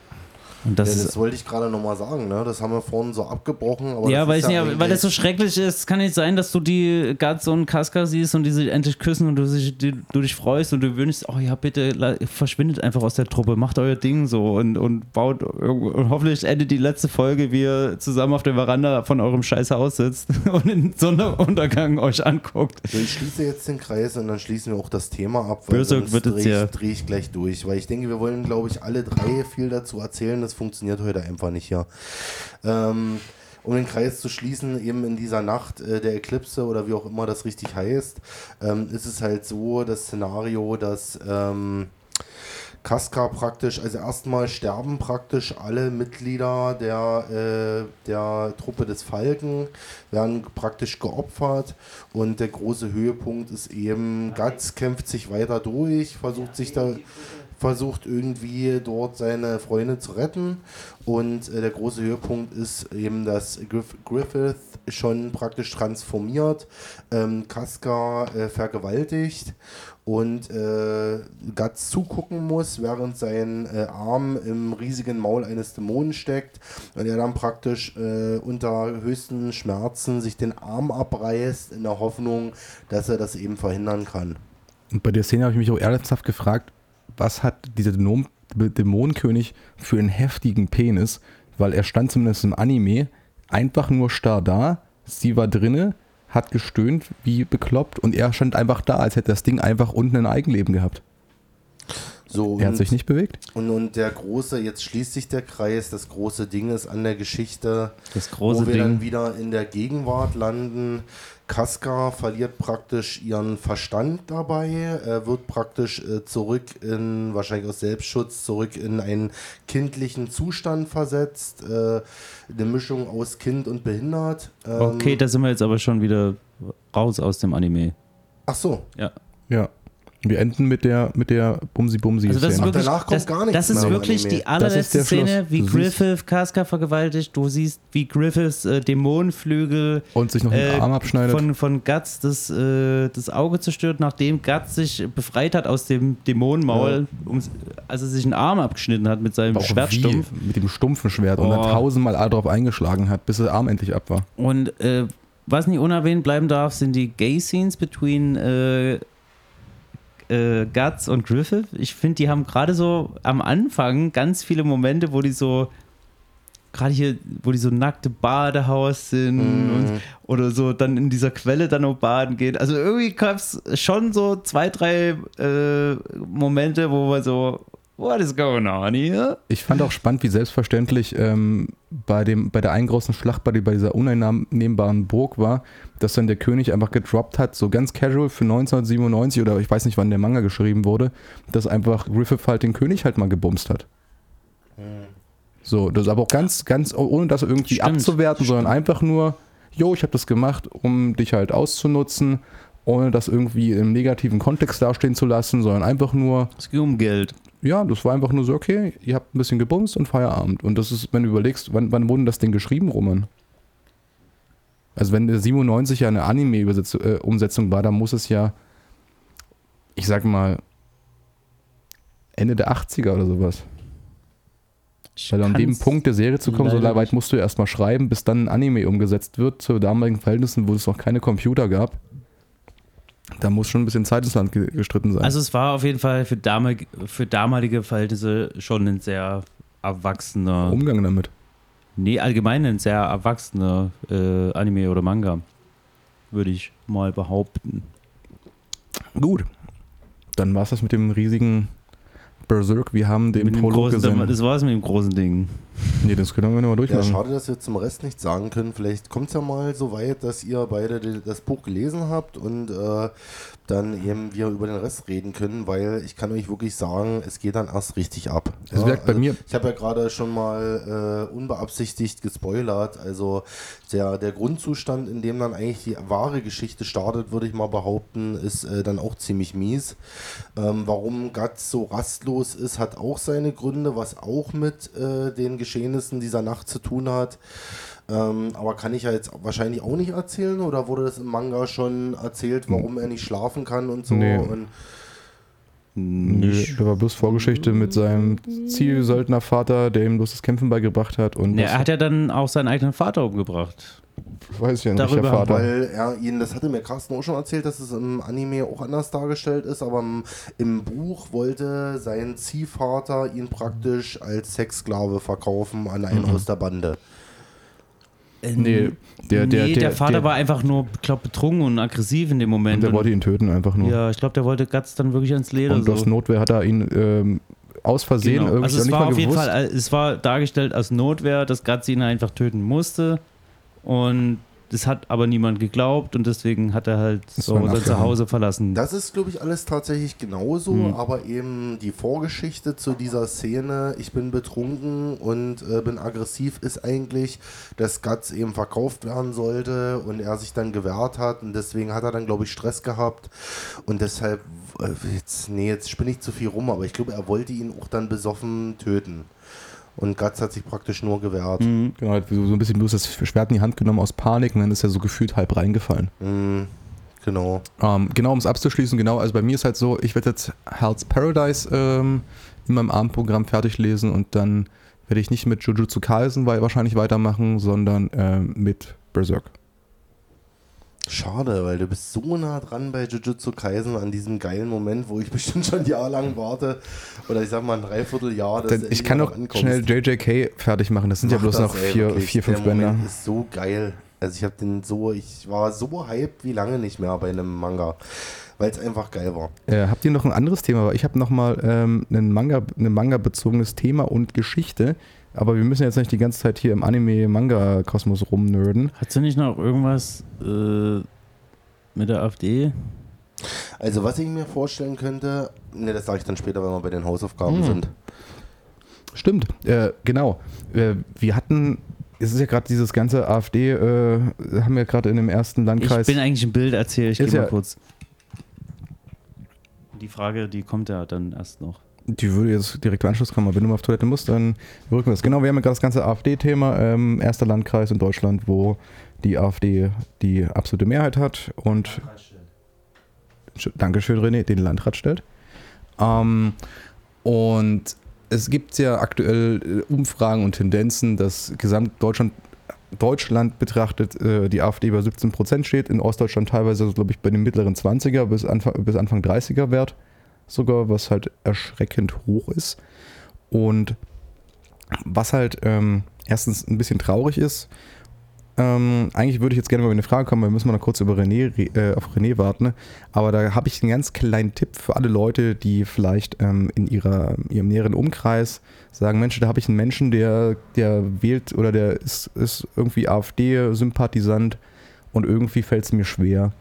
Und das ja, das wollte ich gerade nochmal sagen, ne? Das haben wir vorhin so abgebrochen. Ja, weil, ich nicht, weil das so schrecklich ist. Es kann nicht sein, dass du die Guts und Casca siehst und die sich endlich küssen und du, sich, die, du dich freust und du wünschst, oh ja, bitte verschwindet einfach aus der Truppe, macht euer Ding so und, und baut und hoffentlich endet die letzte Folge, wie ihr zusammen auf der Veranda von eurem scheiß Haus sitzt und in Sonnenuntergang euch anguckt. So, ich schließe jetzt den Kreis und dann schließen wir auch das Thema ab, weil Böse sonst drehe ich, ja- dreh ich gleich durch. Weil ich denke, wir wollen, glaube ich, alle drei viel dazu erzählen. Das funktioniert heute einfach nicht hier. Ähm, um den Kreis zu schließen, eben in dieser Nacht äh, der Eklipse oder wie auch immer das richtig heißt, ähm, ist es halt so, das Szenario, dass ähm, Casca praktisch, also erstmal sterben praktisch alle Mitglieder der, äh, der Truppe des Falken, werden praktisch geopfert und der große Höhepunkt ist eben, Guts kämpft sich weiter durch, versucht sich da versucht irgendwie dort seine Freunde zu retten und äh, der große Höhepunkt ist eben, dass Griff Griffith schon praktisch transformiert, ähm, Casca äh, vergewaltigt und äh, Guts zugucken muss, während sein äh, Arm im riesigen Maul eines Dämonen steckt und er dann praktisch äh, unter höchsten Schmerzen sich den Arm abreißt in der Hoffnung, dass er das eben verhindern kann. Und bei der Szene habe ich mich auch ernsthaft gefragt, was hat dieser Dämon Dämonenkönig für einen heftigen Penis? Weil er stand zumindest im Anime einfach nur starr da, sie war drinne, hat gestöhnt wie bekloppt und er stand einfach da, als hätte das Ding einfach unten ein Eigenleben gehabt. So, Er hat und- sich nicht bewegt. Und, und der große, jetzt schließt sich der Kreis, das große Ding ist an der Geschichte, Das große wo wir dann Ding. wieder in der Gegenwart landen. Casca verliert praktisch ihren Verstand dabei, äh, wird praktisch äh, zurück in, wahrscheinlich aus Selbstschutz, zurück in einen kindlichen Zustand versetzt. Äh, eine Mischung aus Kind und behindert. Ähm, Okay, da sind wir jetzt aber schon wieder raus aus dem Anime. Ach so, Ja. Ja. Wir enden mit der, mit der Bumsi-Bumsi-Szene. Also das ist wirklich, danach kommt das, gar nichts das ist wirklich Anime. die allerletzte Szene, wie Du Griffith Casca vergewaltigt. Du siehst, wie Griffiths äh, Dämonenflügel und sich noch den äh, Arm abschneidet. von, von Guts das, äh, das Auge zerstört, nachdem Guts sich befreit hat aus dem Dämonenmaul, um, also sich einen Arm abgeschnitten hat mit seinem Schwertstumpf. wie, mit dem stumpfen Schwert und Oh. dann tausendmal drauf eingeschlagen hat, bis der Arm endlich ab war. Und äh, was nicht unerwähnt bleiben darf, sind die Gay-Scenes between äh, äh, Guts und Griffith. Ich finde, die haben gerade so am Anfang ganz viele Momente, wo die so gerade hier, wo die so nackte Badehaus sind und, oder so dann in dieser Quelle dann auch baden gehen. Also irgendwie gab es schon so zwei, drei äh, Momente, wo man so, what is going on here? Ich fand auch spannend, wie selbstverständlich ähm, bei, dem, bei der einen großen Schlacht, bei, die- bei dieser uneinnehmbaren Burg war, dass dann der König einfach gedroppt hat, so ganz casual für 1997 oder ich weiß nicht, wann der Manga geschrieben wurde, dass einfach Griffith halt den König halt mal gebumst hat. So, das ist aber auch ganz, ganz, ohne das irgendwie Stimmt, abzuwerten, sondern einfach nur, jo, ich habe das gemacht, um dich halt auszunutzen, ohne das irgendwie im negativen Kontext dastehen zu lassen, sondern einfach nur, Es ging um Geld. Ja, das war einfach nur so, okay, ihr habt ein bisschen gebumst und Feierabend. Und das ist, wenn du überlegst, wann, wann wurde das Ding geschrieben, Roman? Also wenn der 97 ja eine Anime-Umsetzung war, dann muss es ja, ich sag mal, Ende der 80er oder sowas. Weil an dem Punkt der Serie zu kommen, so weit nicht. musst du erstmal schreiben, bis dann ein Anime umgesetzt wird, zu damaligen Verhältnissen, wo es noch keine Computer gab. Da muss schon ein bisschen Zeit ins Land ge- gestritten sein. Also es war auf jeden Fall für, damalige, für damalige Verhältnisse schon ein sehr erwachsener, Umgang damit. nee, allgemein ein sehr erwachsener äh, Anime oder Manga, würde ich mal behaupten. Gut. Dann war es das mit dem riesigen Berserk. Wir haben den Mit Prolog großen, gesehen. das war's mit dem großen Ding. Nee, das können wir nochmal Ja, durchmachen. schade, dass wir zum Rest nichts sagen können. Vielleicht kommt es ja mal so weit, dass ihr beide das Buch gelesen habt und äh, dann eben wir über den Rest reden können, weil ich kann euch wirklich sagen, es geht dann erst richtig ab. Es wirkt bei mir- Ich habe ja gerade schon mal äh, unbeabsichtigt gespoilert. Also der, der Grundzustand, in dem dann eigentlich die wahre Geschichte startet, würde ich mal behaupten, ist äh, dann auch ziemlich mies. Ähm, warum Guts so rastlos ist, hat auch seine Gründe, was auch mit äh, den Geschehnissen dieser Nacht zu tun hat. Ähm, aber kann ich ja jetzt wahrscheinlich auch nicht erzählen oder wurde das im Manga schon erzählt, warum er nicht schlafen kann und so? Nee. Und Nö, nicht. der war bloß Vorgeschichte mit seinem Zielsöldnervater, der ihm bloß das Kämpfen beigebracht hat. Und das- er hat ja dann auch seinen eigenen Vater umgebracht. Weiß ich ja nicht, darüber der Vater. Weil er ihn, das hatte mir Carsten auch schon erzählt, dass es im Anime auch anders dargestellt ist, aber im, im Buch wollte sein Ziehvater ihn praktisch als Sexsklave verkaufen an einen aus der Bande. Nee, der, der, nee, der, der Vater der, war einfach nur, glaube betrunken und aggressiv in dem Moment. der Und- wollte ihn töten einfach nur. ja, ich glaube, der wollte Guts dann wirklich ans Leder. und so. aus Notwehr hat er ihn ähm, aus Versehen Genau. irgendwie Also es nicht war mal auf jeden gewusst. Fall, äh, es war dargestellt als Notwehr, dass Guts ihn einfach töten musste. Und das hat aber niemand geglaubt und deswegen hat er halt Das so sein. Zuhause verlassen. Das ist, glaube ich, alles tatsächlich genauso, Hm. aber eben die Vorgeschichte zu dieser Szene, ich bin betrunken und äh, bin aggressiv, ist eigentlich, dass Guts eben verkauft werden sollte und er sich dann gewehrt hat und deswegen hat er dann, glaube ich, Stress gehabt und deshalb, äh, jetzt, nee, jetzt spinne ich zu viel rum, aber ich glaube, er wollte ihn auch dann besoffen töten. Und Guts hat sich praktisch nur gewehrt. Mhm. Genau, so ein bisschen bloß das Schwert in die Hand genommen aus Panik und dann ist er so gefühlt halb reingefallen. Mhm, genau. Ähm, genau, um es abzuschließen, genau, also bei mir ist halt so, ich werde jetzt Hell's Paradise ähm, in meinem Abendprogramm fertig lesen und dann werde ich nicht mit Jujutsu Kaisen wahrscheinlich weitermachen, sondern ähm, mit Berserk. Schade, weil du bist so nah dran bei Jujutsu Kaisen an diesem geilen Moment, wo ich bestimmt schon jahrelang warte. Oder ich sag mal ein Dreivierteljahr. dass ich kann mal ankommst. schnell JJK fertig machen, das sind ja Mach bloß das, noch ey, vier, wirklich. vier fünf Der Bänder. Moment ist so geil. Also ich habe den so, ich war so hyped wie lange nicht mehr bei einem Manga. Weil es einfach geil war. Äh, habt ihr noch ein anderes Thema? Ich habe nochmal ähm, ein Manga, ein Manga-bezogenes Thema und Geschichte, aber wir müssen jetzt nicht die ganze Zeit hier im Anime-Manga-Kosmos rumnörden. Hast du nicht noch irgendwas äh, mit der AfD? Also was ich mir vorstellen könnte, ne, das sage ich dann später, wenn wir bei den Hausaufgaben Hm. sind. Stimmt, äh, genau. Äh, wir hatten, es ist ja gerade dieses ganze AfD, äh, haben wir gerade in dem ersten Ich Landkreis. bin eigentlich im Bild, erzähl ich geh mal ja- kurz. Die Frage, die kommt ja dann erst noch. Die würde jetzt direkt im Anschluss kommen, aber wenn du mal auf Toilette musst, dann rücken wir das. Genau, wir haben ja gerade das ganze AfD-Thema, ähm, erster Landkreis in Deutschland, wo die AfD die absolute Mehrheit hat und Sch- Dankeschön, René, den Landrat stellt. Ähm, und es gibt ja aktuell äh, Umfragen und Tendenzen, dass Gesamtdeutschland Deutschland betrachtet äh, die AfD bei 17 Prozent steht, in Ostdeutschland teilweise, glaube ich, bei den mittleren 20er bis Anfang, bis Anfang 30er Wert sogar, was halt erschreckend hoch ist. Und was halt ähm, erstens ein bisschen traurig ist, ähm, eigentlich würde ich jetzt gerne mal mit einer Frage kommen, weil wir müssen mal kurz über René, re- äh, auf René warten. ne? Aber da habe ich einen ganz kleinen Tipp für alle Leute, die vielleicht ähm, in ihrer, ihrem näheren Umkreis sagen, Mensch, da habe ich einen Menschen, der, der wählt oder der ist, ist irgendwie AfD-Sympathisant und irgendwie fällt es mir schwer,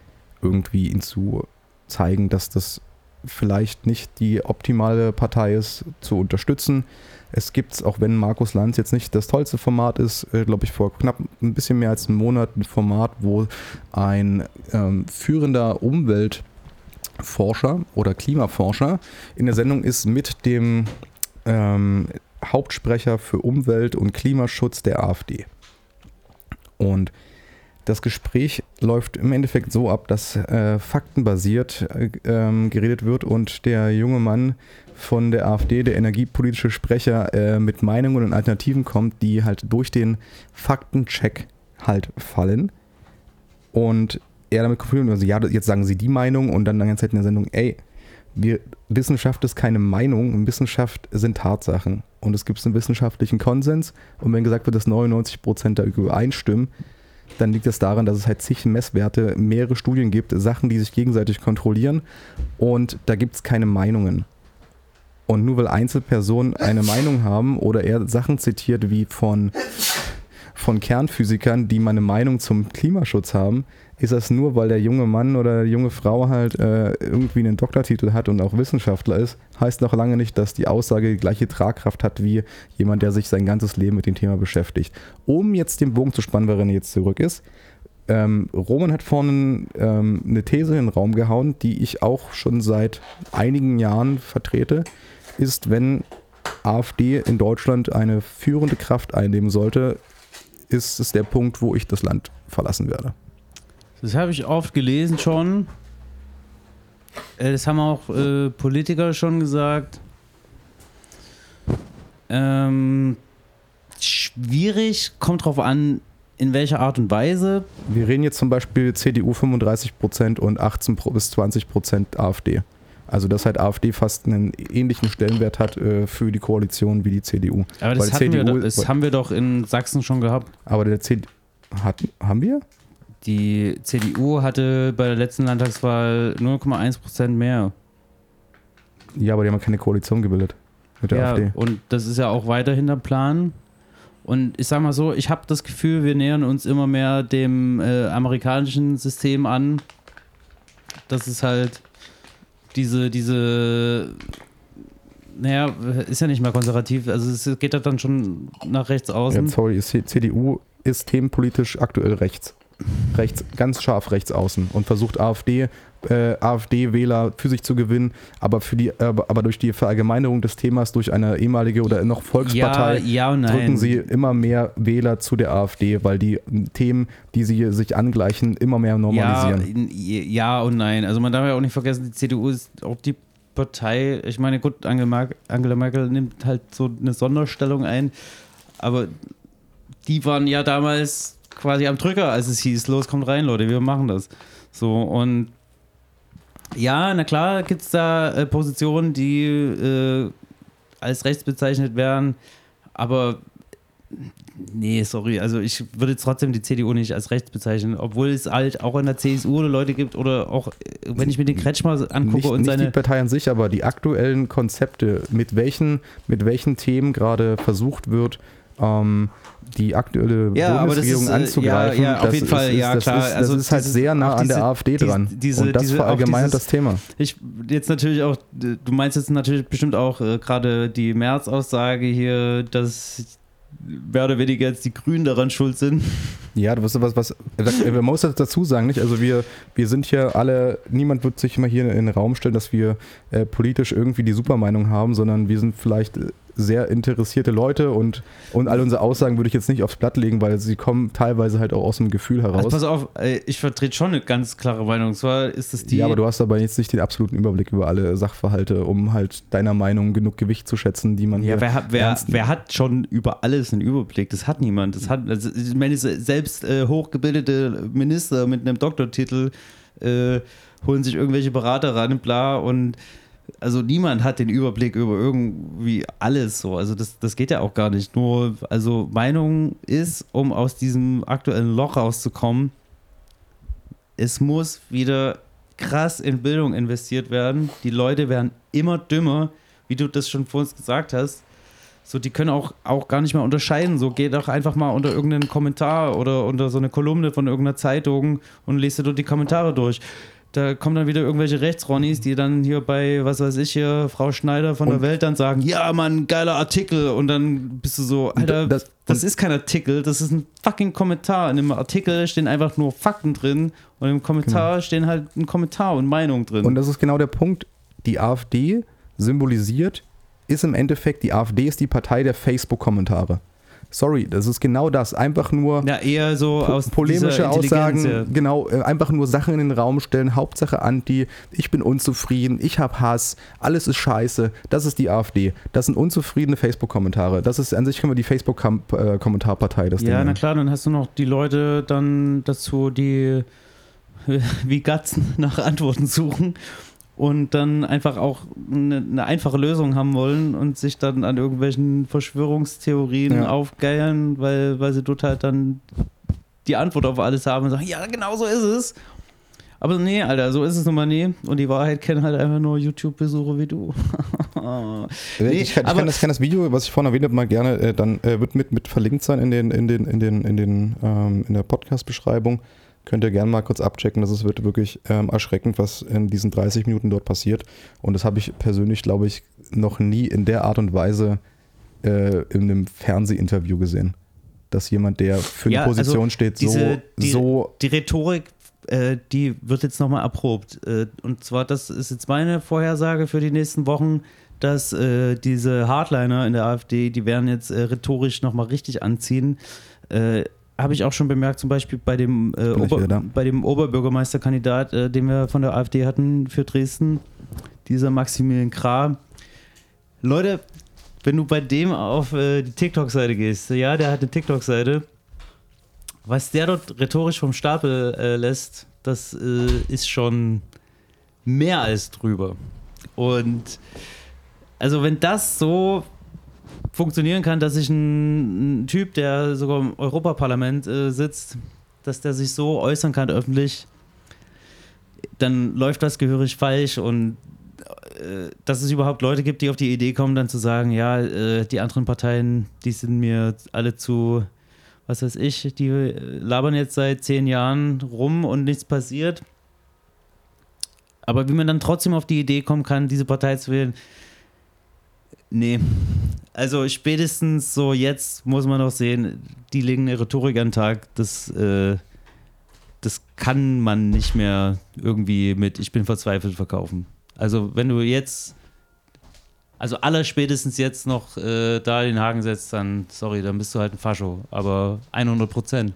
irgendwie ihn zu zeigen, dass das vielleicht nicht die optimale Partei ist, zu unterstützen. Es gibt, auch wenn Markus Lanz jetzt nicht das tollste Format ist, äh, glaube ich, vor knapp ein bisschen mehr als einem Monat ein Format, wo ein ähm, führender Umweltforscher oder Klimaforscher in der Sendung ist mit dem ähm, Hauptsprecher für Umwelt- und Klimaschutz der AfD. Und das Gespräch läuft im Endeffekt so ab, dass äh, faktenbasiert äh, ähm, geredet wird und der junge Mann von der AfD, der energiepolitische Sprecher, äh, mit Meinungen und Alternativen kommt, die halt durch den Faktencheck halt fallen. Und er damit konfrontiert, also ja, jetzt sagen sie die Meinung und dann die ganze Zeit in der Sendung, ey, wir, Wissenschaft ist keine Meinung, Wissenschaft sind Tatsachen. Und es gibt einen wissenschaftlichen Konsens. Und wenn gesagt wird, dass 99% da übereinstimmen, dann liegt es daran, dass es halt zig Messwerte, mehrere Studien gibt, Sachen, die sich gegenseitig kontrollieren. Und da gibt es keine Meinungen. Und nur weil Einzelpersonen eine Meinung haben oder er Sachen zitiert wie von, von Kernphysikern, die mal eine Meinung zum Klimaschutz haben, ist das nur, weil der junge Mann oder junge Frau halt äh, irgendwie einen Doktortitel hat und auch Wissenschaftler ist, heißt noch lange nicht, dass die Aussage die gleiche Tragkraft hat wie jemand, der sich sein ganzes Leben mit dem Thema beschäftigt. Um jetzt den Bogen zu spannen, weil René jetzt zurück ist, ähm, Roman hat vorhin ähm, eine These in den Raum gehauen, die ich auch schon seit einigen Jahren vertrete, ist, wenn AfD in Deutschland eine führende Kraft einnehmen sollte, ist es der Punkt, wo ich das Land verlassen werde. Das habe ich oft gelesen schon. Äh, das haben auch äh, Politiker schon gesagt. Ähm, schwierig, kommt drauf an, in welcher Art und Weise. Wir reden jetzt zum Beispiel CDU 35% und 18 pro- bis 20% AfD. Also dass halt AfD fast einen ähnlichen Stellenwert hat äh, für die Koalition wie die CDU. Aber das, wir, CDU doch- das haben wir doch in Sachsen schon gehabt. Aber der CDU hat, haben wir? Die CDU hatte bei der letzten Landtagswahl 0,1% mehr. Ja, aber die haben keine Koalition gebildet mit der ja, AfD. und das ist ja auch weiterhin der Plan. Und ich sag mal so, ich habe das Gefühl, wir nähern uns immer mehr dem äh, amerikanischen System an. Das ist halt diese, diese, naja, ist ja nicht mehr konservativ, also es geht ja dann schon nach rechts Ja, außen. sorry, C- CDU ist themenpolitisch aktuell rechts. Rechts, ganz scharf rechts außen und versucht AfD, äh, AfD-Wähler für sich zu gewinnen, aber, für die, aber, aber durch die Verallgemeinerung des Themas durch eine ehemalige oder noch Volkspartei ja, ja drücken sie immer mehr Wähler zu der AfD, weil die Themen, die sie sich angleichen, immer mehr ja, normalisieren. in- ja und nein. Also man darf ja auch nicht vergessen, die CDU ist auch die Partei, ich meine, gut, Angela Merkel nimmt halt so eine Sonderstellung ein, aber die waren ja damals quasi am Drücker, als es hieß, los, kommt rein, Leute, wir machen das. So, und ja, na klar gibt es da äh, Positionen, die äh, als rechts bezeichnet werden, aber nee, sorry, also ich würde jetzt trotzdem die CDU nicht als rechts bezeichnen, obwohl es halt auch in der CSU Leute gibt oder auch, wenn ich mir den Kretschmer angucke Nicht, und nicht die seine... Partei an sich, aber die aktuellen Konzepte, mit welchen, mit welchen Themen gerade versucht wird, ähm, die aktuelle Ja, das Bundesregierung ist, äh, anzugreifen. ja, ja, auf jeden ist, Fall, ist, ja, klar. Ist, das Also ist halt dieses- sehr nah an der diese- AfD diese- dran. diese- und das verallgemeinert dieses- das Thema. Ich jetzt natürlich auch, du meinst jetzt natürlich bestimmt auch äh, gerade die März-Aussage hier, dass mehr oder weniger jetzt die Grünen daran schuld sind. Ja, du weißt was, was, man muss das dazu sagen, nicht? Also wir, wir sind hier alle, niemand wird sich immer hier in den Raum stellen, dass wir äh, politisch irgendwie die Supermeinung haben, sondern wir sind vielleicht äh, sehr interessierte Leute und, und all unsere Aussagen würde ich jetzt nicht aufs Blatt legen, weil sie kommen teilweise halt auch aus dem Gefühl heraus. Also pass auf, äh, ich vertrete schon eine ganz klare Meinung. Und zwar ist es die. ja, aber du hast aber jetzt nicht den absoluten Überblick über alle Sachverhalte, um halt deiner Meinung genug Gewicht zu schätzen, die man Ja, hier wer hat, wer, wer hat schon über alles einen Überblick? Das hat niemand. Das hat, also, ich meine, selbst äh, hochgebildete Minister mit einem Doktortitel äh, holen sich irgendwelche Berater ran, bla, und also niemand hat den Überblick über irgendwie alles so. Also das, das geht ja auch gar nicht. Nur, also Meinung ist, um aus diesem aktuellen Loch rauszukommen, es muss wieder krass in Bildung investiert werden. Die Leute werden immer dümmer, wie du das schon vor uns gesagt hast. So, die können auch, auch gar nicht mehr unterscheiden. So, geh doch einfach mal unter irgendeinen Kommentar oder unter so eine Kolumne von irgendeiner Zeitung und dir dort die Kommentare durch. Da kommen dann wieder irgendwelche Rechtsronnies, die dann hier bei, was weiß ich hier, Frau Schneider von der Und- Welt dann sagen, ja, Mann, geiler Artikel. Und dann bist du so, Alter, das- das, ist kein Artikel, das ist ein fucking Kommentar. In dem Artikel stehen einfach nur Fakten drin und im Kommentar stehen halt ein Kommentar und Meinung drin. Und das ist genau der Punkt. Die AfD symbolisiert, ist im Endeffekt, die AfD ist die Partei der Facebook-Kommentare. Sorry, das ist genau das. Einfach nur ja, eher so po aus polemische Aussagen, genau, äh, einfach nur Sachen in den Raum stellen, Hauptsache Anti, ich bin unzufrieden, ich habe Hass, alles ist scheiße, das ist die AfD. Das sind unzufriedene Facebook-Kommentare. Das ist, an sich können wir die Facebook-Kommentarpartei, das Ja, Ding na klar, dann hast du noch die Leute dann dazu, die wie Gatzen nach Antworten suchen und dann einfach auch eine, eine einfache Lösung haben wollen und sich dann an irgendwelchen Verschwörungstheorien Ja. aufgeilen, weil, weil sie dort halt dann die Antwort auf alles haben und sagen, ja, genau so ist es. Aber nee, Alter, so ist es nun mal nie. Und die Wahrheit kennen halt einfach nur YouTube-Besucher wie du. Nee, ich, kann, ich aber- kann, das, kann das Video, was ich vorhin erwähnt habe, mal gerne, äh, dann äh, wird mit, mit verlinkt sein in, den, in, den, in, den, in, den, ähm, in der Podcast-Beschreibung. Könnt ihr gerne mal kurz abchecken. Das ist wird wirklich ähm, erschreckend, was in diesen 30 Minuten dort passiert. Und das habe ich persönlich, glaube ich, noch nie in der Art und Weise äh, in einem Fernsehinterview gesehen. Dass jemand, der für Ja, eine also Position steht, so, diese- die- so die Rhetorik, äh, die wird jetzt nochmal erprobt. Äh, und zwar, das ist jetzt meine Vorhersage für die nächsten Wochen, dass äh, diese Hardliner in der AfD, die werden jetzt äh, rhetorisch nochmal richtig anziehen. Äh, habe ich auch schon bemerkt, zum Beispiel bei dem, äh, Ober, bei dem Oberbürgermeisterkandidat, äh, den wir von der AfD hatten für Dresden, dieser Maximilian Krah. Leute, wenn du bei dem auf äh, die TikTok-Seite gehst, ja, der hat eine TikTok-Seite, was der dort rhetorisch vom Stapel äh, lässt, das äh, ist schon mehr als drüber. Und also wenn das so funktionieren kann, dass sich ein, ein Typ, der sogar im Europaparlament äh, sitzt, dass der sich so äußern kann öffentlich, dann läuft das gehörig falsch und äh, dass es überhaupt Leute gibt, die auf die Idee kommen, dann zu sagen, ja, äh, die anderen Parteien, die sind mir alle zu, was weiß ich, die labern jetzt seit zehn Jahren rum und nichts passiert. Aber wie man dann trotzdem auf die Idee kommen kann, diese Partei zu wählen, nee. Also spätestens so jetzt muss man doch sehen, die legen eine Rhetorik an den Tag, das, äh, das kann man nicht mehr irgendwie mit Ich bin verzweifelt verkaufen. Also wenn du jetzt, also aller spätestens jetzt noch äh, da den Haken setzt, dann, sorry, dann bist du halt ein Fascho, aber 100 Prozent.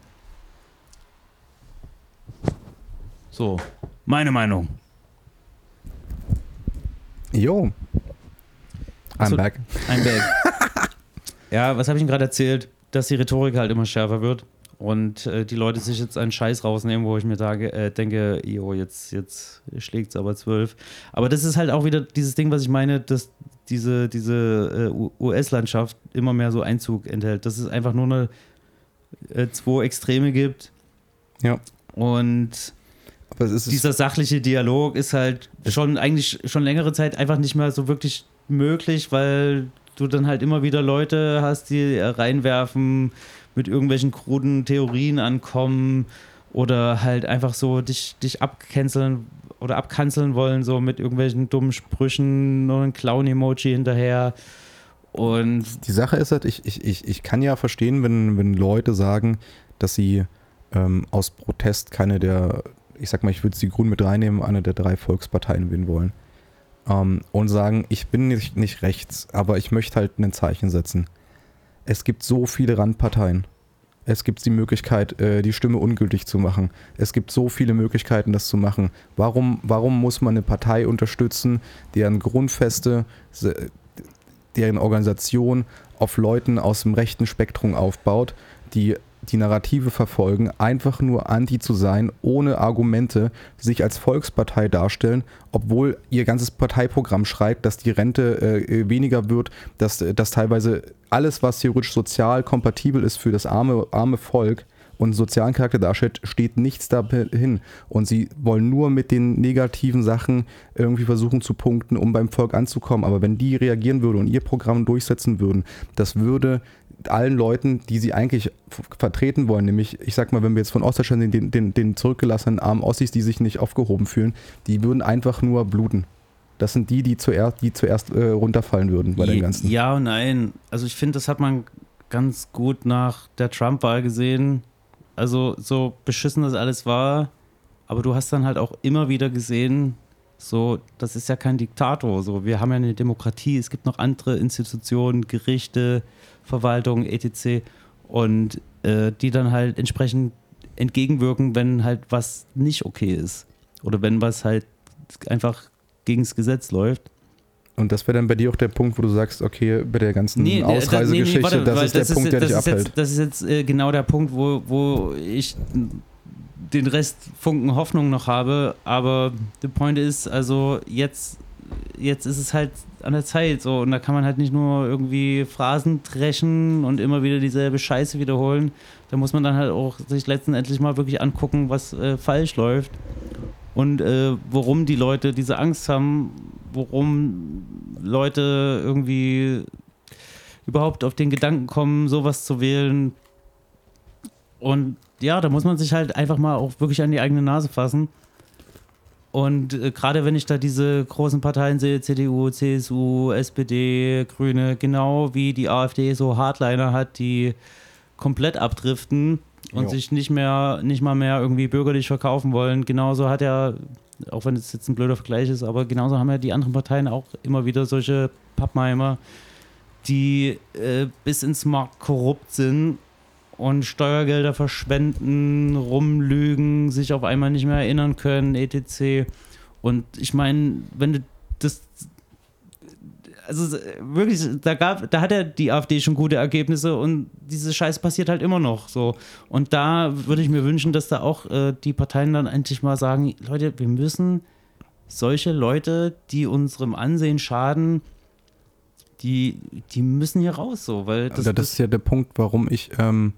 So, meine Meinung. Jo. I'm back. Ein Back. ja, was habe ich Ihnen gerade erzählt? Dass die Rhetorik halt immer schärfer wird und äh, die Leute sich jetzt einen Scheiß rausnehmen, wo ich mir sage, äh, denke, jo, jetzt, jetzt schlägt es aber zwölf. Aber das ist halt auch wieder dieses Ding, was ich meine, dass diese, diese äh, US-Landschaft immer mehr so Einzug enthält. Dass es einfach nur eine, äh, zwei Extreme gibt Ja. und dieser sachliche Dialog ist halt schon eigentlich schon längere Zeit einfach nicht mehr so wirklich möglich, weil du dann halt immer wieder Leute hast, die reinwerfen, mit irgendwelchen kruden Theorien ankommen oder halt einfach so dich, dich abcanceln oder abkanzeln wollen, so mit irgendwelchen dummen Sprüchen, nur ein Clown-Emoji hinterher. Und Die Sache ist halt, ich, ich, ich, ich kann ja verstehen, wenn, wenn Leute sagen, dass sie ähm, aus Protest keine der, ich sag mal, ich würde die Grünen mit reinnehmen, eine der drei Volksparteien wählen wollen. Ähm, und sagen, ich bin nicht, nicht rechts, aber ich möchte halt ein Zeichen setzen. Es gibt so viele Randparteien. Es gibt die Möglichkeit, äh, die Stimme ungültig zu machen. Es gibt so viele Möglichkeiten, das zu machen. Warum, warum muss man eine Partei unterstützen, deren Grundfeste, deren Organisation auf Leuten aus dem rechten Spektrum aufbaut, die die Narrative verfolgen, einfach nur anti zu sein, ohne Argumente, sich als Volkspartei darstellen, obwohl ihr ganzes Parteiprogramm schreibt, dass die Rente äh, weniger wird, dass, äh, dass teilweise alles, was theoretisch sozial kompatibel ist für das arme, arme Volk und sozialen Charakter darstellt, steht nichts dahin. Und sie wollen nur mit den negativen Sachen irgendwie versuchen zu punkten, um beim Volk anzukommen. Aber wenn die reagieren würden und ihr Programm durchsetzen würden, das würde allen Leuten, die sie eigentlich vertreten wollen, nämlich, ich sag mal, wenn wir jetzt von Ostdeutschland den, den, den, den zurückgelassenen armen Ossis, die sich nicht aufgehoben fühlen, die würden einfach nur bluten. Das sind die, die zuerst, die zuerst äh, runterfallen würden bei dem Ganzen. Ja und nein. Also ich finde, das hat man ganz gut nach der Trump-Wahl gesehen. Also so beschissen das alles war, aber du hast dann halt auch immer wieder gesehen, so, das ist ja kein Diktator. So, wir haben ja eine Demokratie, es gibt noch andere Institutionen, Gerichte, Verwaltung, etc. Und äh, die dann halt entsprechend entgegenwirken, wenn halt was nicht okay ist. Oder wenn was halt einfach gegen das Gesetz läuft. Und das wäre dann bei dir auch der Punkt, wo du sagst, okay, bei der ganzen Nee, äh, Ausreisegeschichte, nee, nee, warte, das ist der Punkt, der das dich ist abhält. Jetzt, das ist jetzt äh, genau der Punkt, wo, wo ich den Rest Funken Hoffnung noch habe. Aber der Point ist, also jetzt, jetzt ist es halt an der Zeit so und da kann man halt nicht nur irgendwie Phrasen dreschen und immer wieder dieselbe Scheiße wiederholen. Da muss man dann halt auch sich letztendlich mal wirklich angucken, was äh, falsch läuft und äh, warum die Leute diese Angst haben, warum Leute irgendwie überhaupt auf den Gedanken kommen, sowas zu wählen. Und ja, da muss man sich halt einfach mal auch wirklich an die eigene Nase fassen. Und äh, gerade wenn ich da diese großen Parteien sehe, CDU, CSU, SPD, Grüne, genau wie die AfD so Hardliner hat, die komplett abdriften und Jo. sich nicht mehr, nicht mal mehr irgendwie bürgerlich verkaufen wollen. Genauso hat er, auch wenn es jetzt ein blöder Vergleich ist, aber genauso haben ja die anderen Parteien auch immer wieder solche Pappenheimer, die äh, bis ins Markt korrupt sind und Steuergelder verschwenden, rumlügen, sich auf einmal nicht mehr erinnern können, etc. Und ich meine, wenn du das also wirklich, da gab, da hat ja die AfD schon gute Ergebnisse und diese Scheiße passiert halt immer noch so. Und da würde ich mir wünschen, dass da auch äh, die Parteien dann endlich mal sagen, Leute, wir müssen solche Leute, die unserem Ansehen schaden, die, die müssen hier raus, so, weil das, Das, das ist ja der Punkt, warum ich ähm,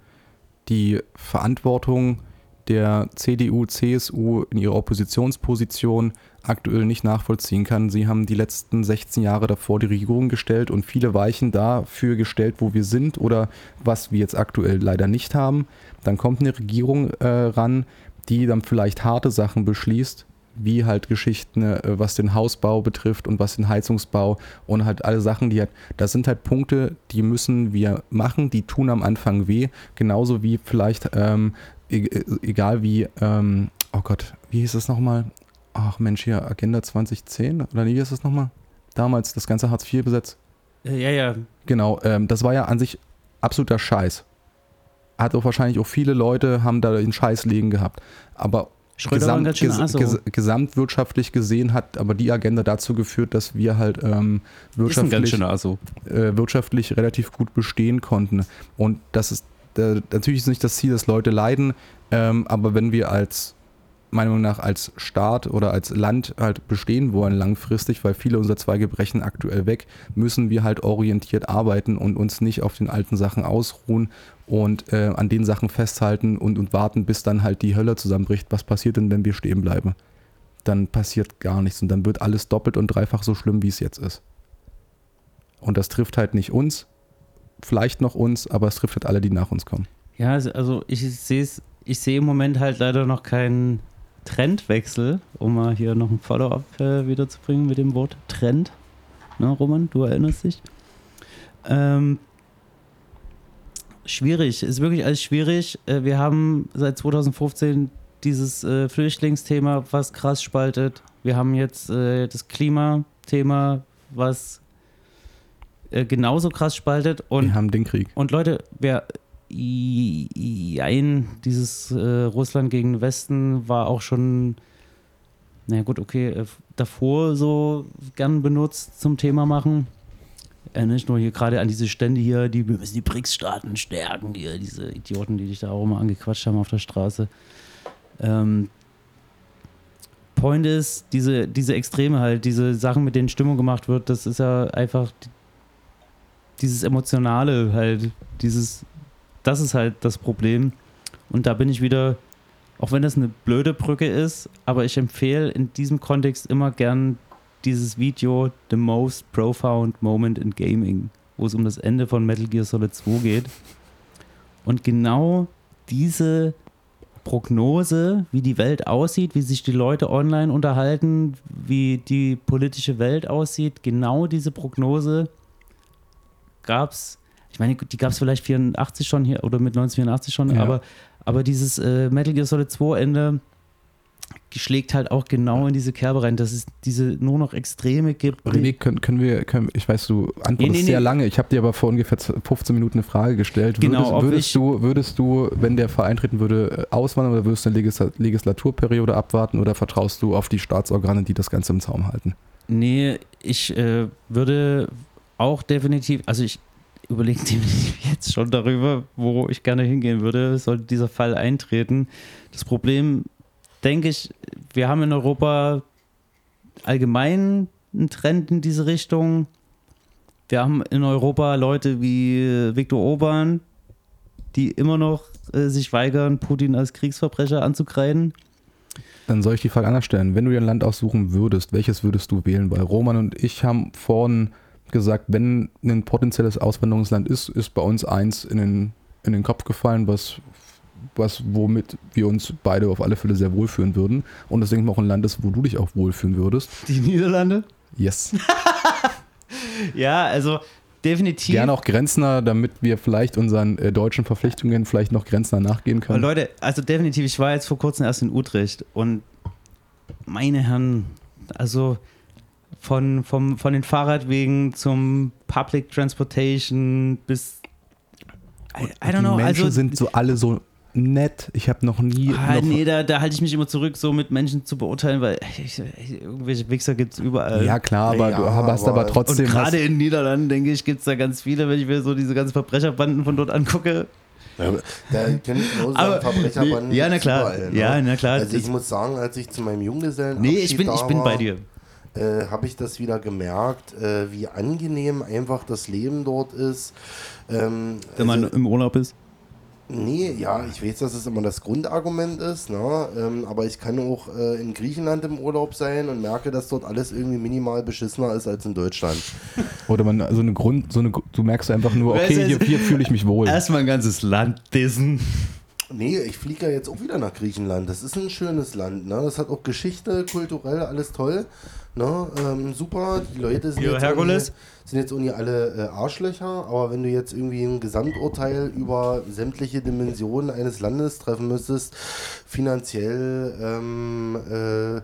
die Verantwortung der CDU, CSU in ihrer Oppositionsposition aktuell nicht nachvollziehen kann. Sie haben die letzten 16 Jahre davor die Regierung gestellt und viele Weichen dafür gestellt, wo wir sind oder was wir jetzt aktuell leider nicht haben. Dann kommt eine Regierung äh, ran, die dann vielleicht harte Sachen beschließt, wie halt Geschichten, äh, was den Hausbau betrifft und was den Heizungsbau und halt alle Sachen, die halt, das sind halt Punkte, die müssen wir machen, die tun am Anfang weh, genauso wie vielleicht, ähm, e egal wie, ähm, oh Gott, wie hieß es nochmal? Ach Mensch, hier, Agenda 2010, oder wie hieß es nochmal? Damals das ganze Hartz-IV-Gesetz. Äh, ja, ja. Genau, ähm, das war ja an sich absoluter Scheiß. Hat auch wahrscheinlich auch viele Leute haben da den Scheiß liegen gehabt. Aber Ein ganz schöner ges ges gesamtwirtschaftlich gesehen hat aber die Agenda dazu geführt, dass wir halt ähm, wirtschaftlich, Asso. äh, wirtschaftlich relativ gut bestehen konnten. Und das ist äh, natürlich ist nicht das Ziel, dass Leute leiden, ähm, aber wenn wir als meiner Meinung nach als Staat oder als Land halt bestehen wollen langfristig, weil viele unserer Zweige brechen aktuell weg, müssen wir halt orientiert arbeiten und uns nicht auf den alten Sachen ausruhen und äh, an den Sachen festhalten und, und warten, bis dann halt die Hölle zusammenbricht. Was passiert denn, wenn wir stehen bleiben? Dann passiert gar nichts und dann wird alles doppelt und dreifach so schlimm, wie es jetzt ist. Und das trifft halt nicht uns, vielleicht noch uns, aber es trifft halt alle, die nach uns kommen. Ja, also- also ich sehe ich sehe im Moment halt leider noch keinen Trendwechsel, um mal hier noch ein Follow-up äh, wiederzubringen mit dem Wort Trend. Ne, Roman, du erinnerst dich? Ähm, schwierig, ist wirklich alles schwierig. Äh, wir haben seit 2015 dieses äh, Flüchtlingsthema, was krass spaltet. Wir haben jetzt äh, das Klimathema, was äh, genauso krass spaltet. Und wir haben den Krieg. und Leute, wer ein, dieses Russland gegen den Westen war auch schon, na gut, okay, davor so gern benutzt zum Thema machen. Äh, nicht nur hier gerade an diese Stände hier, die wir müssen die BRICS-Staaten stärken, hier, diese Idioten, die dich da auch immer angequatscht haben auf der Straße. Ähm, Point ist, diese, diese Extreme halt, diese Sachen, mit denen Stimmung gemacht wird, das ist ja einfach dieses Emotionale halt, dieses, das ist halt das Problem. Und da bin ich wieder, auch wenn das eine blöde Brücke ist, aber ich empfehle in diesem Kontext immer gern dieses Video The Most Profound Moment in Gaming, wo es um das Ende von Metal Gear Solid 2 geht. Und genau diese Prognose, wie die Welt aussieht, wie sich die Leute online unterhalten, wie die politische Welt aussieht, genau diese Prognose gab es, ich meine, die gab es vielleicht 84 schon hier oder mit 1984 schon, Ja. aber, aber dieses äh, Metal Gear Solid 2 Ende schlägt halt auch genau in diese Kerbe rein, dass es diese nur noch Extreme gibt. René, können, können wir, können, ich weiß, du antwortest Nee, nee, sehr nee. lange. Ich habe dir aber vor ungefähr 15 Minuten eine Frage gestellt. Genau, würdest, würdest, du, würdest du, wenn der Verein treten würde, äh, auswandern oder würdest du eine Legisla- Legislaturperiode abwarten oder vertraust du auf die Staatsorgane, die das Ganze im Zaum halten? Nee, ich äh, würde auch definitiv, also ich überlege definitiv jetzt schon darüber, wo ich gerne hingehen würde, sollte dieser Fall eintreten. Das Problem, denke ich, wir haben in Europa allgemein einen Trend in diese Richtung. Wir haben in Europa Leute wie äh, Viktor Orban, die immer noch äh, sich weigern, Putin als Kriegsverbrecher anzukreiden. Dann soll ich die Frage anders stellen. Wenn du dir ein Land aussuchen würdest, welches würdest du wählen? Weil Roman und ich haben vorhin gesagt, wenn ein potenzielles Auswanderungsland ist, ist bei uns eins in den, in den Kopf gefallen, was, was womit wir uns beide auf alle Fälle sehr wohlfühlen würden. Und das denke ich mal auch ein Land ist, wo du dich auch wohlfühlen würdest. Die Niederlande? Yes. Ja, also definitiv. Gerne auch Grenznah, damit wir vielleicht unseren äh, deutschen Verpflichtungen vielleicht noch Grenznah nachgehen Aber können. Leute, also definitiv, ich war jetzt vor kurzem erst in Utrecht und meine Herren, also von, vom, von den Fahrradwegen zum Public Transportation bis I, I Die don't know, Menschen also sind so alle so nett. Ich habe noch nie. Ah, noch, nee, da, da halte ich mich immer zurück, so mit Menschen zu beurteilen, weil ich, ich, irgendwelche Wichser gibt es überall. ja, klar, aber Ja, du hast aber aber- und trotzdem. gerade in den Niederlanden, denke ich, gibt es da ganz viele, wenn ich mir so diese ganzen Verbrecherbanden von dort angucke. Ja, da können genauso Aber- Verbrecherbanden nee, ja, na klar. überall, ne? Ja, na klar. Also ich muss sagen, als ich zu meinem Junggesellen Nee, ich bin, ich bin bei dir. äh, habe ich das wieder gemerkt, äh, wie angenehm einfach das Leben dort ist. Ähm, Wenn man also- im Urlaub ist. Nee, ja, ich weiß, dass es immer das Grundargument ist, ne? ähm, aber ich kann auch äh, in Griechenland im Urlaub sein und merke, dass dort alles irgendwie minimal beschissener ist als in Deutschland. oder man, so eine Grund, so eine, du merkst einfach nur, okay, hier, hier fühle ich mich wohl. Erstmal ein ganzes Land dissen. Nee, ich fliege ja jetzt auch wieder nach Griechenland. Das ist ein schönes Land. Ne? Das hat auch Geschichte, kulturell, alles toll. Ne? Ähm, super, die Leute sind jetzt, Herkules? irgendwie- sind jetzt irgendwie alle äh, Arschlöcher, aber wenn du jetzt irgendwie ein Gesamturteil über sämtliche Dimensionen eines Landes treffen müsstest, finanziell, ähm, äh,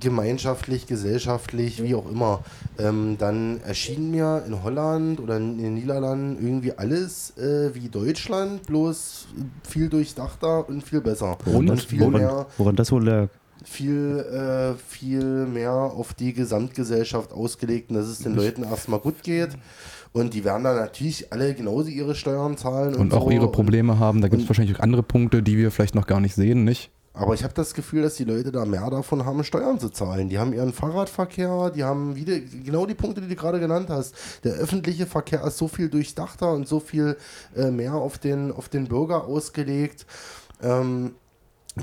gemeinschaftlich, gesellschaftlich, wie auch immer, ähm, dann erschien mir in Holland oder in den Niederlanden irgendwie alles äh, wie Deutschland, bloß viel durchdachter und viel besser. Und? und viel Woran- mehr Woran das wohl lag? Viel, äh, viel mehr auf die Gesamtgesellschaft ausgelegt und dass es den Leuten erstmal gut geht. Und die werden dann natürlich alle genauso ihre Steuern zahlen. Und, und auch so. ihre Probleme haben. Da gibt es wahrscheinlich auch andere Punkte, die wir vielleicht noch gar nicht sehen, nicht? Aber ich habe das Gefühl, dass die Leute da mehr davon haben, Steuern zu zahlen. Die haben ihren Fahrradverkehr, die haben wieder genau die Punkte, die du gerade genannt hast. Der öffentliche Verkehr ist so viel durchdachter und so viel äh, mehr auf den, auf den Bürger ausgelegt. Ähm,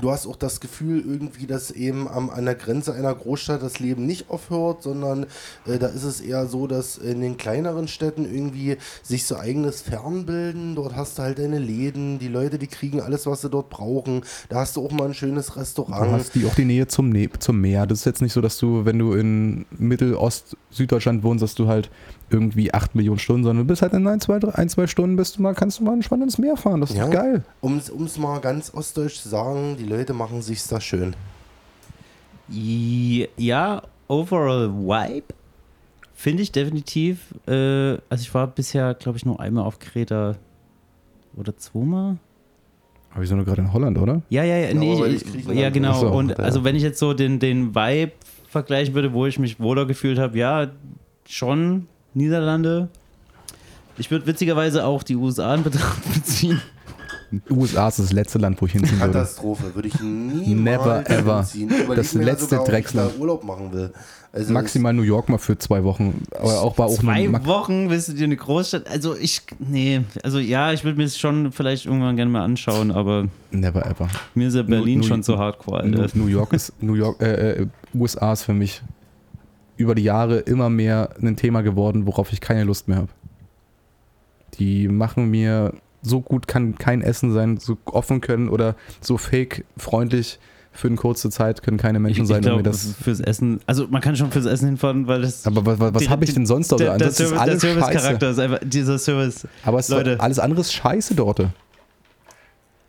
Du hast auch das Gefühl irgendwie, dass eben am, an der Grenze einer Großstadt das Leben nicht aufhört, sondern äh, da ist es eher so, dass in den kleineren Städten irgendwie sich so eigenes Fernbilden. Dort hast du halt deine Läden, die Leute, die kriegen alles, was sie dort brauchen. Da hast du auch mal ein schönes Du Restaurant. hast die, auch die Nähe zum, ne zum Meer. Das ist jetzt nicht so, dass du, wenn du in Mittel-Ost, Süddeutschland wohnst, dass du halt irgendwie 8 Millionen Stunden, sondern du bist halt in ein, zwei, drei, ein, zwei Stunden bist du mal, kannst du mal entspannt ins Meer fahren. Das ist Ja. doch geil. Um es mal ganz ostdeutsch zu sagen, die Leute machen sich's da schön. Ja, overall Vibe finde ich definitiv. Äh, also ich war bisher, glaube ich, nur einmal auf Kreta oder zweimal. Aber wir sind doch gerade in Holland, oder? Ja, ja, ja, Genau, nee, Griechenland ja genau. So, und ja. also wenn ich jetzt so den, den Vibe vergleichen würde, wo ich mich wohler gefühlt habe, ja, schon Niederlande. Ich würde witzigerweise auch die USA in Betracht beziehen. USA ist das letzte Land, wo ich hinziehen würde. Katastrophe, würde ich nie Never ever. Das mir letzte sogar, Drecksland. da Urlaub machen will. Also Maximal New York mal für zwei Wochen. Aber auch auch Zwei Max- Wochen willst du dir eine Großstadt. Also ich, nee, also ja, ich würde mir es schon vielleicht irgendwann gerne mal anschauen, aber Never ever. mir ist ja Berlin New- schon so hardcore, New, Alter. New York ist New York, äh, äh, USA ist für mich über die Jahre immer mehr ein Thema geworden, worauf ich keine Lust mehr habe. Die machen mir so gut kann kein Essen sein, so offen können oder so fake freundlich für eine kurze Zeit können keine Ich, Menschen ich sein, mir glaube, das. fürs Essen, also man kann schon fürs Essen hinfahren, weil das. Aber was, was, habe ich denn sonst noch? der, der, Ansonsten ist Service, der alles scheiße. Service-Charakter ist einfach dieser Service. Aber es ist Leute. doch alles andere ist scheiße dort.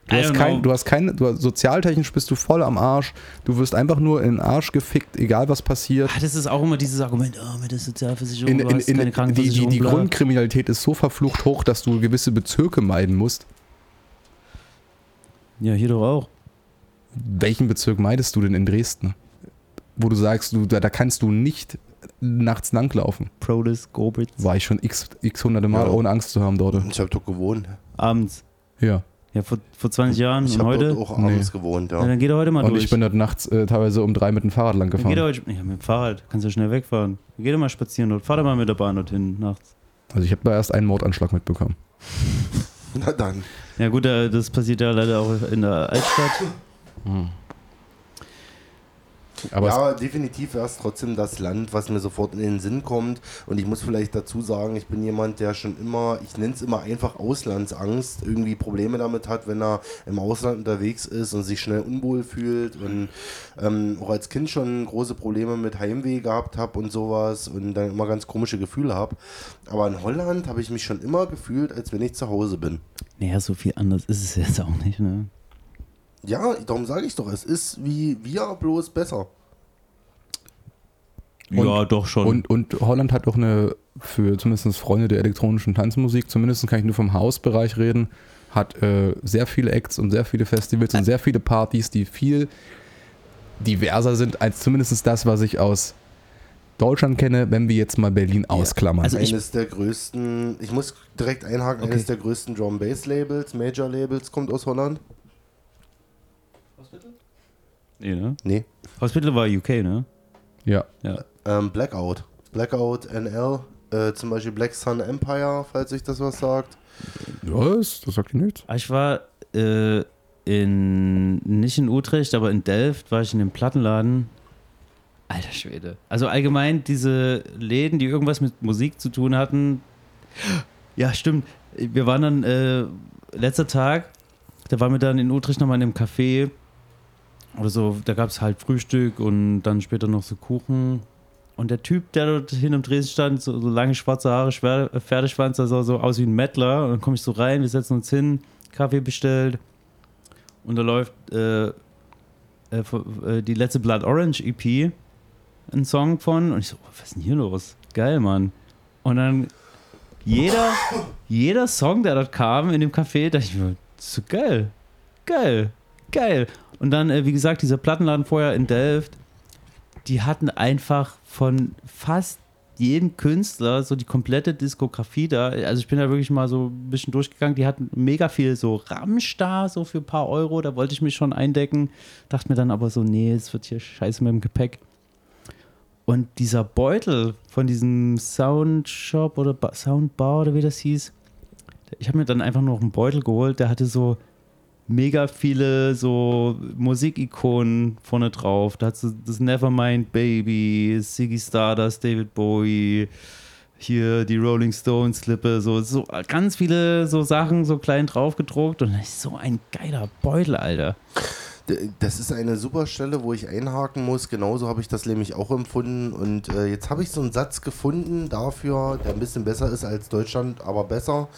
Du hast, kein, du hast keine, du hast, sozialtechnisch bist du voll am Arsch. Du wirst einfach nur in den Arsch gefickt, egal was passiert. Ah, das ist auch immer dieses Argument, oh, mit der Sozialversicherung, In, du in, hast in, keine die, die, Krankenversicherung. die bla. Grundkriminalität ist so verflucht hoch, dass du gewisse Bezirke meiden musst. Ja, hier doch auch. Welchen Bezirk meidest du denn in Dresden? Wo du sagst, du, da, da kannst du nicht nachts langlaufen. Prolis, Gobitz, War ich schon x, x hunderte Mal, Ja. ohne Angst zu haben dort. Ich habe dort gewohnt. abends. Ja. Ja, vor, vor 20 Jahren Ich und habe heute. dort auch abends gewohnt, Ja, ja. dann geht er heute mal Und durch. ich bin dort nachts äh, teilweise um drei mit dem Fahrrad lang dann geht er gefahren. heute, ja, mit dem Fahrrad. Kannst du schnell wegfahren. Geh doch mal spazieren dort. Fahr doch mal mit der Bahn dorthin nachts. Also ich habe da erst einen Mordanschlag mitbekommen. Na dann. Ja, gut, das passiert ja leider auch in der Altstadt. Aber ja, definitiv wäre es trotzdem das Land, was mir sofort in den Sinn kommt. Und ich muss vielleicht dazu sagen, ich bin jemand, der schon immer, ich nenne es immer einfach Auslandsangst, irgendwie Probleme damit hat, wenn er im Ausland unterwegs ist und sich schnell unwohl fühlt. Und ähm, auch als Kind schon große Probleme mit Heimweh gehabt habe und sowas und dann immer ganz komische Gefühle habe. Aber in Holland habe ich mich schon immer gefühlt, als wenn ich zu Hause bin. Naja, so viel anders ist es jetzt auch nicht, ne? Ja, darum sage ich doch, es ist wie wir, bloß besser. ja, doch schon. Und, und Holland hat auch eine, für zumindest Freunde der elektronischen Tanzmusik, zumindest kann ich nur vom Hausbereich reden, hat äh, sehr viele Acts und sehr viele Festivals und sehr viele Partys, die viel diverser sind als zumindest das, was ich aus Deutschland kenne, wenn wir jetzt mal Berlin ausklammern. Also eines der größten, ich muss direkt einhaken, Okay. eines der größten Drum Bass Labels, Major Labels, kommt aus Holland. Nee, ne? Nee. Hospital war UK, ne? ja. Ja. Ähm, Blackout. Blackout NL, äh, zum Beispiel Black Sun Empire, falls sich das was sagt. Was? Das sagt ihr nichts? Ah, Ich war äh, in, nicht in Utrecht, aber in Delft war ich in dem Plattenladen. Alter Schwede. Also allgemein diese Läden, die irgendwas mit Musik zu tun hatten. Ja, stimmt. Wir waren dann, äh, letzter Tag, da waren wir dann in Utrecht nochmal in einem Café. Oder so, da gab es halt Frühstück und dann später noch so Kuchen. Und der Typ, der dort hin am Dresen stand, so, so lange schwarze Haare, Schwer, äh, Pferdeschwanz, der sah so aus wie ein Mettler. Und dann komme ich so rein, wir setzen uns hin, Kaffee bestellt. Und da läuft äh, äh, äh, die letzte Blood Orange EP, ein Song von. Und ich so, was ist denn hier los? Geil, Mann. Und dann jeder, jeder Song, der dort kam in dem Café, dachte ich mir, so geil. Geil. Geil. Und dann, äh, wie gesagt, dieser Plattenladen vorher in Delft, die hatten einfach von fast jedem Künstler so die komplette Diskografie da. Also ich bin da wirklich mal so ein bisschen durchgegangen. Die hatten mega viel so da, so für ein paar Euro. Da wollte ich mich schon eindecken. Dachte mir dann aber so, nee, es wird hier scheiße mit dem Gepäck. Und dieser Beutel von diesem Soundshop oder ba Soundbar oder wie das hieß, ich habe mir dann einfach nur noch einen Beutel geholt, der hatte so mega viele so Musikikonen vorne drauf. Da hat so das Nevermind Baby, Ziggy Stardust, David Bowie, hier die Rolling Stones Slippe, so, so ganz viele so Sachen so klein drauf gedruckt und das ist so ein geiler Beutel, Alter. Das ist eine super Stelle, wo ich einhaken muss. Genauso habe ich das nämlich auch empfunden. Und äh, jetzt habe ich so einen Satz gefunden dafür, der ein bisschen besser ist als Deutschland, aber besser.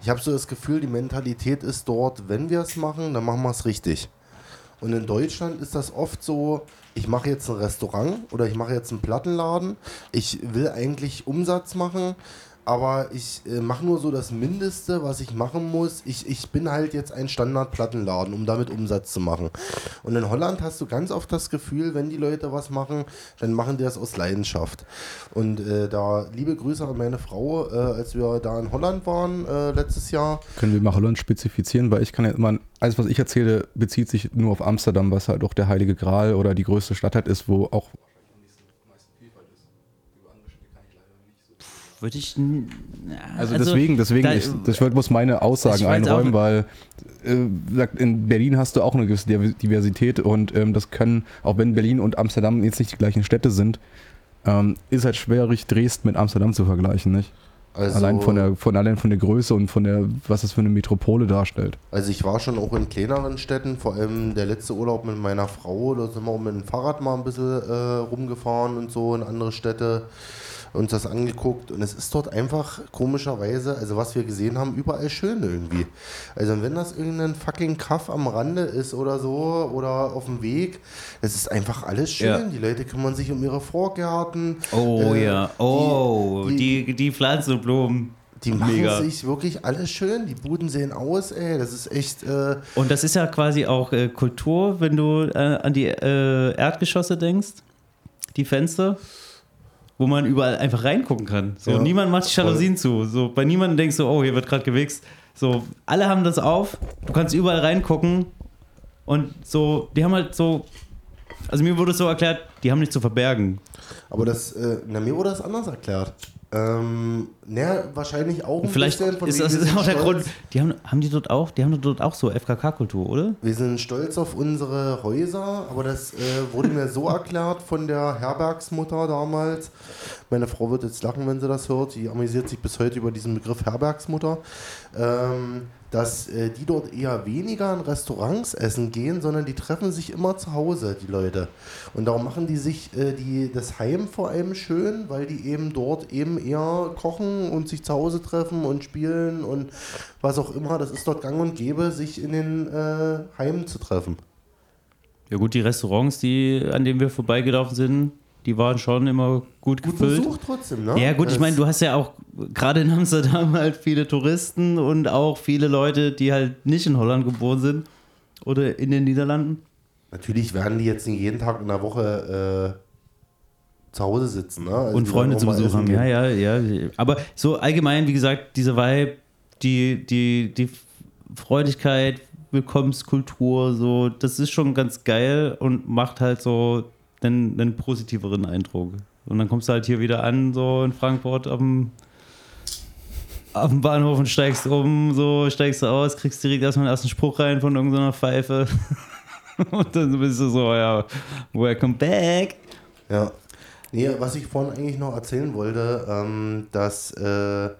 Ich habe so das Gefühl, die Mentalität ist dort, wenn wir es machen, dann machen wir es richtig. Und in Deutschland ist das oft so, ich mache jetzt ein Restaurant oder ich mache jetzt einen Plattenladen. Ich will eigentlich Umsatz machen, aber ich äh, mache nur so das Mindeste, was ich machen muss. Ich, ich bin halt jetzt ein Standardplattenladen, um damit Umsatz zu machen. Und in Holland hast du ganz oft das Gefühl, wenn die Leute was machen, dann machen die das aus Leidenschaft. Und äh, da liebe Grüße an meine Frau, äh, als wir da in Holland waren äh, letztes Jahr. Können wir mal Holland spezifizieren, weil ich kann ja immer, alles was ich erzähle, bezieht sich nur auf Amsterdam, was halt auch der Heilige Gral oder die größte Stadt halt ist, wo auch Würde ich. n- ja, Also, deswegen, deswegen, da- ich, das wird, muss meine Aussagen einräumen, auch- weil äh, in Berlin hast du auch eine gewisse Diver- Diversität und ähm, das können, auch wenn Berlin und Amsterdam jetzt nicht die gleichen Städte sind, ähm, ist halt schwierig, Dresden mit Amsterdam zu vergleichen, nicht? Also, allein von der, von allein von der Größe und von der, was das für eine Metropole darstellt. Also ich war schon auch in kleineren Städten, vor allem der letzte Urlaub mit meiner Frau, da sind wir auch mit dem Fahrrad mal ein bisschen äh, rumgefahren und so in andere Städte, uns das angeguckt und es ist dort einfach komischerweise, also was wir gesehen haben, überall schön irgendwie. Also wenn das irgendein fucking Kaff am Rande ist oder so oder auf dem Weg, es ist einfach alles schön. Ja. Die Leute kümmern sich um ihre Vorgärten. Oh Äh, ja. Oh, die- die, die, Pflanzen und Blumen. Die machen Mega. sich wirklich alles schön. Die Buden sehen aus, ey. Das ist echt. Äh, Und das ist ja quasi auch äh, Kultur, wenn du äh, an die äh, Erdgeschosse denkst, die Fenster, wo man überall einfach reingucken kann. So, Ja. niemand macht die Jalousien zu. So, bei niemandem denkst du, oh, hier wird gerade gewichst. So, alle haben das auf, du kannst überall reingucken und so, die haben halt so, also mir wurde es so erklärt, die haben nichts zu verbergen. Aber das, äh, na, mir wurde das anders erklärt. Ähm, naja, wahrscheinlich auch ein Vielleicht bisschen von ist das sind auch der Grund. Die haben, haben die dort auch, die haben dort auch so FKK-Kultur, oder? Wir sind stolz auf unsere Häuser, aber das äh, wurde mir so erklärt von der Herbergsmutter damals. Meine Frau wird jetzt lachen, wenn sie das hört. Die amüsiert sich bis heute über diesen Begriff Herbergsmutter. Ähm, dass äh, die dort eher weniger in Restaurants essen gehen, sondern die treffen sich immer zu Hause, die Leute. Und darum machen die sich äh, die, das Heim vor allem schön, weil die eben dort eben eher kochen und sich zu Hause treffen und spielen und was auch immer. Das ist dort gang und gäbe, sich in den äh, Heimen zu treffen. Ja gut, die Restaurants, die, an denen wir vorbeigelaufen sind, die waren schon immer gut, Gut gefüllt. besucht trotzdem, ne? Ja, gut, ich meine, du hast ja auch gerade in Amsterdam halt viele Touristen und auch viele Leute, die halt nicht in Holland geboren sind oder in den Niederlanden. Natürlich werden die jetzt nicht jeden Tag in der Woche äh, zu Hause sitzen, ne? Also und Freunde zu auch mal Besuch essen haben. gehen. Ja, ja, ja. Aber so allgemein, wie gesagt, diese Vibe, die, die, die Freudigkeit, Willkommenskultur, so, das ist schon ganz geil und macht halt so einen, einen positiveren Eindruck. Und dann kommst du halt hier wieder an, so in Frankfurt am, auf dem Bahnhof und steigst um, so, steigst du aus, kriegst direkt erstmal den ersten Spruch rein von irgendeiner Pfeife. und dann bist du so, ja, welcome back. Ja. Nee, was ich vorhin eigentlich noch erzählen wollte, ähm, dass äh,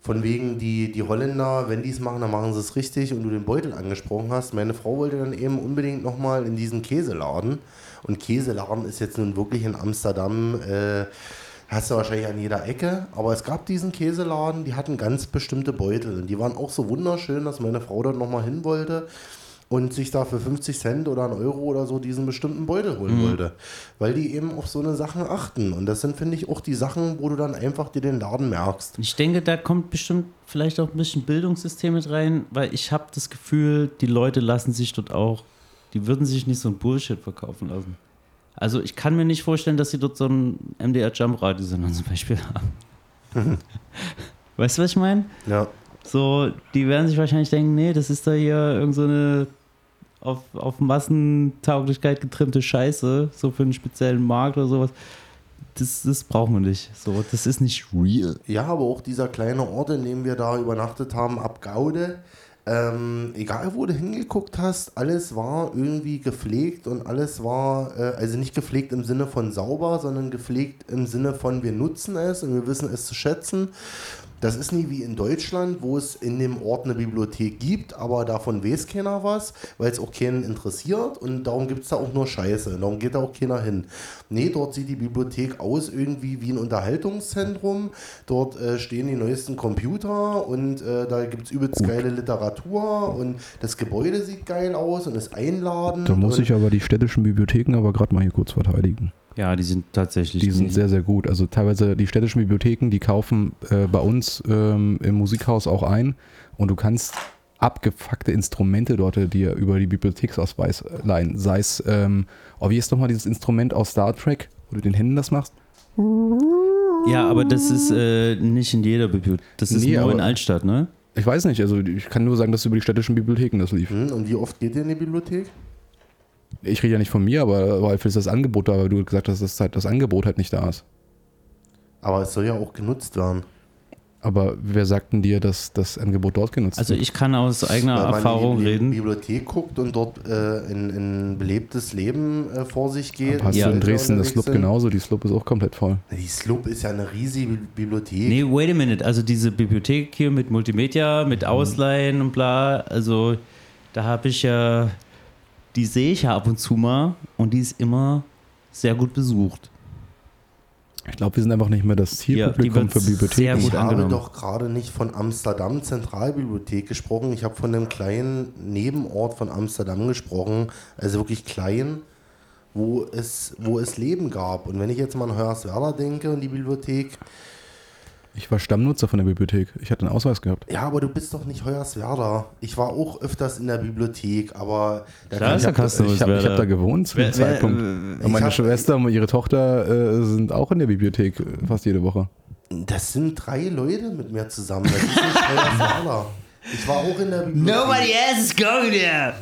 von wegen die, die Holländer, wenn die es machen, dann machen sie es richtig und du den Beutel angesprochen hast. Meine Frau wollte dann eben unbedingt nochmal in diesen Käseladen. Und Käseladen ist jetzt nun wirklich in Amsterdam, äh, hast du wahrscheinlich an jeder Ecke, aber es gab diesen Käseladen, die hatten ganz bestimmte Beutel und die waren auch so wunderschön, dass meine Frau dort nochmal hin wollte und sich da für 50 Cent oder einen Euro oder so diesen bestimmten Beutel holen wollte. Weil die eben auf so eine Sachen achten. Und das sind, finde ich, auch die Sachen, wo du dann einfach dir den Laden merkst. Ich denke, da kommt bestimmt vielleicht auch ein bisschen Bildungssystem mit rein, weil ich habe das Gefühl, die Leute lassen sich dort auch, die würden sich nicht so ein Bullshit verkaufen lassen. Also ich kann mir nicht vorstellen, dass sie dort so ein MDR Jump Radio Sender zum Beispiel haben. weißt du, was ich meine? Ja. So, die werden sich wahrscheinlich denken, nee, das ist da hier irgend so eine auf, auf Massentauglichkeit getrimmte Scheiße, so für einen speziellen Markt oder sowas. Das, das brauchen wir nicht. So, das ist nicht real. Ja, aber auch dieser kleine Ort, in dem wir da übernachtet haben, ab Gaude, ähm, egal wo du hingeguckt hast, alles war irgendwie gepflegt und alles war, äh, also nicht gepflegt im Sinne von sauber, sondern gepflegt im Sinne von wir nutzen es und wir wissen es zu schätzen. Das ist nie wie in Deutschland, wo es in dem Ort eine Bibliothek gibt, aber davon weiß keiner was, weil es auch keinen interessiert und darum gibt es da auch nur Scheiße. Darum geht da auch keiner hin. Nee, dort sieht die Bibliothek aus irgendwie wie ein Unterhaltungszentrum. Dort äh, stehen die neuesten Computer und äh, da gibt es übelst geile Literatur und das Gebäude sieht geil aus und ist einladend. Da muss ich aber die städtischen Bibliotheken aber gerade mal hier kurz verteidigen. Ja, die sind tatsächlich. Die sind sehr, sehr gut. Also teilweise die städtischen Bibliotheken, die kaufen äh, bei uns ähm, im Musikhaus auch ein und du kannst abgefuckte Instrumente dort dir über die Bibliotheksausweis äh, leihen. Sei es, ähm, oh, wie ist nochmal dieses Instrument aus Star Trek, wo du den Händen das machst? Ja, aber das ist äh, nicht in jeder Bibliothek. Das ist Nee, nur in Altstadt, ne? Ich weiß nicht, also ich kann nur sagen, dass über die städtischen Bibliotheken das lief. Hm, und wie oft geht ihr in die Bibliothek? Ich rede ja nicht von mir, aber weil für das Angebot da, weil du gesagt hast, dass halt das Angebot halt nicht da ist. Aber es soll ja auch genutzt werden. Aber wer sagt denn dir, dass das Angebot dort genutzt Also wird? ich kann aus eigener Weil man Erfahrung in die reden. Bibliothek guckt und dort äh, in, in belebtes Leben äh, vor sich geht. Hast Ja. du in Dresden das sind. genauso? Die Slup ist auch komplett voll. Die Slup ist ja eine riesige Bibliothek. Nee, wait a minute. Also diese Bibliothek hier mit Multimedia, mit Ausleihen und bla, also da habe ich ja, die sehe ich ja ab und zu mal und die ist immer sehr gut besucht. Ich glaube, wir sind einfach nicht mehr das Ja, Zielpublikum wird für Bibliotheken. sehr gut ich habe doch gerade nicht von Amsterdam Zentralbibliothek gesprochen. Ich habe von einem kleinen Nebenort von Amsterdam gesprochen. Also wirklich klein, wo es, wo es Leben gab. Und wenn ich jetzt mal an Hoyerswerda denke und die Bibliothek, Ich war Stammnutzer von der Bibliothek. Ich hatte einen Ausweis gehabt. ja, aber du bist doch nicht Hoyerswerda. Ich war auch öfters in der Bibliothek, aber da Klar ich habe ich hab, ich hab da gewohnt zu dem Zeitpunkt. äh, Und meine hab- Schwester und ihre Tochter äh, sind auch in der Bibliothek äh, fast jede Woche. Das sind drei Leute mit mir zusammen. Das ist nicht Hoyerswerda. Ich war auch in der Bibliothek. Nobody else is going there.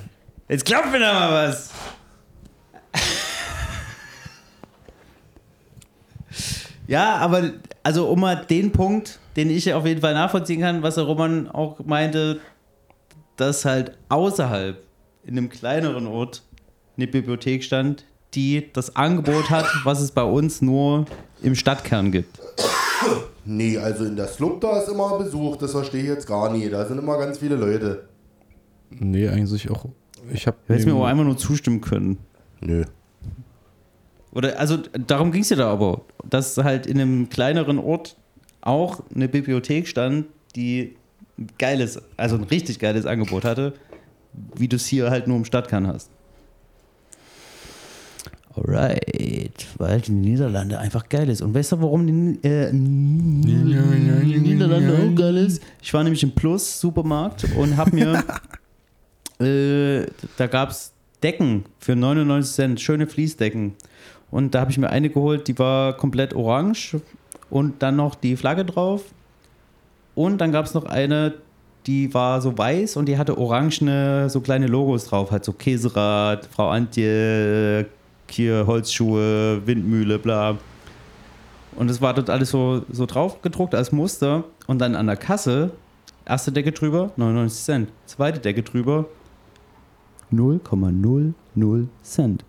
Jetzt klopfen wir da mal was. Ja, aber also um mal den Punkt, den ich auf jeden Fall nachvollziehen kann, was der Roman auch meinte, dass halt außerhalb in einem kleineren Ort eine Bibliothek stand, die das Angebot hat, was es bei uns nur im Stadtkern gibt. Nee, also in der Slup da ist immer Besuch, das verstehe ich jetzt gar nicht. Da sind immer ganz viele Leute. Nee, eigentlich auch. Ich habe hättest mir aber einmal nur zustimmen können. Nö. Oder also darum ging es ja da aber, dass halt in einem kleineren Ort auch eine Bibliothek stand, die ein geiles, also ein richtig geiles Angebot hatte, wie du es hier halt nur im Stadtkern hast. Alright. Weil die Niederlande einfach geil ist. Und weißt du, warum die, äh, die Niederlande auch geil ist? Ich war nämlich im Plus Supermarkt und hab mir, äh, da gab es Decken für 99 Cent, schöne Fließdecken. Und da habe ich mir eine geholt, die war komplett orange und dann noch die Flagge drauf. Und dann gab es noch eine, die war so weiß und die hatte orangene, so kleine Logos drauf, halt so Käserad, Frau Antje, hier Holzschuhe, Windmühle, bla. Und es war dort alles so, so drauf gedruckt als Muster. Und dann an der Kasse, erste Decke drüber, 99 Cent. Zweite Decke drüber, 0,00 Cent.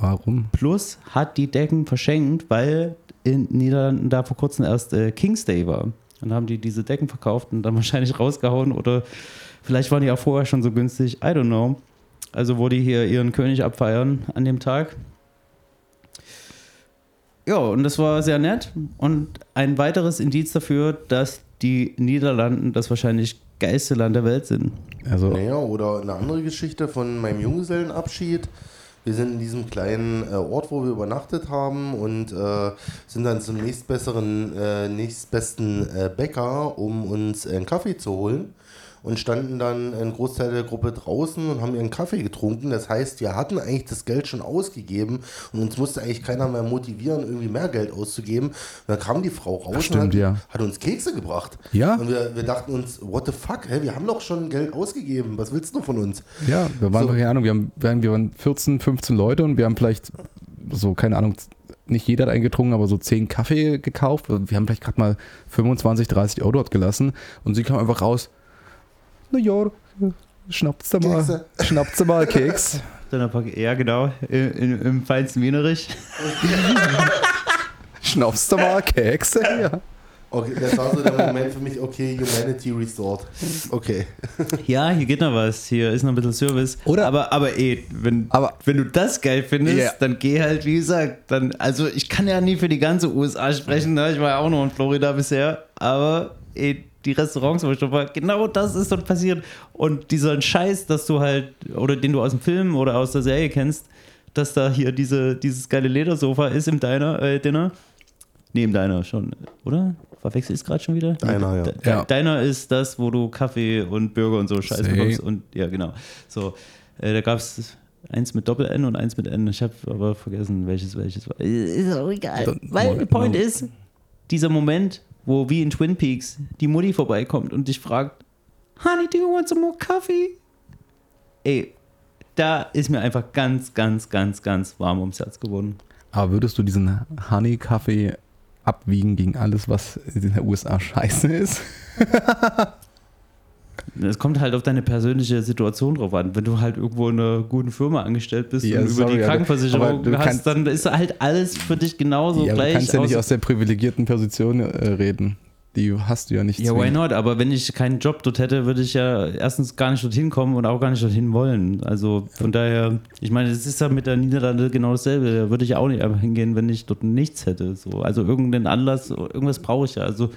Warum? Plus hat die Decken verschenkt, weil in Niederlanden da vor kurzem erst äh, King's Day war. Und dann haben die diese Decken verkauft und dann wahrscheinlich rausgehauen oder vielleicht waren die auch vorher schon so günstig. I don't know. Also wo die hier ihren König abfeiern an dem Tag. Ja, und das war sehr nett. Und ein weiteres Indiz dafür, dass die Niederlanden das wahrscheinlich geilste Land der Welt sind. Also, Naja, oder eine andere Geschichte von meinem Junggesellenabschied. Wir sind in diesem kleinen äh, Ort, wo wir übernachtet haben und äh, sind dann zum nächstbesseren, äh, nächstbesten äh, Bäcker, um uns einen Kaffee zu holen. Und standen dann ein Großteil der Gruppe draußen und haben ihren Kaffee getrunken. Das heißt, wir hatten eigentlich das Geld schon ausgegeben und uns musste eigentlich keiner mehr motivieren, irgendwie mehr Geld auszugeben. Und dann kam die Frau raus und stimmt, hat, ja. hat uns Kekse gebracht. Ja. Und wir, wir dachten uns, what the fuck, hä, wir haben doch schon Geld ausgegeben. Was willst du von uns? ja, wir waren, So. keine Ahnung, wir, haben, wir, waren, wir waren 14, 15 Leute und wir haben vielleicht so, keine Ahnung, nicht jeder hat eingetrunken, aber so 10 Kaffee gekauft. Wir haben vielleicht gerade mal 25, 30 Euro dort gelassen und sie kam einfach raus. Na ja, schnappt's da mal, Kekse. schnappt's da mal Keks. Dann ein paar, ja, genau, im, im, im feinsten Wienerisch. Schnappst du mal Kekse? Ja. Okay, das war so der Moment für mich, okay, Humanity Restored. Okay. Ja, hier geht noch was. Hier ist noch ein bisschen Service. Oder- aber, aber eh, wenn, Aber- wenn du das geil findest, Ja. dann geh halt, wie gesagt, dann, also ich kann ja nie für die ganze USA sprechen, ne? ich war ja auch noch in Florida bisher, aber eh, die Restaurants, wo ich schon war, genau das ist dort passiert. Und dieser Scheiß, dass du halt, oder den du aus dem Film oder aus der Serie kennst, dass da hier diese, dieses geile Ledersofa ist im Diner, äh, Dinner. Nee, im Diner schon, oder? Verwechsel ich es gerade schon wieder? Diner, ja. D- Ja. Diner ist das, wo du Kaffee und Burger und so Scheiße See. bekommst. Und ja, genau. So, äh, da gab es eins mit Doppel-N und eins mit N. Ich habe aber vergessen, welches welches war. Ist auch egal. Weil der Point no. ist, dieser Moment, wo wie in Twin Peaks die Mutti vorbeikommt und dich fragt, Honey, do you want some more coffee? Ey, da ist mir einfach ganz, ganz, ganz, ganz warm ums Herz geworden. Aber würdest du diesen Honey-Kaffee abwiegen gegen alles, was in den USA scheiße ist? Es kommt halt auf deine persönliche Situation drauf an. Wenn du halt irgendwo in einer guten Firma angestellt bist Ja, und über sorry, die Krankenversicherung hast, kannst- dann ist halt alles für dich genauso ja, aber du gleich. kannst ja nicht aus der privilegierten Position äh, reden. Die hast du ja nicht. ja, why not? Aber wenn ich keinen Job dort hätte, würde ich ja erstens gar nicht dorthin kommen und auch gar nicht dorthin wollen. Also von daher, ich meine, es ist ja mit der Niederlande genau dasselbe. Da würde ich auch nicht einfach hingehen, wenn ich dort nichts hätte. So, also irgendeinen Anlass, irgendwas brauche ich ja. Also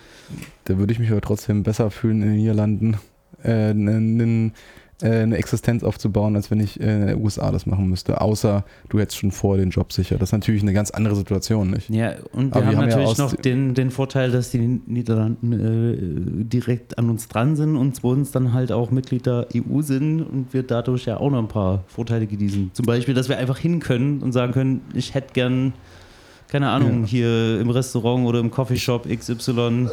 Da würde ich mich aber trotzdem besser fühlen, in den Niederlanden äh, nen- äh, eine Existenz aufzubauen, als wenn ich äh, in den USA das machen müsste. Außer du hättest schon vor den Job sicher. Das ist natürlich eine ganz andere Situation, nicht? Ja, und wir Aber wir haben, haben ja natürlich aus- noch den, den Vorteil, dass die Niederlanden äh, direkt an uns dran sind und zweitens dann halt auch Mitglied der EU sind und wir dadurch ja auch noch ein paar Vorteile genießen. Zum Beispiel, dass wir einfach hin können und sagen können, ich hätte gern, keine Ahnung, Ja. hier im Restaurant oder im Coffeeshop XY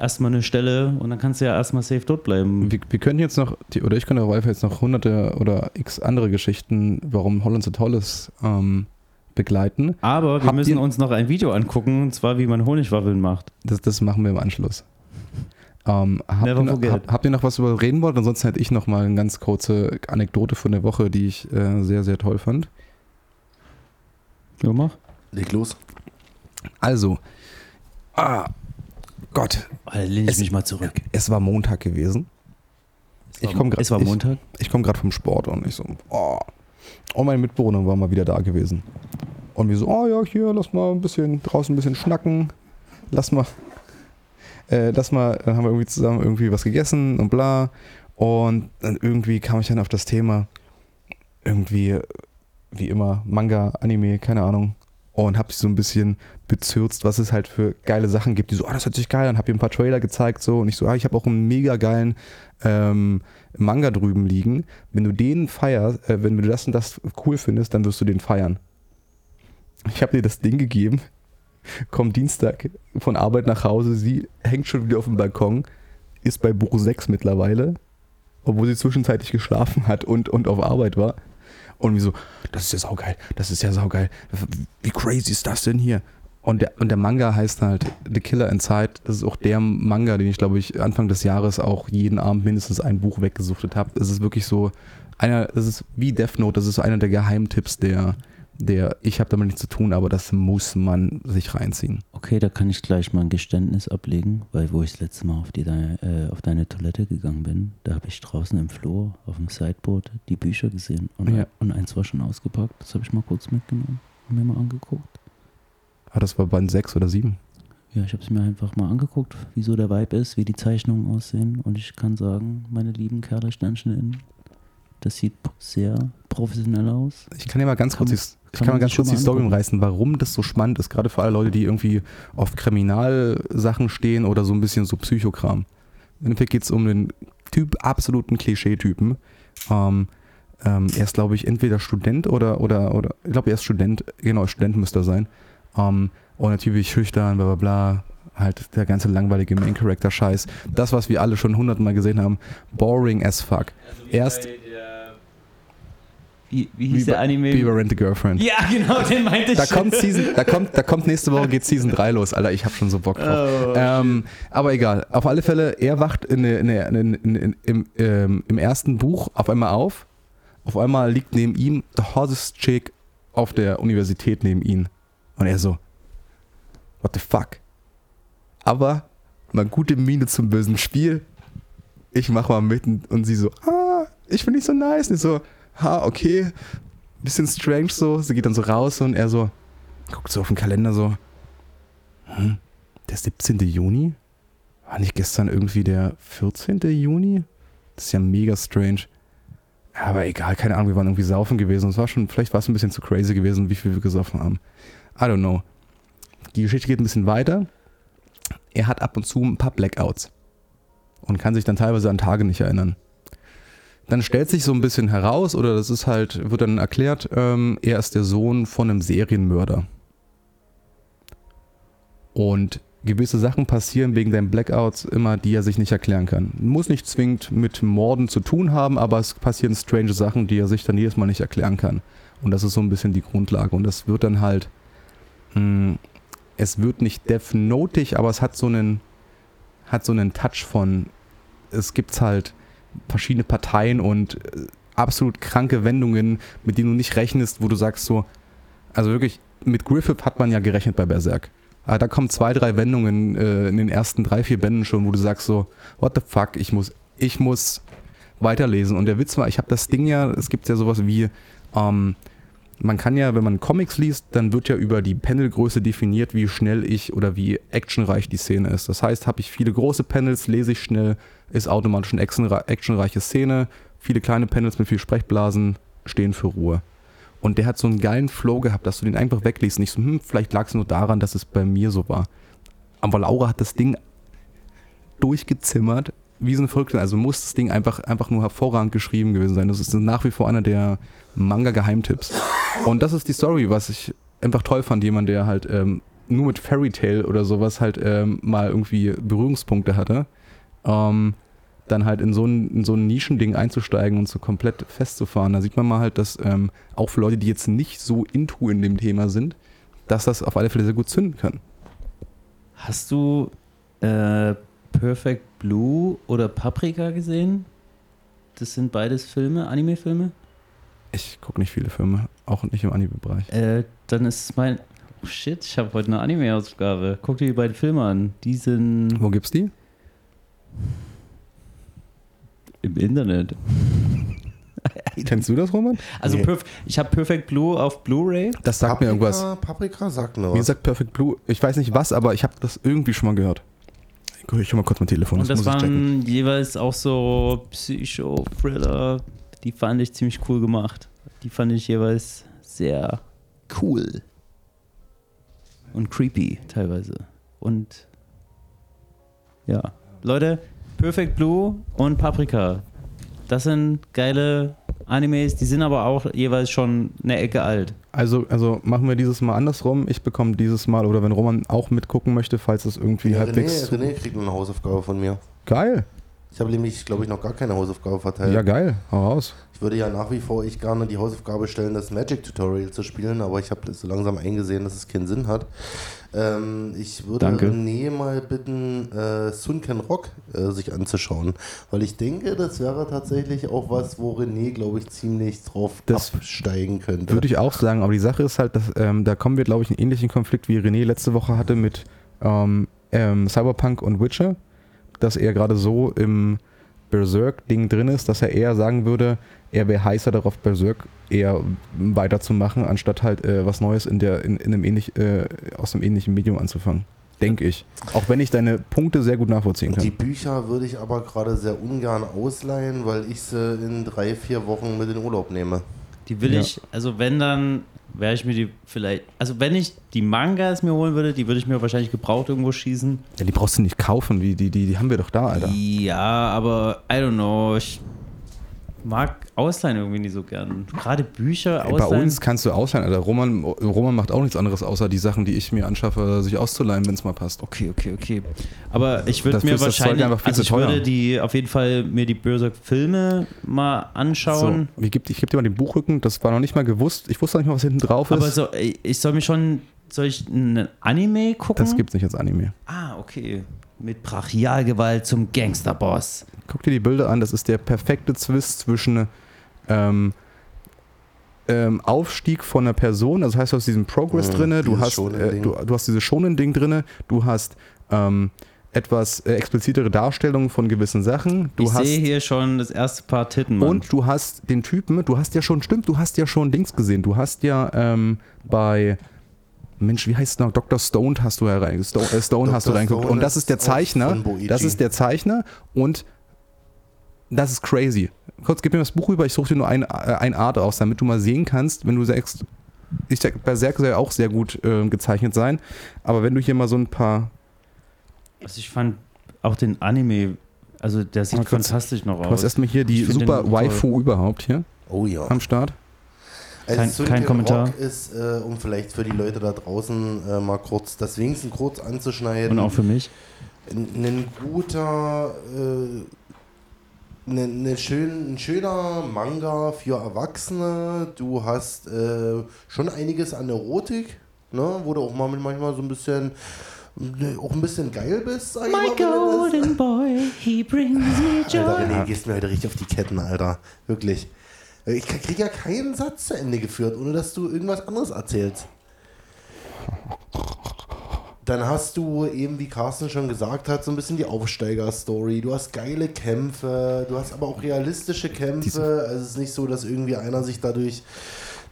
erstmal eine Stelle und dann kannst du ja erstmal safe dort bleiben. Wir, wir können jetzt noch, die- oder ich könnte auf jeden jetzt noch hunderte oder x andere Geschichten, warum Holland so toll ist, ähm, begleiten. Aber wir Habt müssen ihr- uns noch ein Video angucken, und zwar wie man Honigwaffeln macht. Das, das machen wir im Anschluss. Ähm, habt, ihr noch, hab, habt ihr noch was über reden wollt? Ansonsten hätte ich noch mal eine ganz kurze Anekdote von der Woche, die ich äh, sehr, sehr toll fand. Ja, mach. Leg los. Also, ah, Gott, Oh, lehne ich Es- mich mal zurück. es war Montag gewesen. Ich komm grad- es war ich- Montag. Ich komme gerade vom Sport und ich so, oh. Und meine Mitbewohner war mal wieder da gewesen. Und wir so, oh ja, hier, lass mal ein bisschen draußen ein bisschen schnacken. Lass mal, äh, lass mal, dann haben wir irgendwie zusammen irgendwie was gegessen und bla. Und dann irgendwie kam ich dann auf das Thema, irgendwie, wie immer, Manga, Anime, keine Ahnung. Und habe sie so ein bisschen bezürzt, was es halt für geile Sachen gibt. Die so, oh, das hört sich geil an. Habe ihr ein paar Trailer gezeigt so. Und ich so, ah, ich habe auch einen mega geilen ähm, Manga drüben liegen. Wenn du den feierst, äh, wenn du das und das cool findest, dann wirst du den feiern. Ich habe dir das Ding gegeben, kommt Dienstag von Arbeit nach Hause, sie hängt schon wieder auf dem Balkon, ist bei Buch 6 mittlerweile, obwohl sie zwischenzeitlich geschlafen hat und, und auf Arbeit war. Und wie so, das ist ja saugeil, das ist ja saugeil. Wie crazy ist das denn hier? Und der, und der Manga heißt halt The Killer Inside. Das ist auch der Manga, den ich, glaube ich, Anfang des Jahres auch jeden Abend mindestens ein Buch weggesuchtet habe. Es ist wirklich so einer, das ist wie Death Note, das ist einer der Geheimtipps der, der ich habe damit nichts zu tun, aber das muss man sich reinziehen. Okay, da kann ich gleich mal ein Geständnis ablegen, weil wo ich das letzte Mal auf, die, äh, auf deine Toilette gegangen bin, da habe ich draußen im Flur auf dem Sideboard die Bücher gesehen und, Ja. und eins war schon ausgepackt. Das habe ich mal kurz mitgenommen und mir mal angeguckt. Ah, das war Band 6 oder 7. Ja, ich habe es mir einfach mal angeguckt, wie so der Vibe ist, wie die Zeichnungen aussehen und ich kann sagen, meine lieben Kerle Sternchen das sieht sehr professionell aus. Ich kann ja mal ganz Kann kurz, man- die, ich kann mal ganz kurz die Story umreißen, warum das so spannend ist, gerade für alle Leute, die irgendwie auf Kriminalsachen stehen oder so ein bisschen so Psychokram. Im Endeffekt geht es um den Typ, absoluten Klischeetypen. Ähm, ähm, er ist, glaube ich, entweder Student oder, oder, oder ich glaube, er ist Student, genau, Student müsste er sein. Ähm, und natürlich schüchtern, bla bla bla. Halt der ganze langweilige Main-Character-Scheiß. Das, was wir alle schon hundertmal gesehen haben. Boring as fuck. Erst Wie, wie hieß der Anime? Beaver Rent a Girlfriend. Ja, genau, den meinte ich. Da kommt Season, da kommt, da kommt nächste Woche geht Season 3 los, Alter. Ich hab schon so Bock drauf. Oh, ähm, aber egal. Auf alle Fälle, er wacht der- der- in, in, in, im, ähm, im ersten Buch auf einmal auf. Auf einmal liegt neben ihm the hottest chick auf der Universität neben ihm. Und er so, what the fuck? Aber mal gute Miene zum bösen Spiel. Ich mach mal mit und sie so, ah, ich bin nicht so nice. Und ich so, ha, okay. Bisschen strange so. Sie geht dann so raus und er so, guckt so auf den Kalender so, hm, der 17. Juni? War nicht gestern irgendwie der 14. Juni? Das ist ja mega strange. Aber egal, keine Ahnung, wir waren irgendwie saufen gewesen. Es war schon, vielleicht war es ein bisschen zu crazy gewesen, wie viel wir gesoffen haben. I don't know. Die Geschichte geht ein bisschen weiter. Er hat ab und zu ein paar Blackouts und kann sich dann teilweise an Tage nicht erinnern. Dann stellt sich so ein bisschen heraus, oder das ist halt, wird dann erklärt, ähm, er ist der Sohn von einem Serienmörder. Und gewisse Sachen passieren wegen seinen Blackouts immer, die er sich nicht erklären kann. Muss nicht zwingend mit Morden zu tun haben, aber es passieren strange Sachen, die er sich dann jedes Mal nicht erklären kann. Und das ist so ein bisschen die Grundlage. Und das wird dann halt, mh, es wird nicht Death Notig, aber es hat so einen, hat so einen Touch von, es gibt halt verschiedene Parteien und äh, absolut kranke Wendungen, mit denen du nicht rechnest, wo du sagst so, also wirklich, mit Griffith hat man ja gerechnet bei Berserk. Aber da kommen zwei, drei Wendungen äh, in den ersten drei, vier Bänden schon, wo du sagst so, what the fuck, ich muss, ich muss weiterlesen. Und der Witz war, ich habe das Ding ja, es gibt ja sowas wie, ähm, man kann ja, wenn man Comics liest, dann wird ja über die Panelgröße definiert, wie schnell ich oder wie actionreich die Szene ist. Das heißt, habe ich viele große Panels, lese ich schnell, ist automatisch eine actionre- actionreiche Szene. Viele kleine Panels mit viel Sprechblasen stehen für Ruhe. Und der hat so einen geilen Flow gehabt, dass du den einfach wegliest. Nicht so, hm, vielleicht lag es nur daran, dass es bei mir so war. Aber Laura hat das Ding durchgezimmert, wie so eine Verrückte. Also muss das Ding einfach, einfach nur hervorragend geschrieben gewesen sein. Das ist nach wie vor einer der Manga-Geheimtipps. Und das ist die Story, was ich einfach toll fand. Jemand, der halt ähm, nur mit Fairy Tale oder sowas halt ähm, mal irgendwie Berührungspunkte hatte. Ähm, dann halt in so ein, in so ein Nischending einzusteigen und so komplett festzufahren. Da sieht man mal halt, dass ähm, auch für Leute, die jetzt nicht so into in dem Thema sind, dass das auf alle Fälle sehr gut zünden kann. Hast du äh, Perfect Blue oder Paprika gesehen? Das sind beides Filme, Anime-Filme. Ich gucke nicht viele Filme, auch nicht im Anime-Bereich. Äh, dann ist mein. Oh shit, ich habe heute eine Anime-Ausgabe. Guck dir die beiden Filme an. Die sind Wo gibt's die? im Internet. Kennst du das, Roman? Also Nee. Perf ich habe Perfect Blue auf Blu-ray. Das sagt mir irgendwas. Paprika sagt mir Wie was. gesagt, Perfect Blue. Ich weiß nicht was, aber ich habe das irgendwie schon mal gehört. Ich hol mal kurz mein Telefon, Und das, das waren jeweils auch so Psycho-Thriller. Die fand ich ziemlich cool gemacht. Die fand ich jeweils sehr cool. Und creepy teilweise. Und ja. Leute, Perfect Blue und Paprika. Das sind geile Animes, die sind aber auch jeweils schon eine Ecke alt. Also, also machen wir dieses Mal andersrum. Ich bekomme dieses Mal, oder wenn Roman auch mitgucken möchte, falls es irgendwie Ja, René, halbwegs. René kriegt eine Hausaufgabe von mir. Geil. Ich habe nämlich, glaube ich, noch gar keine Hausaufgabe verteilt. Ja, geil. Hau raus. Ich würde ja nach wie vor ich gerne die Hausaufgabe stellen, das Magic Tutorial zu spielen, aber ich habe so langsam eingesehen, dass es keinen Sinn hat. Ähm, ich würde Danke. René mal bitten, äh, Sunken Rock äh, sich anzuschauen, weil ich denke, das wäre tatsächlich auch was, wo René, glaube ich, ziemlich drauf Das absteigen könnte. Würde ich auch sagen, aber die Sache ist halt, dass, ähm, da kommen wir, glaube ich, in einen ähnlichen Konflikt wie René letzte Woche hatte mit ähm, ähm, Cyberpunk und Witcher, dass er gerade so im Berserk-Ding drin ist, dass er eher sagen würde, er wäre heißer darauf, Berserk eher weiterzumachen, anstatt halt äh, was Neues in der, in, in einem ähnlich, äh, aus einem ähnlichen Medium anzufangen. Denke ich. Auch wenn ich deine Punkte sehr gut nachvollziehen Die kann. Bücher würde ich aber gerade sehr ungern ausleihen, weil ich sie in drei, vier Wochen mit in Urlaub nehme. Die will Ja. ich, also wenn dann, wäre ich mir die vielleicht, also wenn ich die Mangas mir holen würde, die würde ich mir wahrscheinlich gebraucht irgendwo schießen. Ja, die brauchst du nicht kaufen, wie, die, die, die haben wir doch da, Alter. Ja, aber I don't know, ich mag Ausleihen irgendwie nicht so gern. Gerade Bücher Ey, Bei ausleihen. uns kannst du ausleihen, Alter. Roman, Roman macht auch nichts anderes, außer die Sachen, die ich mir anschaffe, sich auszuleihen, wenn es mal passt. Okay, okay, okay. Aber ich würde mir wahrscheinlich, einfach viel also ich würde die auf jeden Fall mir die Berserk-Filme mal anschauen. So, ich gebe geb dir mal den Buchrücken, das war noch nicht mal gewusst. Ich wusste noch nicht mal, was hinten drauf ist. Aber so, ich soll mir schon, soll ich einen Anime gucken? das gibt's nicht als Anime. Ah, okay. Mit Brachialgewalt zum Gangsterboss. Guck dir die Bilder an, das ist der perfekte Zwist zwischen ähm, ähm, Aufstieg von einer Person, also das heißt, du hast diesen Progress Mhm, drinne, du hast, äh, du, du hast dieses Shonen-Ding drinne, du hast ähm, etwas äh, explizitere Darstellungen von gewissen Sachen, du ich sehe hier schon das erste Paar Titten, Mann. Und du hast den Typen, du hast ja schon, stimmt, du hast ja schon Dings gesehen. Du hast ja ähm, bei, Mensch, wie heißt es noch? Dr. Stone hast du hereingeguckt. Stone, äh, Stone hast du reingeguckt. Und das ist der Zeichner. Das ist der Zeichner und das ist crazy. Kurz, gib mir das Buch rüber, ich suche dir nur ein, äh, ein Art aus, damit du mal sehen kannst, wenn du sagst, ich sag, Berserk soll ja auch sehr gut ähm, gezeichnet sein, aber wenn du hier mal so ein paar, Also ich fand auch den Anime, also der sieht fantastisch noch du hast aus. erstmal hier die super. Waifu überhaupt hier Oh ja. am Start. Also Kein- kein Kommentar. Rock ist, äh, um vielleicht für die Leute da draußen äh, mal kurz, das wenigstens kurz anzuschneiden, Und auch für mich. ein, ein guter, äh, ein, ein, schön, ein schöner Manga für Erwachsene. Du hast äh, schon einiges an Erotik, ne? wo du auch mal mit manchmal so ein bisschen äh, auch ein bisschen geil bist, sag ich mal. wenn du das- boy, he brings me Alter, René, gehst mir heute richtig auf die Ketten, Alter. Wirklich. Ich krieg ja keinen Satz zu Ende geführt, ohne dass du irgendwas anderes erzählst. Dann hast du eben, wie Carsten schon gesagt hat, so ein bisschen die Aufsteiger-Story. Du hast geile Kämpfe, du hast aber auch realistische Kämpfe. Also es ist nicht so, dass irgendwie einer sich dadurch,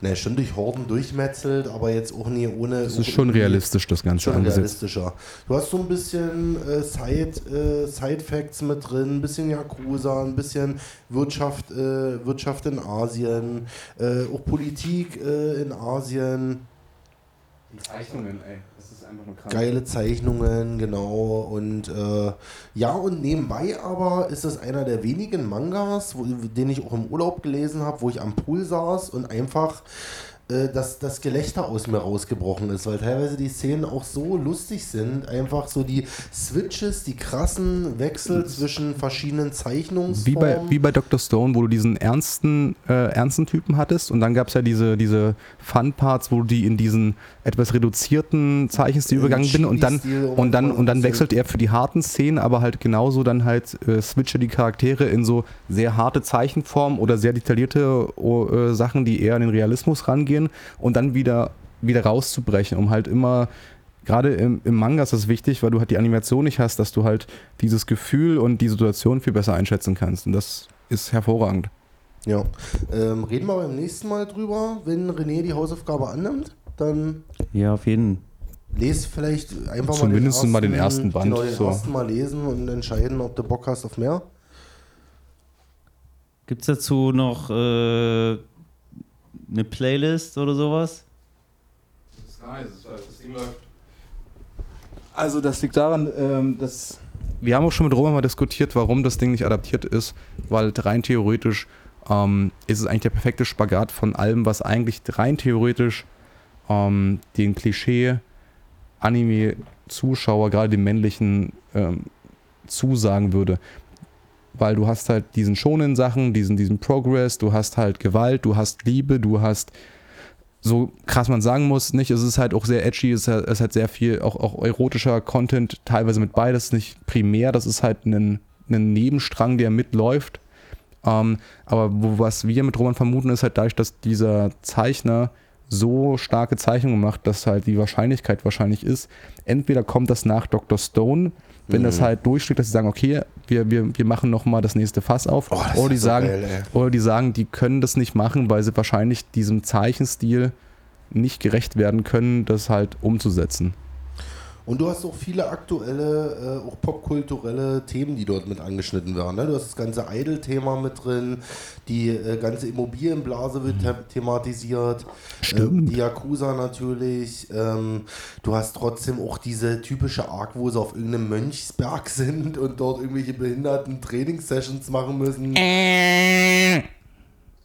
ne, schon durch Horden durchmetzelt, aber jetzt auch nie ohne. Das ist schon realistisch, das Ganze Schon angesetzt. realistischer. Du hast so ein bisschen äh, Side, äh, Side Facts mit drin, ein bisschen Yakuza, ein bisschen Wirtschaft, äh, Wirtschaft in Asien, äh, auch Politik äh, in Asien. Die Zeichnungen, ey, das ist einfach nur krass. Geile Zeichnungen, genau. Und äh, ja, und nebenbei aber ist es einer der wenigen Mangas, wo, den ich auch im Urlaub gelesen habe, wo ich am Pool saß und einfach dass das Gelächter aus mir rausgebrochen ist, weil teilweise die Szenen auch so lustig sind. Einfach so die Switches, die krassen Wechsel zwischen verschiedenen Zeichnungsformen. Wie bei, wie bei Dr. Stone, wo du diesen ernsten, äh, ernsten Typen hattest und dann gab es ja diese, diese Fun-Parts, wo die in diesen etwas reduzierten Zeichenstil Im übergegangen bin und dann, und dann, und dann wechselt er für die harten Szenen, aber halt genauso dann halt äh, switche die Charaktere in so sehr harte Zeichenformen oder sehr detaillierte oh, äh, Sachen, die eher an den Realismus rangehen und dann wieder, wieder rauszubrechen, um halt immer Gerade im, im Manga ist das wichtig, weil du halt die Animation nicht hast, dass du halt dieses Gefühl und die Situation viel besser einschätzen kannst. Und das ist hervorragend. Ja. Ähm, reden wir beim nächsten Mal drüber, wenn René die Hausaufgabe annimmt. Dann Ja, auf jeden lese vielleicht einfach Zumindest mal mal den ersten Band, Genau, den so. ersten Mal lesen und entscheiden, ob du Bock hast auf mehr. Gibt es dazu noch äh, eine Playlist oder sowas? Also das liegt daran, ähm, dass wir haben auch schon mit Roman mal diskutiert, warum das Ding nicht adaptiert ist, weil rein theoretisch ähm, ist es eigentlich der perfekte Spagat von allem, was eigentlich rein theoretisch ähm, den Klischee Anime-Zuschauer, gerade den männlichen, ähm, zusagen würde. Weil du hast halt diesen schonen Sachen, diesen, diesen Progress, du hast halt Gewalt, du hast Liebe, du hast so krass man sagen muss, nicht, es ist halt auch sehr edgy, es ist halt, ist halt sehr viel auch, auch erotischer Content, teilweise mit beides, nicht primär, das ist halt ein, ein Nebenstrang, der mitläuft. Ähm, aber wo, was wir mit Roman vermuten, ist halt dadurch, dass dieser Zeichner so starke Zeichnungen macht, dass halt die Wahrscheinlichkeit wahrscheinlich ist, entweder kommt das nach Dr. Stone, wenn das halt durchschlägt, dass sie sagen, okay, wir, wir, wir machen nochmal das nächste Fass auf. Oh, oder, die so sagen, geil, oder die sagen, die können das nicht machen, weil sie wahrscheinlich diesem Zeichenstil nicht gerecht werden können, das halt umzusetzen. Und du hast auch viele aktuelle, äh, auch popkulturelle Themen, die dort mit angeschnitten werden. Ne? Du hast das ganze Idol-Thema mit drin, die äh, ganze Immobilienblase wird the thematisiert, Stimmt. Ähm, die Yakuza natürlich. Ähm, du hast trotzdem auch diese typische Arc, wo sie auf irgendeinem Mönchsberg sind und dort irgendwelche behinderten Trainingssessions machen müssen.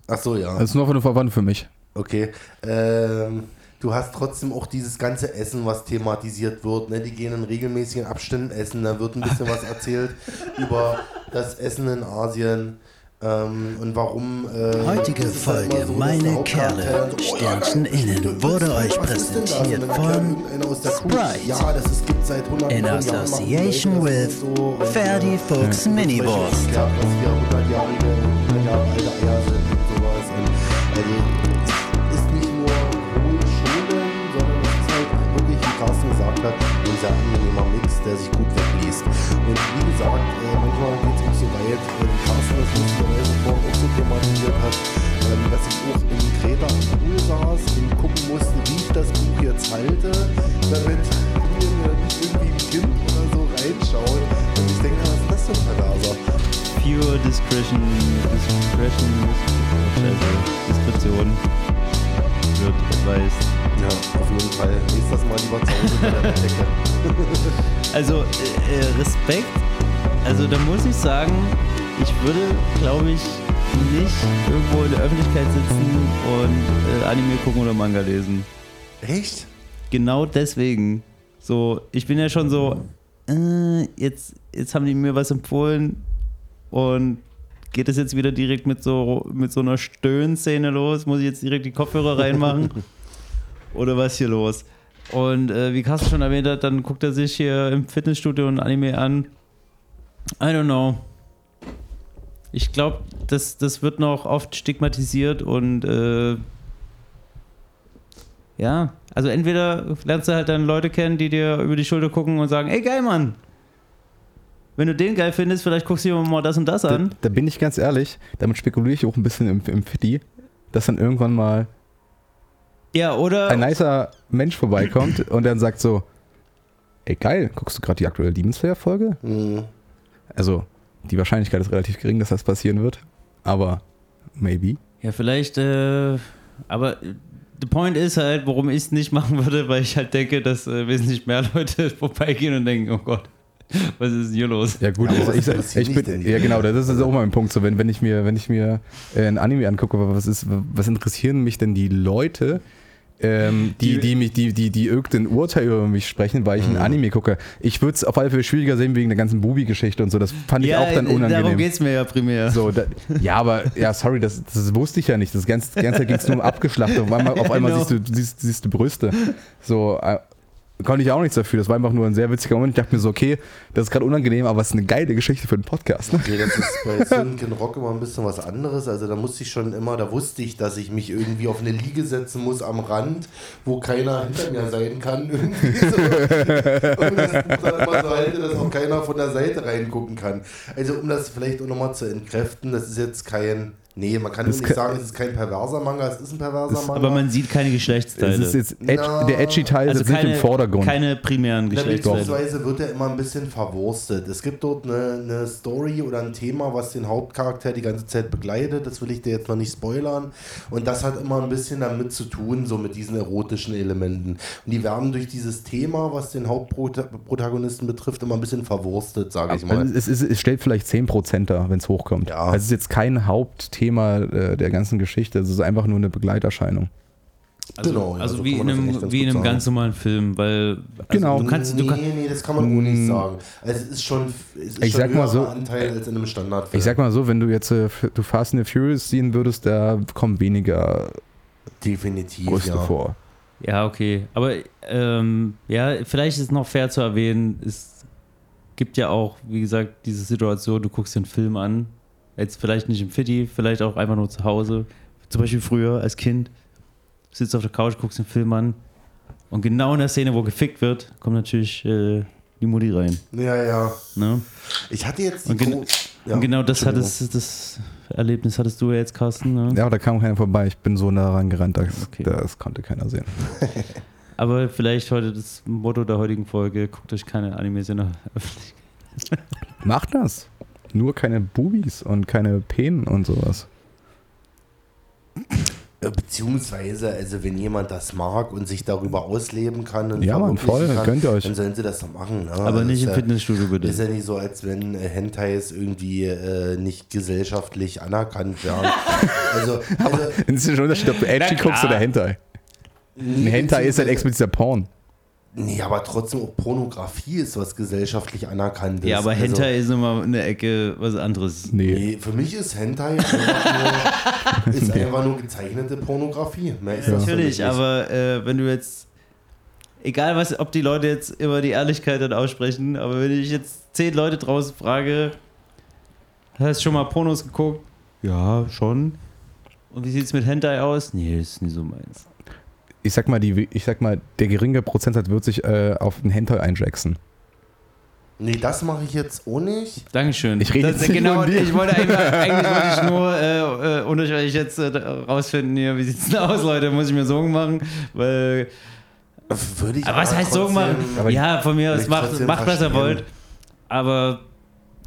Ach so, ja. Das ist nur für eine Verwandte für mich. Okay. Ähm, du hast trotzdem auch dieses ganze Essen, was thematisiert wird. Ne? Die gehen in regelmäßigen Abständen essen. Da wird ein bisschen was erzählt über das Essen in Asien. Ähm, und warum. Äh, Heutige halt Folge so, Meine Kerle, oh ja, Sternchen geil, innen, wurde euch präsentiert von Sprite. Ja, das ist, gibt seit 100 In Jahren. association Leute with so Ferdi äh, Fuchs ja, Miniwurst. Erklärt, was hier 100-jährige, 100 Jahre alte Eier sind und sowas. Und, also, sehr angenehmer Mix, der sich gut wegliest. Und wie gesagt, äh, manchmal geht es auch so weit, äh, Carsten das lustigerweise vorhin auch so thematisiert hat, ähm, dass ich auch in Kreta am Pool saß und gucken musste, wie ich das Buch jetzt halte, damit mir nicht irgendwie ein Kind oder so reinschaut. Und ich denke, was ist das für ein Verlaser? Pure Discretion, Discretion, Scheiße, Diskretion wird advised. Ja, auf jeden Fall. Nächstes Mal lieber zu Hause bei der Decke. Also äh, äh, Respekt. Also da muss ich sagen, ich würde, glaube ich, nicht irgendwo in der Öffentlichkeit sitzen und äh, Anime gucken oder Manga lesen. Echt? Genau deswegen. So, ich bin ja schon so, äh, jetzt, jetzt haben die mir was empfohlen und geht es jetzt wieder direkt mit so, mit so einer Stöhnszene los? Muss ich jetzt direkt die Kopfhörer reinmachen? Oder was ist hier los? Und äh, wie Carsten schon erwähnt hat, dann guckt er sich hier im Fitnessstudio ein Anime an. I don't know. Ich glaube, das, das wird noch oft stigmatisiert und äh, ja, also entweder lernst du halt dann Leute kennen, die dir über die Schulter gucken und sagen, ey geil, Mann. Wenn du den geil findest, vielleicht guckst du dir mal das und das Da, an. da bin ich ganz ehrlich, damit spekuliere ich auch ein bisschen im, im Fitti, dass dann irgendwann mal Ja, oder ein nicer Mensch vorbeikommt und dann sagt so, ey geil, guckst du gerade die aktuelle Demon Slayer Folge? Hm. Also, die Wahrscheinlichkeit ist relativ gering, dass das passieren wird, aber maybe. Ja, vielleicht, äh, aber the point ist halt, warum ich es nicht machen würde, weil ich halt denke, dass äh, wesentlich mehr Leute vorbeigehen und denken, oh Gott, was ist denn hier los? Ja gut, Ja, ich, ich mich bin, ja genau, das ist Also- auch mein Punkt. So, wenn, wenn ich mir, wenn ich mir äh, ein Anime angucke, was ist, was interessieren mich denn die Leute, ähm, die, die mich, die, die, die irgendein Urteil über mich sprechen, weil ich Mhm. ein Anime gucke. Ich würde es auf alle Fälle schwieriger sehen wegen der ganzen Bubi-Geschichte und so. Das fand ich auch dann äh, darum unangenehm. geht's mir ja primär. So, da, ja, aber ja, sorry, das, das wusste ich ja nicht. Das ganze, ganze Zeit ging es nur um Abgeschlachtung. Auf einmal, auf einmal I know. siehst, du, siehst, siehst du Brüste. So, äh, konnte ich auch nichts dafür. Das war einfach nur ein sehr witziger Moment. Ich dachte mir so, okay, das ist gerade unangenehm, aber es ist eine geile Geschichte für einen Podcast. Ne? Nee, das ist bei Sunken Rock immer ein bisschen was anderes. Also da musste ich schon immer, da wusste ich, dass ich mich irgendwie auf eine Liege setzen muss am Rand, wo keiner hinter mir sein kann. Irgendwie so. Und das dann immer so halte, dass auch keiner von der Seite reingucken kann. Also um das vielleicht auch nochmal zu entkräften, das ist jetzt kein Nee, man kann Das nicht kann- sagen, es ist kein perverser Manga, es ist ein perverser Das- Manga. Aber man sieht keine Geschlechtsteile. Es ist jetzt edge, Na, der edgy Teil also ist keine, nicht im Vordergrund. keine primären Geschlechtsteile. beziehungsweise wird er immer ein bisschen verwurstet. Es gibt dort eine, eine Story oder ein Thema, was den Hauptcharakter die ganze Zeit begleitet. Das will ich dir jetzt noch nicht spoilern. Und das hat immer ein bisschen damit zu tun, so mit diesen erotischen Elementen. Und die werden durch dieses Thema, was den Hauptprotagonisten betrifft, immer ein bisschen verwurstet, sage ich mal. Also es, ist, es stellt vielleicht 10% dar, wenn es hochkommt. Ja. Also es ist jetzt kein Hauptthema äh, der ganzen Geschichte, es ist einfach nur eine Begleiterscheinung. Also, Genau, also so wie in einem, wie in einem sagen. ganz normalen Film, weil also Genau. du kannst, du nee, nee, das kann man auch nicht Mm. sagen. Also es ist schon, es ist Ich schon sag mal so- Anteil als in einem Standardfilm. Ich sag mal so, wenn du jetzt äh, du Fast and the Furious sehen würdest, da kommen weniger Definitiv, Brüste ja. vor. Ja, okay. Aber ähm, ja, vielleicht ist es noch fair zu erwähnen, es gibt ja auch, wie gesagt, diese Situation, du guckst den Film an, jetzt vielleicht nicht im Fitti, vielleicht auch einfach nur zu Hause. Zum Beispiel früher als Kind, sitzt auf der Couch, guckst den Film an und genau in der Szene, wo gefickt wird, kommt natürlich äh, die Mutti rein. Ja, ja. Ne? Ich hatte jetzt die Und, gen ja, und genau das, hattest, das Erlebnis hattest du ja jetzt, Carsten. Ne? Ja, aber da kam keiner vorbei. Ich bin so nah rangerannt, das, Okay. das konnte keiner sehen. Aber vielleicht heute das Motto der heutigen Folge, guckt euch keine Animes in der Öffentlichkeit. Macht das. Nur keine Bubis und keine Penen und sowas. Äh, Beziehungsweise, also wenn jemand das mag und sich darüber ausleben kann und Ja, Mann, verwirklichen voll, kann, gönnt ihr euch. dann sollen sie das doch machen. Ne? Aber Das nicht im ja, Fitnessstudio, bitte. Ist ja nicht so, als wenn äh, Hentais irgendwie äh, nicht gesellschaftlich anerkannt werden. also, also Es ist schon ein Unterschied, ob du Edgy guckst oder Hentai. Ein Hentai ist halt expliziter Porn. Nee, aber trotzdem auch Pornografie ist was gesellschaftlich anerkannt ist. Ja, aber Also, Hentai ist immer eine Ecke was anderes. Nee. Nee, für mich ist Hentai einfach nur, ist einfach nur gezeichnete Pornografie. Mehr ist das für mich Natürlich, aber äh, wenn du jetzt, egal was, ob die Leute jetzt immer die Ehrlichkeit dann aussprechen, aber wenn ich jetzt zehn Leute draußen frage, hast du schon mal Pornos geguckt? Ja, schon. Und wie sieht's mit Hentai aus? Nee, das ist nie so meins. Ich sag mal, die, ich sag mal, der geringe Prozentsatz wird sich äh, auf einen Hentai einjacksen. Nee, das mache ich jetzt auch nicht. Dankeschön. Ich rede jetzt nicht genau, von dir. ich wollte eigentlich, eigentlich wollte ich nur äh, äh, unter euch jetzt äh, rausfinden hier, wie sieht's denn aus, Leute? Muss ich mir Sorgen machen? Weil Würde ich Aber was heißt Sorgen machen? ja, von mir aus ich macht, macht was ihr wollt. Aber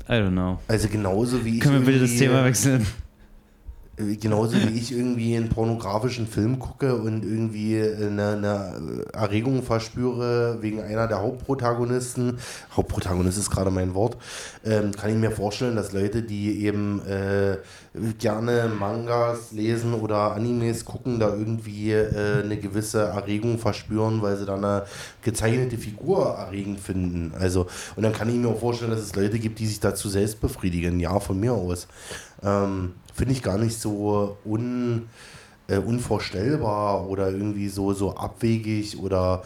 I don't know. Also genauso wie ich Können wir bitte das Thema wechseln? Äh, Genauso wie ich irgendwie einen pornografischen Film gucke und irgendwie eine, eine Erregung verspüre wegen einer der Hauptprotagonisten. Hauptprotagonist ist gerade mein Wort. Ähm, kann ich mir vorstellen, dass Leute, die eben äh, gerne Mangas lesen oder Animes gucken, da irgendwie äh, eine gewisse Erregung verspüren, weil sie da eine gezeichnete Figur erregend finden. Also, und dann kann ich mir auch vorstellen, dass es Leute gibt, die sich dazu selbst befriedigen. Ja, von mir aus. Ähm, Finde ich gar nicht so un, äh, unvorstellbar oder irgendwie so, so abwegig oder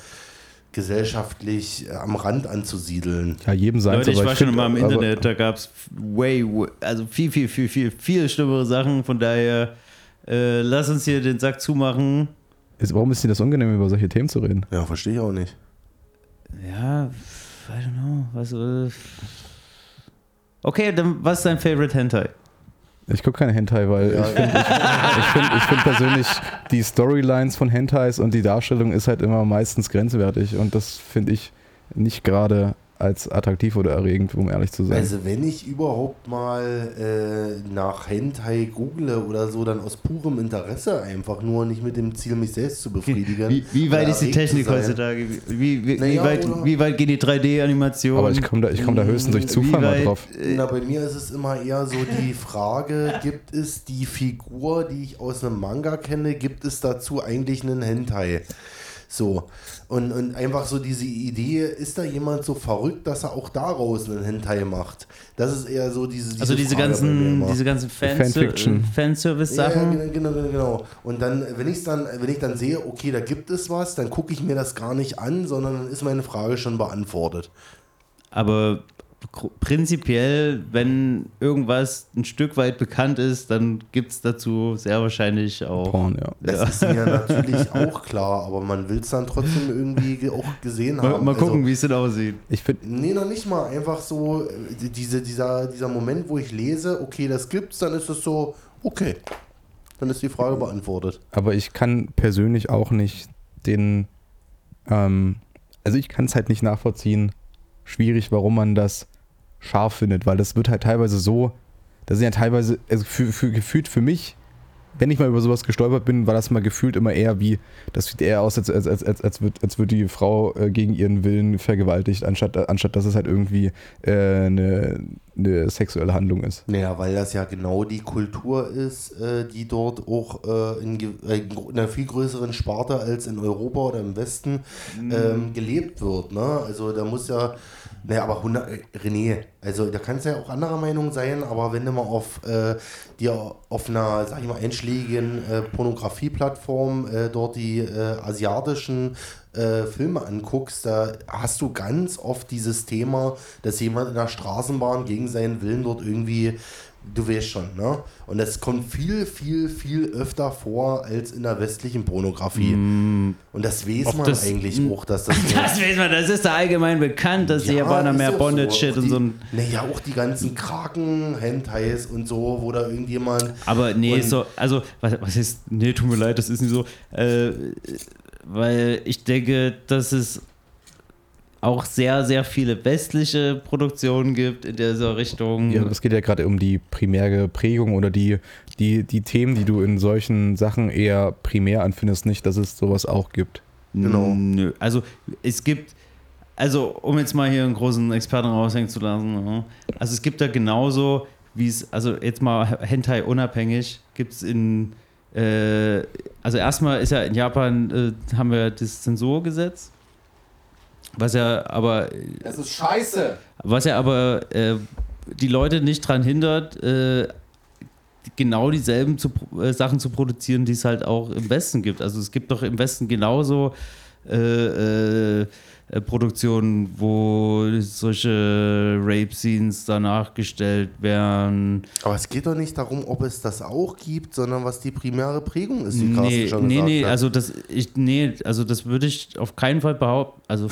gesellschaftlich äh, am Rand anzusiedeln. Ja, jedem sein Leute, ich war schon find, mal im aber- Internet, da gab es way, way, also viel, viel, viel, viel, viel schlimmere Sachen. Von daher, äh, lass uns hier den Sack zumachen. Ist, warum ist dir das unangenehm, über solche Themen zu reden? Ja, verstehe ich auch nicht. Ja, I don't know. Was, äh okay, dann was ist dein Favorite Hentai? Ich gucke keine Hentai, weil Ja, ich finde ich find, ich find persönlich die Storylines von Hentais und die Darstellung ist halt immer meistens grenzwertig und das finde ich nicht gerade als attraktiv oder erregend, um ehrlich zu sein. Also wenn ich überhaupt mal äh, nach Hentai google oder so, dann aus purem Interesse einfach nur, nicht mit dem Ziel, mich selbst zu befriedigen. Wie, wie weit ist die Technik heutzutage? Wie, wie, Naja, wie, weit, wie weit geht die 3D-Animation? aber ich komme da, ich komm da höchstens durch Zufall Wie mal weit- drauf. Na, bei mir ist es immer eher so die Frage, gibt es die Figur, die ich aus einem Manga kenne, gibt es dazu eigentlich einen Hentai? So. Und, und einfach so diese Idee, ist da jemand so verrückt, dass er auch daraus einen Hentai macht? Das ist eher so diese, diese Also diese Frage ganzen, diese ganzen Fan Fanfiction. Fanservice-Sachen. Ja, genau, genau, genau. Und dann, wenn ich dann, wenn ich dann sehe, okay, da gibt es was, dann gucke ich mir das gar nicht an, sondern dann ist meine Frage schon beantwortet. Aber prinzipiell, wenn irgendwas ein Stück weit bekannt ist, dann gibt es dazu sehr wahrscheinlich auch. Porn, ja. Das ist mir natürlich auch klar, aber man will es dann trotzdem irgendwie ge- auch gesehen haben. Mal, mal gucken, Also, wie es denn aussieht. Ich finde, Nee, noch nicht mal. Einfach so, äh, die- diese, dieser, dieser Moment, wo ich lese, okay, das gibt's, dann ist es so, okay. Dann ist die Frage beantwortet. aber ich kann persönlich auch nicht den, ähm, also ich kann es halt nicht nachvollziehen, schwierig, warum man das scharf findet, weil das wird halt teilweise so, das sind ja teilweise, also für, für, gefühlt für mich, wenn ich mal über sowas gestolpert bin, war das mal gefühlt immer eher wie, das sieht eher aus, als, als, als, als, als, wird, als wird die Frau äh, gegen ihren Willen vergewaltigt, anstatt, anstatt dass es halt irgendwie äh, eine, eine sexuelle Handlung ist. Naja, weil das ja genau die Kultur ist, äh, die dort auch äh, in, äh, in einer viel größeren Sparte als in Europa oder im Westen ähm, gelebt wird. Ne? Also da muss ja, naja, aber 100, äh, René, also da kannst du ja auch anderer Meinung sein, aber wenn du mal auf äh, dir auf einer, sag ich mal, einschlägigen äh, Pornografie-Plattform äh, dort die äh, asiatischen äh, Filme anguckst, da hast du ganz oft dieses Thema, dass jemand in der Straßenbahn gegen seinen Willen dort irgendwie, du weißt schon, ne? Und das kommt viel, viel, viel öfter vor als in der westlichen Pornografie. Und das weiß Ob man das- eigentlich auch, dass das. Das weiß man, das ist da allgemein bekannt, dass die Ja, Japaner ist mehr Bondage-Shit Auch und die- so ein. Naja, auch die ganzen Kraken, Hentais und so, wo da irgendjemand. Aber nee, so, also, was, was ist, nee, tut mir leid, das ist nicht so, äh, weil ich denke, dass es auch sehr, sehr viele westliche Produktionen gibt in dieser Richtung. Ja, es geht ja gerade um die primäre Prägung oder die, die, die Themen, die du in solchen Sachen eher primär anfindest, nicht, dass es sowas auch gibt. Genau. Nö, also es gibt, also um jetzt mal hier einen großen Experten raushängen zu lassen, ne? also es gibt da genauso, wie es, also jetzt mal Hentai unabhängig, gibt es in, äh, also erstmal ist ja in Japan, äh, haben wir das Zensurgesetz, was ja aber Das ist scheiße! was ja aber äh, die Leute nicht daran hindert, äh, genau dieselben zu, äh, Sachen zu produzieren, die es halt auch im Westen gibt. Also es gibt doch im Westen genauso äh, äh, Produktionen, wo solche Rape-Scenes danach gestellt werden. Aber es geht doch nicht darum, ob es das auch gibt, sondern was die primäre Prägung ist, wie Carsten Nee, schon nee, gesagt nee, hat. also das, ich, nee, also das würde ich auf keinen Fall behaupten. Also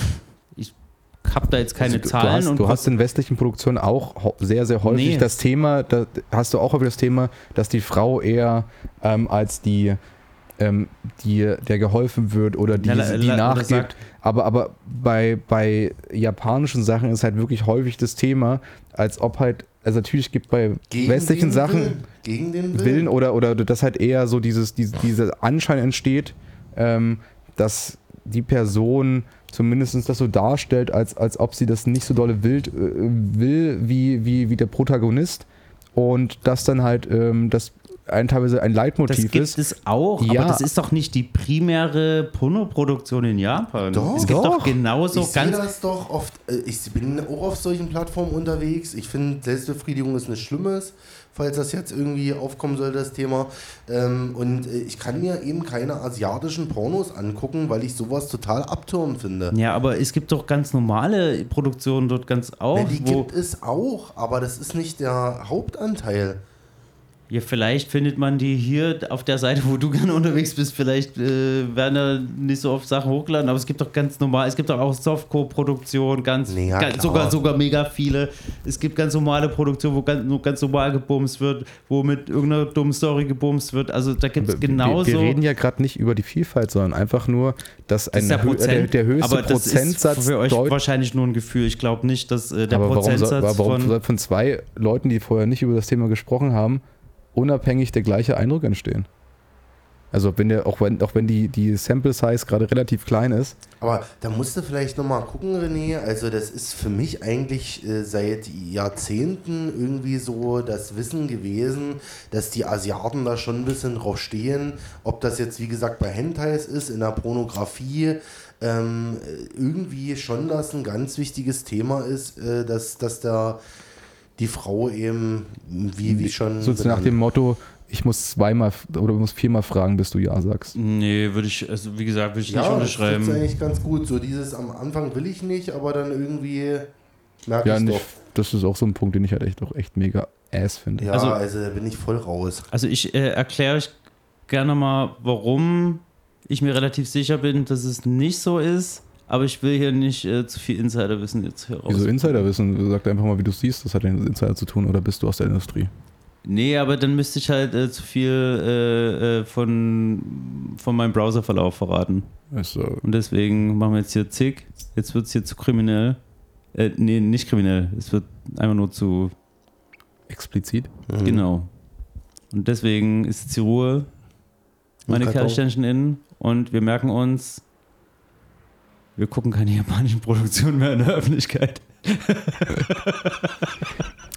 habe da jetzt keine Also du, Zahlen du hast, und du hast in westlichen Produktionen auch sehr, sehr häufig Nee. das Thema, da hast du auch häufig das Thema, dass die Frau eher ähm, als die, ähm, die, der geholfen wird oder die, la- die la- nachgibt. sagt- Aber, aber bei, bei japanischen Sachen ist halt wirklich häufig das Thema, als ob halt, also natürlich gibt bei Gegen westlichen Sachen Willen. Gegen den Willen. Willen oder, oder dass halt eher so dieses, diese, dieser Anschein entsteht, ähm, dass die Person zumindest das so darstellt, als, als ob sie das nicht so dolle wild, äh, will wie, wie, wie der Protagonist und das dann halt ähm, das ein, teilweise ein Das Leitmotiv gibt ist. es auch, Ja. aber das ist doch nicht die primäre Pornoproduktion in Japan. Doch. es gibt doch, Doch. genauso ich sehe ganz. das doch oft, äh, ich bin auch auf solchen Plattformen unterwegs. Ich finde, Selbstbefriedigung ist nichts Schlimmes, falls das jetzt irgendwie aufkommen soll, das Thema. Ähm, und äh, ich kann mir eben keine asiatischen Pornos angucken, weil ich sowas total abtürend finde. Ja, aber es gibt doch ganz normale Produktionen dort ganz auch, Ja, die gibt es auch, aber das ist nicht der Hauptanteil. Ja, vielleicht findet man die hier auf der Seite, wo du gerne unterwegs bist. Vielleicht äh, werden da nicht so oft Sachen hochgeladen, aber es gibt doch ganz normal, es gibt doch auch Softcore-Produktionen, ganz, Nee, ja, ganz sogar sogar mega viele. Es gibt ganz normale Produktionen, wo ganz, nur ganz normal gebumst wird, wo mit irgendeiner dummen Story gebumst wird. Also da gibt es genauso. Wir, wir reden ja gerade nicht über die Vielfalt, sondern einfach nur, dass Das ein ist der, Prozent, der, der höchste aber das Prozentsatz ist für euch wahrscheinlich nur ein Gefühl. Ich glaube nicht, dass äh, der aber warum, soll, Prozentsatz warum von von zwei Leuten, die vorher nicht über das Thema gesprochen haben, unabhängig der gleiche Eindruck entstehen? Also wenn der, auch wenn, auch wenn die, die Sample Size gerade relativ klein ist, Aber da musst du vielleicht nochmal gucken, René. Also, das ist für mich eigentlich äh, seit Jahrzehnten irgendwie so das Wissen gewesen, dass die Asiaten da schon ein bisschen drauf stehen. Ob das jetzt, wie gesagt, bei Hentais ist, in der Pornografie, ähm, irgendwie schon das ein ganz wichtiges Thema ist, äh, dass, dass da die Frau eben, wie, wie schon. so nach dem Motto, ich muss zweimal oder muss viermal fragen, bis du Ja sagst. Nee, würde ich, also wie gesagt, würde ich nicht ja, das ist unterschreiben. eigentlich ganz gut. So dieses am Anfang will ich nicht, aber dann irgendwie merke Ja, ich nicht, doch. das ist auch so ein Punkt, den ich halt echt auch echt mega ass finde. Ja, Also- also, da bin ich voll raus. Also ich äh, erkläre euch gerne mal, warum ich mir relativ sicher bin, dass es nicht so ist. Aber ich will hier nicht äh, zu viel Insiderwissen jetzt hier raus. Wieso Insiderwissen? Sag einfach mal, wie du es siehst, das hat ja mit Insider zu tun oder bist du aus der Industrie? Nee, aber dann müsste ich halt äh, zu viel äh, äh, von, von meinem Browserverlauf verraten. Äh, Und deswegen machen wir jetzt hier zick. Jetzt wird es hier zu kriminell. Äh, nee, nicht kriminell. Es wird einfach nur zu. explizit. Mhm. Genau. Und deswegen ist jetzt die Ruhe. Meine. Kerlsternchen innen. Und wir merken uns, wir gucken keine japanischen Produktionen mehr in der Öffentlichkeit.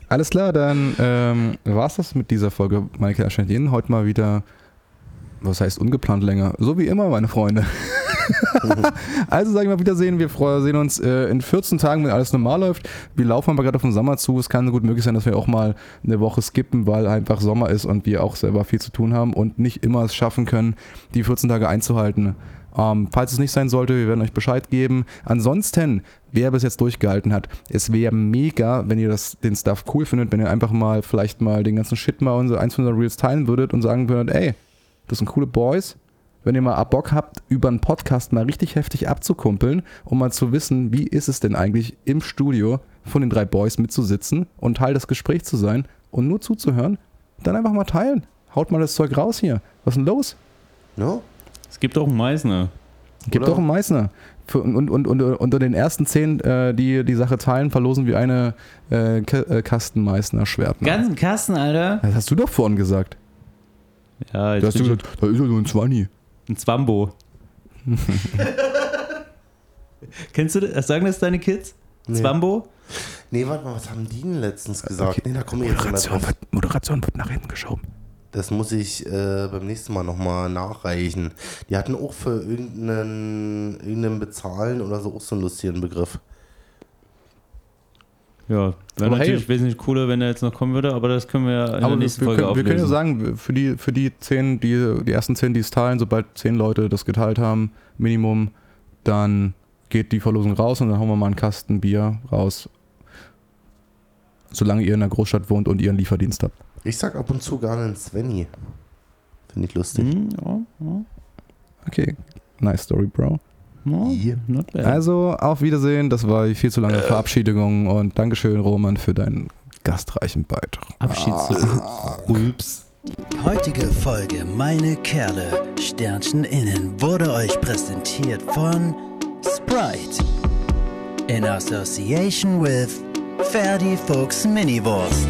Alles klar, dann ähm, war es das mit dieser Folge, Michael Aschentin. Heute mal wieder, was heißt ungeplant länger? So wie immer, meine Freunde. also sage ich mal Wiedersehen. Wir sehen uns äh, in 14 Tagen, wenn alles normal läuft. Wir laufen aber gerade auf den Sommer zu. Es kann gut möglich sein, dass wir auch mal eine Woche skippen, weil einfach Sommer ist und wir auch selber viel zu tun haben und nicht immer es schaffen können, die 14 Tage einzuhalten. Ähm, falls es nicht sein sollte, wir werden euch Bescheid geben. Ansonsten, wer bis jetzt durchgehalten hat, es wäre mega, wenn ihr das, den Stuff cool findet, wenn ihr einfach mal vielleicht mal den ganzen Shit mal unsere, eins unseren Reels teilen würdet und sagen würdet, ey, das sind coole Boys. Wenn ihr mal Bock habt, über einen Podcast mal richtig heftig abzukumpeln, um mal zu wissen, wie ist es denn eigentlich im Studio von den drei Boys mitzusitzen und Teil des Gesprächs zu sein und nur zuzuhören, dann einfach mal teilen. Haut mal das Zeug raus hier. Was ist denn los? Ja? Es gibt auch einen Meißner. Gibt Oder? doch einen Meißner. Für, und, und, und unter den ersten zehn, äh, die die Sache teilen, verlosen wir eine äh, äh, Kasten Meißner Schwert. Ganzen Kasten, Alter. Das hast du doch vorhin gesagt. Ja, jetzt Du hast du gesagt, da ist ja nur ein Zwanni. ein Zwambo. Kennst du das? Sagen das deine Kids? Nee. Zwambo? Nee, warte mal, was haben die denn letztens gesagt? Okay. Nee, da komme ich jetzt nicht mehr Moderation drauf. wird, Moderation wird nach hinten geschoben. Das muss ich äh, beim nächsten Mal nochmal nachreichen. Die hatten auch für irgendeinen, irgendeinen Bezahlen oder so auch so einen lustigen Begriff. Ja, wäre Aber hey. natürlich wesentlich cooler, wenn er jetzt noch kommen würde, aber das können wir ja in der Aber wir, nächsten wir, Folge können, wir können ja sagen, für die, für die zehn, die, die ersten zehn, die es teilen, sobald zehn Leute das geteilt haben, Minimum, dann geht die Verlosung raus und dann hauen wir mal einen Kasten Bier raus. Solange ihr in einer Großstadt wohnt und ihr einen Lieferdienst habt. Ich sag ab und zu gerne einen Svenny. Finde ich lustig. Hm, ja, ja, Okay, nice story, Bro. Yeah. bad. Also, auf Wiedersehen. Das war die viel zu lange Verabschiedung und Dankeschön, Roman, für deinen gastreichen Beitrag. Abschiedsrülps. Die heutige Folge Meine Kerle Sternchen innen wurde euch präsentiert von Sprite in association with Ferdi Fuchs Miniwurst.